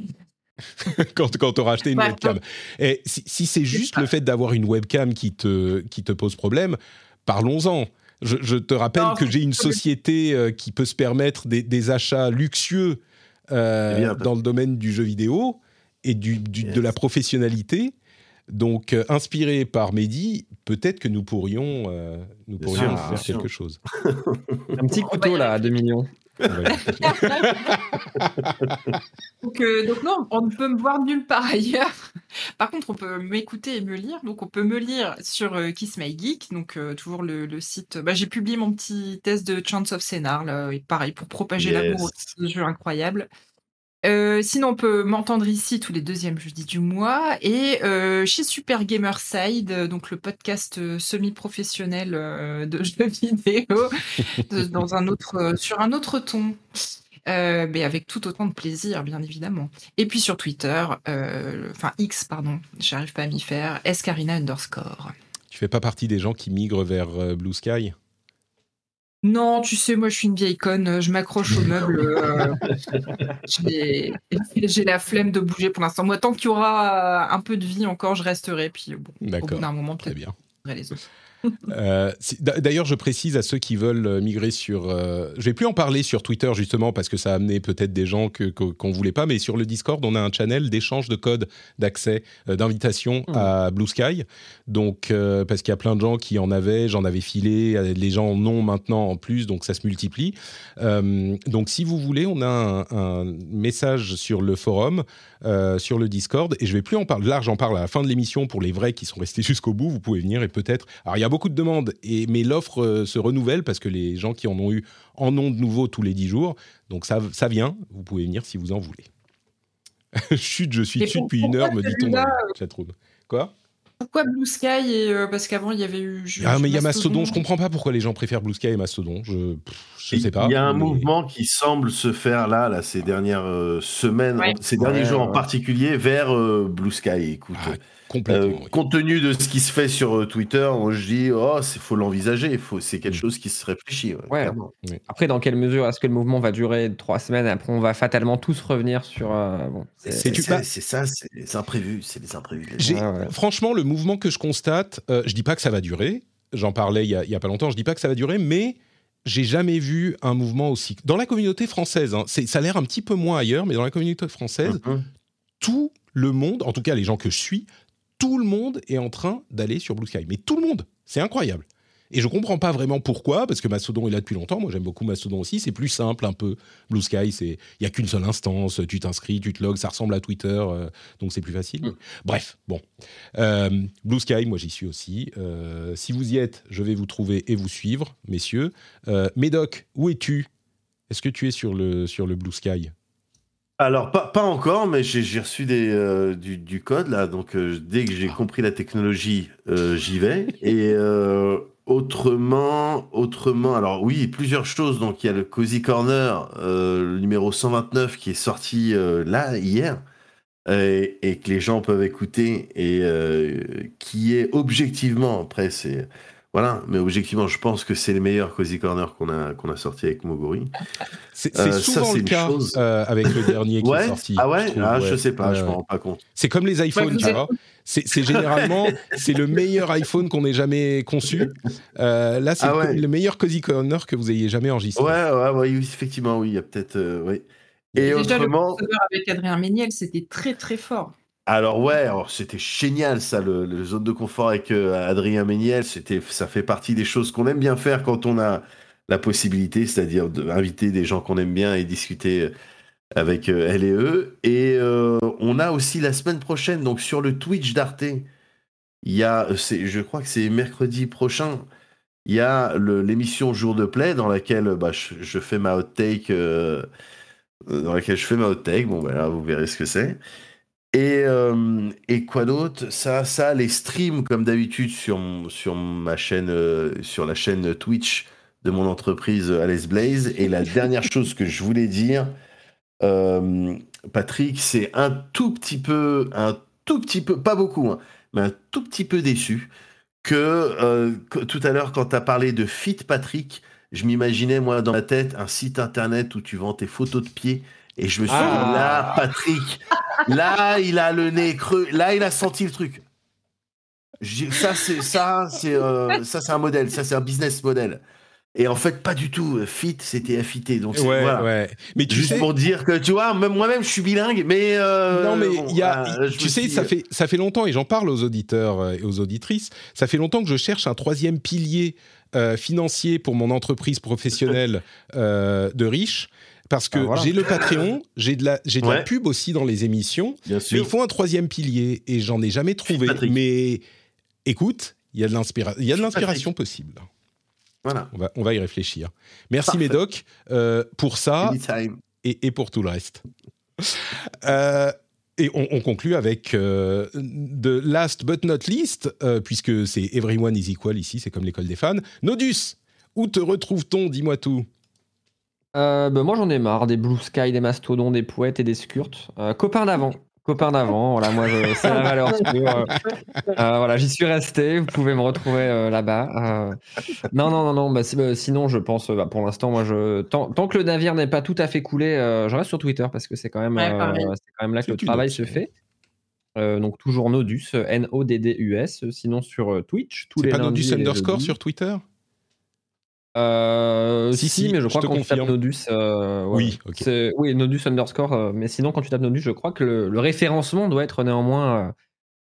quand, quand tu auras acheté une Ouais, webcam. Et si, si c'est juste le fait d'avoir une webcam qui te, qui te pose problème, parlons-en. Je, je te rappelle Non, que j'ai une société euh, qui peut se permettre des, des achats luxueux euh, bien. dans le domaine du jeu vidéo et du, du- de la professionnalité. Donc, euh, inspiré par Mehdi, peut-être que nous pourrions, euh, nous pourrions sûr, faire sûr. quelque chose. Un petit couteau là à 2 millions. Donc, euh, donc non, on ne peut me voir nulle part ailleurs. Par contre, on peut m'écouter et me lire. Donc, on peut me lire sur euh, Kiss My Geek, donc euh, toujours le, le site. Bah, J'ai publié mon petit test de Chance of Scénar, là, et pareil, pour propager Yes. l'amour de ce jeu incroyable. Euh, sinon, on peut m'entendre ici tous les deuxièmes jeudis du mois et euh, chez Super Gamerside, euh, donc le podcast semi-professionnel de jeux vidéo, sur un autre ton. Mais avec tout autant de plaisir, bien évidemment. Et puis sur Twitter, enfin X, pardon, j'arrive pas à m'y faire, Escarina underscore. tu fais pas partie des gens qui migrent vers Blue Sky? Non, tu sais, moi je suis une vieille conne, euh, je m'accroche au meuble. euh, j'ai la flemme de bouger pour l'instant. Moi, tant qu'il y aura euh, un peu de vie encore, je resterai. Puis bon, au bout d'un moment, Très peut-être bien. je verrai les autres. Euh, D'ailleurs, je précise à ceux qui veulent euh, migrer sur. euh, je vais plus en parler sur Twitter justement parce que ça a amené peut-être des gens que que- qu'on voulait pas, mais sur le Discord, on a un channel d'échange de codes d'accès, euh, d'invitation Mhm. à Blue Sky. Donc, euh, parce qu'il y a plein de gens qui en avaient, j'en avais filé, les gens en ont maintenant en plus, donc ça se multiplie. Donc, si vous voulez, on a un, un message sur le forum, sur le Discord, et je vais plus en parler. Là, j'en parle à la fin de l'émission pour les vrais qui sont restés jusqu'au bout. Vous pouvez venir et peut-être. Alors, il y a beaucoup de demandes, et, mais l'offre euh, se renouvelle parce que les gens qui en ont eu en ont de nouveau tous les 10 jours. Donc, ça, ça vient. Vous pouvez venir si vous en voulez. Chut, je suis dessus depuis une heure, me dit-on dans celui-là, le chatroom. Quoi? Pourquoi Blue Sky et, euh, Parce qu'avant, il y avait eu. Ah, mais il y a Mastodon. Je comprends pas pourquoi les gens préfèrent Blue Sky et Mastodon. Je, je sais pas. Il y a un mais- mouvement qui semble se faire là, là ces dernières euh, semaines, Ouais. ces derniers Ouais, jours en particulier, vers euh, Blue Sky. Écoute, Ah, complètement. oui. compte tenu de ce qui se fait sur euh, Twitter, moi je dis, oh, il faut l'envisager, faut, c'est quelque Mm. chose qui se réfléchit. ouais, Ouais. clairement. Après, dans quelle mesure est-ce que le mouvement va durer trois semaines Après, on va fatalement tous revenir sur. euh, bon, C'est c'est- C'est- c'est- tu- c'est- c'est ça, c'est les imprévus, c'est les imprévus. Ouais. Franchement, le mouvement que je constate, euh, je dis pas que ça va durer. J'en parlais il y, a, il y a pas longtemps. Je dis pas que ça va durer, mais j'ai jamais vu un mouvement aussi. Dans la communauté française, hein, c'est- ça a l'air un petit peu moins ailleurs, mais dans la communauté française, Mhm. tout le monde, en tout cas les gens que je suis, tout le monde est en train d'aller sur Blue Sky. Mais tout le monde, c'est incroyable. Et je comprends pas vraiment pourquoi, parce que Mastodon est là depuis longtemps. Moi, j'aime beaucoup Mastodon aussi. C'est plus simple un peu. Blue Sky, c'est il y a qu'une seule instance. Tu t'inscris, tu te logs, ça ressemble à Twitter, euh, donc c'est plus facile. Mm. Bref, bon. Euh, Blue Sky, moi j'y suis aussi. Euh, si vous y êtes, je vais vous trouver et vous suivre, messieurs. Médoc, où es-tu? Est-ce que tu es sur le sur le Blue Sky? Alors, pas, pas encore, mais j'ai reçu des, euh, du, du code là, donc euh, dès que j'ai Ah. compris la technologie, euh, j'y vais. Et autrement, autrement, alors oui, plusieurs choses. Donc, il y a le Cozy Corner, le numéro 129 qui est sorti là, hier, et, et que les gens peuvent écouter, et qui est objectivement, après, c'est. Voilà, mais objectivement, je pense que c'est le meilleur Cozy Corner qu'on a, qu'on a sorti avec Moguri. C'est Euh, ça, souvent c'est le une cas chose- euh, avec le dernier qui Ouais est sorti. Ah ouais, je trouve, ah, ouais. Je sais pas, je Ouais, me ouais. rends pas compte. C'est comme les iPhones, tu vois. C'est c'est généralement c'est le meilleur iPhone qu'on ait jamais conçu. Euh, là, c'est Ah ouais. le, le meilleur Cozy Corner que vous ayez jamais enregistré. Ouais, ouais, ouais, oui, effectivement, oui, il y a peut-être. euh, oui. Et Déjà, le autrement. crossover avec Adrien Méniel, c'était très très fort. Alors ouais, c'était génial ça, le, zone de confort avec euh, Adrien Méniel, c'était, ça fait partie des choses qu'on aime bien faire quand on a la possibilité, c'est-à-dire d'inviter des gens qu'on aime bien et discuter avec euh, elle et eux. Et euh, on a aussi la semaine prochaine, donc sur le Twitch d'Arte, il y a, je crois que c'est mercredi prochain, il y a l'émission Jour de Play dans laquelle bah, je, fais ma hot take, euh, dans laquelle je fais ma take. Bon, voilà, vous verrez ce que c'est. Et, euh, et quoi d'autre? Ça, ça, les streams comme d'habitude sur, sur ma chaîne, euh, sur la chaîne Twitch de mon entreprise euh, Alice Blaze. Et la dernière chose que je voulais dire, Patrick, c'est un tout petit peu, un tout petit peu, pas beaucoup, hein, mais un tout petit peu déçu que, tout à l'heure quand tu as parlé de Fit Patrick, je m'imaginais moi dans ma tête un site internet où tu vends tes photos de pieds. Et je me suis dit, Ah. là, Patrick, là, il a le nez creux, là, il a senti le truc. Ça, c'est ça, c'est euh, ça, c'est un modèle, ça, c'est un business model. Et en fait, pas du tout. Fit, c'était FIT. Donc, Ouais, voilà. ouais. Mais tu Juste sais, pour dire que, tu vois, même moi-même, je suis bilingue, mais. euh, non, mais bon, y a, tu sais, ça fait, ça fait longtemps, et j'en parle aux auditeurs euh, et aux auditrices, ça fait longtemps que je cherche un troisième pilier euh, financier pour mon entreprise professionnelle euh, de riche. Parce que Ah, voilà. j'ai le Patreon, j'ai de, la, j'ai de la Ouais. pub aussi dans les émissions, Bien mais sûr. il faut un troisième pilier et j'en ai jamais trouvé. Mais écoute, il y a de l'inspira- il y a de Phil l'inspiration possible. Voilà. On va, on va y réfléchir. Merci Parfait. Médoc euh, pour ça et, et pour tout le reste. Euh, et on, on conclut avec euh, The Last But Not Least, euh, puisque c'est Everyone is Equal ici, c'est comme l'école des fans. Nodus, où te retrouve-t-on? Dis-moi tout. Euh, bah, moi j'en ai marre des Blue Sky, des mastodons, des poètes et des skurts. Euh, copain d'avant. Copain d'avant, voilà, moi je- c'est la valeur sûre. Euh, euh, voilà, j'y suis resté, vous pouvez me retrouver euh, là-bas. Euh, non, non, non, non, bah, bah, sinon je pense, bah, pour l'instant, moi je. Tant, tant que le navire n'est pas tout à fait coulé, euh, je reste sur Twitter parce que c'est quand, même, Ouais, euh, pareil. c'est quand même là que C'est le travail se fait. Euh, donc toujours Nodus, N-O-D-D-U-S, sinon sur Twitch, tous C'est les pas Nodus underscore sur Twitter? Euh, Si, si, si, mais je crois qu'on tape. Nodus. euh, ouais. Oui, Oui, Nodus underscore. euh, mais sinon, quand tu tapes Nodus, je crois que le, le référencement doit être néanmoins euh,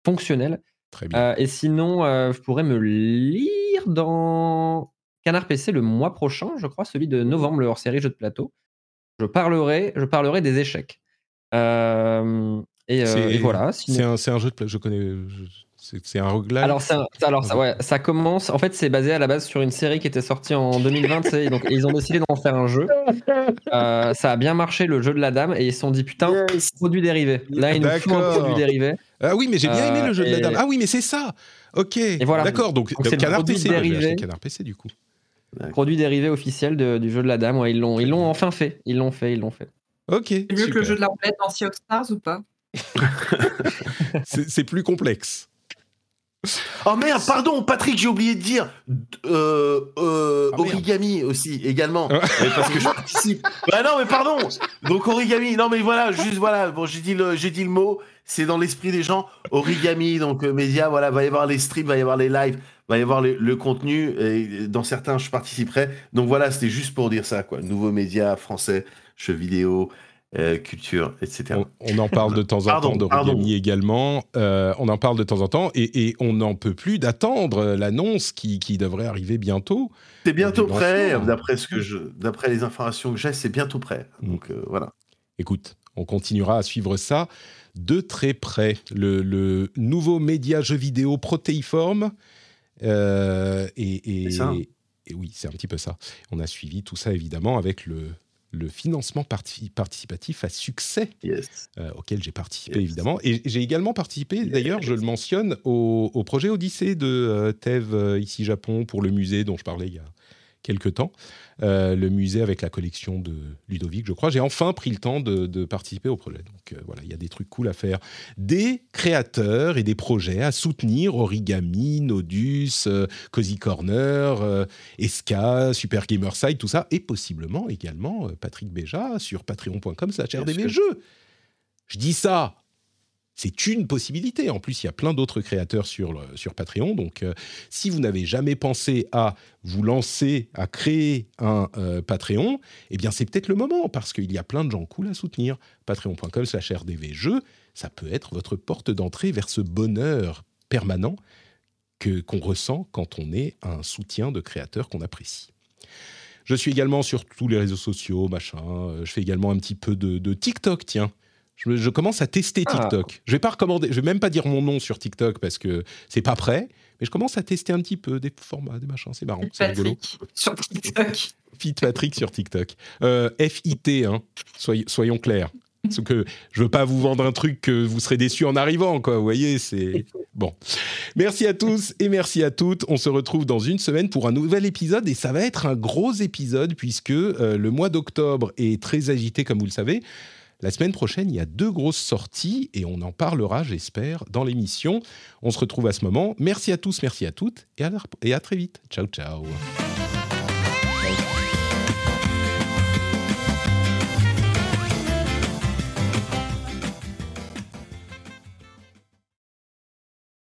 fonctionnel. Très bien. Euh, et sinon, euh, je pourrais me lire dans Canard PC le mois prochain, je crois, celui de novembre, le hors-série jeu de plateau. Je parlerai, je parlerai des échecs. Et, voilà. sinon- C'est un, jeu de pla- je connais. je- c'est un roguelike. alors, ça, ça- alors ça, ouais, ça commence. En fait, c'est basé à la base sur une série qui était sortie en 2020. tu sais, donc, ils ont décidé d'en faire un jeu. Euh, ça a bien marché, le jeu de la dame, et ils se sont dit putain, produit dérivé. Là, ils nous font un produit dérivé. Ah oui, mais j'ai bien aimé Euh, le jeu de la et- dame. Ah oui, mais c'est ça. Ok. voilà. D'accord. Donc, Donc, c'est le Canard produit PC. dérivé. Canard PC du coup. Produit dérivé officiel de- du jeu de la dame. Ouais, ils l'ont, ils l'ont enfin fait. Ils l'ont fait, ils l'ont fait. Ok. C'est mieux que le jeu de la roulette dans Sea of Stars ou pas? C'est plus complexe. Oh merde, pardon, Patrick, j'ai oublié de dire euh, euh, Ah, merde. origami aussi également, parce que je participe. Bah non, mais pardon. Donc origami, non mais voilà, juste voilà. Bon, j'ai dit le, j'ai dit le mot. C'est dans l'esprit des gens. Origami, donc euh, média, voilà, va y avoir les streams, va y avoir les lives, va y avoir les- le contenu. Et dans certains, je participerai. Donc voilà, c'était juste pour dire ça, quoi. Nouveaux médias français, jeux vidéo, euh, culture, etc. On, on en parle de temps en Pardon, temps d'origami également. Euh, on en parle de temps en temps et, et on n'en peut plus d'attendre l'annonce qui, qui devrait arriver bientôt. C'est bientôt prêt, d'après ce que je, d'après les informations que j'ai, c'est bientôt prêt. Donc euh, voilà. Écoute, on continuera à suivre ça de très près. Le, le nouveau média jeu vidéo protéiforme. et, et- et oui, c'est un petit peu ça. On a suivi tout ça évidemment avec le, le financement parti- participatif à succès Yes. euh, auquel j'ai participé Yes. évidemment. Et j'ai également participé, d'ailleurs, je le mentionne, au, au projet Odyssée de euh, euh, ici Japon pour le musée dont je parlais il y a, quelque temps. Euh, le musée avec la collection de Ludovic, je crois. J'ai enfin pris le temps de, participer au projet. Donc euh, voilà, il y a des trucs cool à faire. Des créateurs et des projets à soutenir Origami, Nodus, euh, Cozy Corner, Esca, Super Gamerside, tout ça. Et possiblement également Patrick Béja sur patreon.com/slash rdvjeux. Je dis ça c'est une possibilité. En plus, il y a plein d'autres créateurs sur, sur Patreon. Donc, euh, si vous n'avez jamais pensé à vous lancer, à créer un euh, Patreon, eh bien, c'est peut-être le moment parce qu'il y a plein de gens cool à soutenir. Patreon.com slash rdvjeux, ça peut être votre porte d'entrée vers ce bonheur permanent que, qu'on ressent quand on est un soutien de créateurs qu'on apprécie. Je suis également sur tous les réseaux sociaux, machin. Euh, je fais également un petit peu de, de TikTok, tiens. Je, commence à tester ah. TikTok. Je vais pas recommander, je vais même pas dire mon nom sur TikTok parce que c'est pas prêt, mais je commence à tester un petit peu des formats, des machins, c'est marrant, c'est rigolo. Sur TikTok. Fit Patrick sur TikTok. Euh, FIT, hein. soyons clairs. Parce que je veux pas vous vendre un truc que vous serez déçus en arrivant, quoi. Vous voyez, c'est bon. Merci à tous et merci à toutes. On se retrouve dans une semaine pour un nouvel épisode et ça va être un gros épisode puisque euh, le mois d'octobre est très agité, comme vous le savez. La semaine prochaine, il y a deux grosses sorties et on en parlera, j'espère, dans l'émission. On se retrouve à ce moment. Merci à tous, merci à toutes et à, très vite. Ciao, ciao.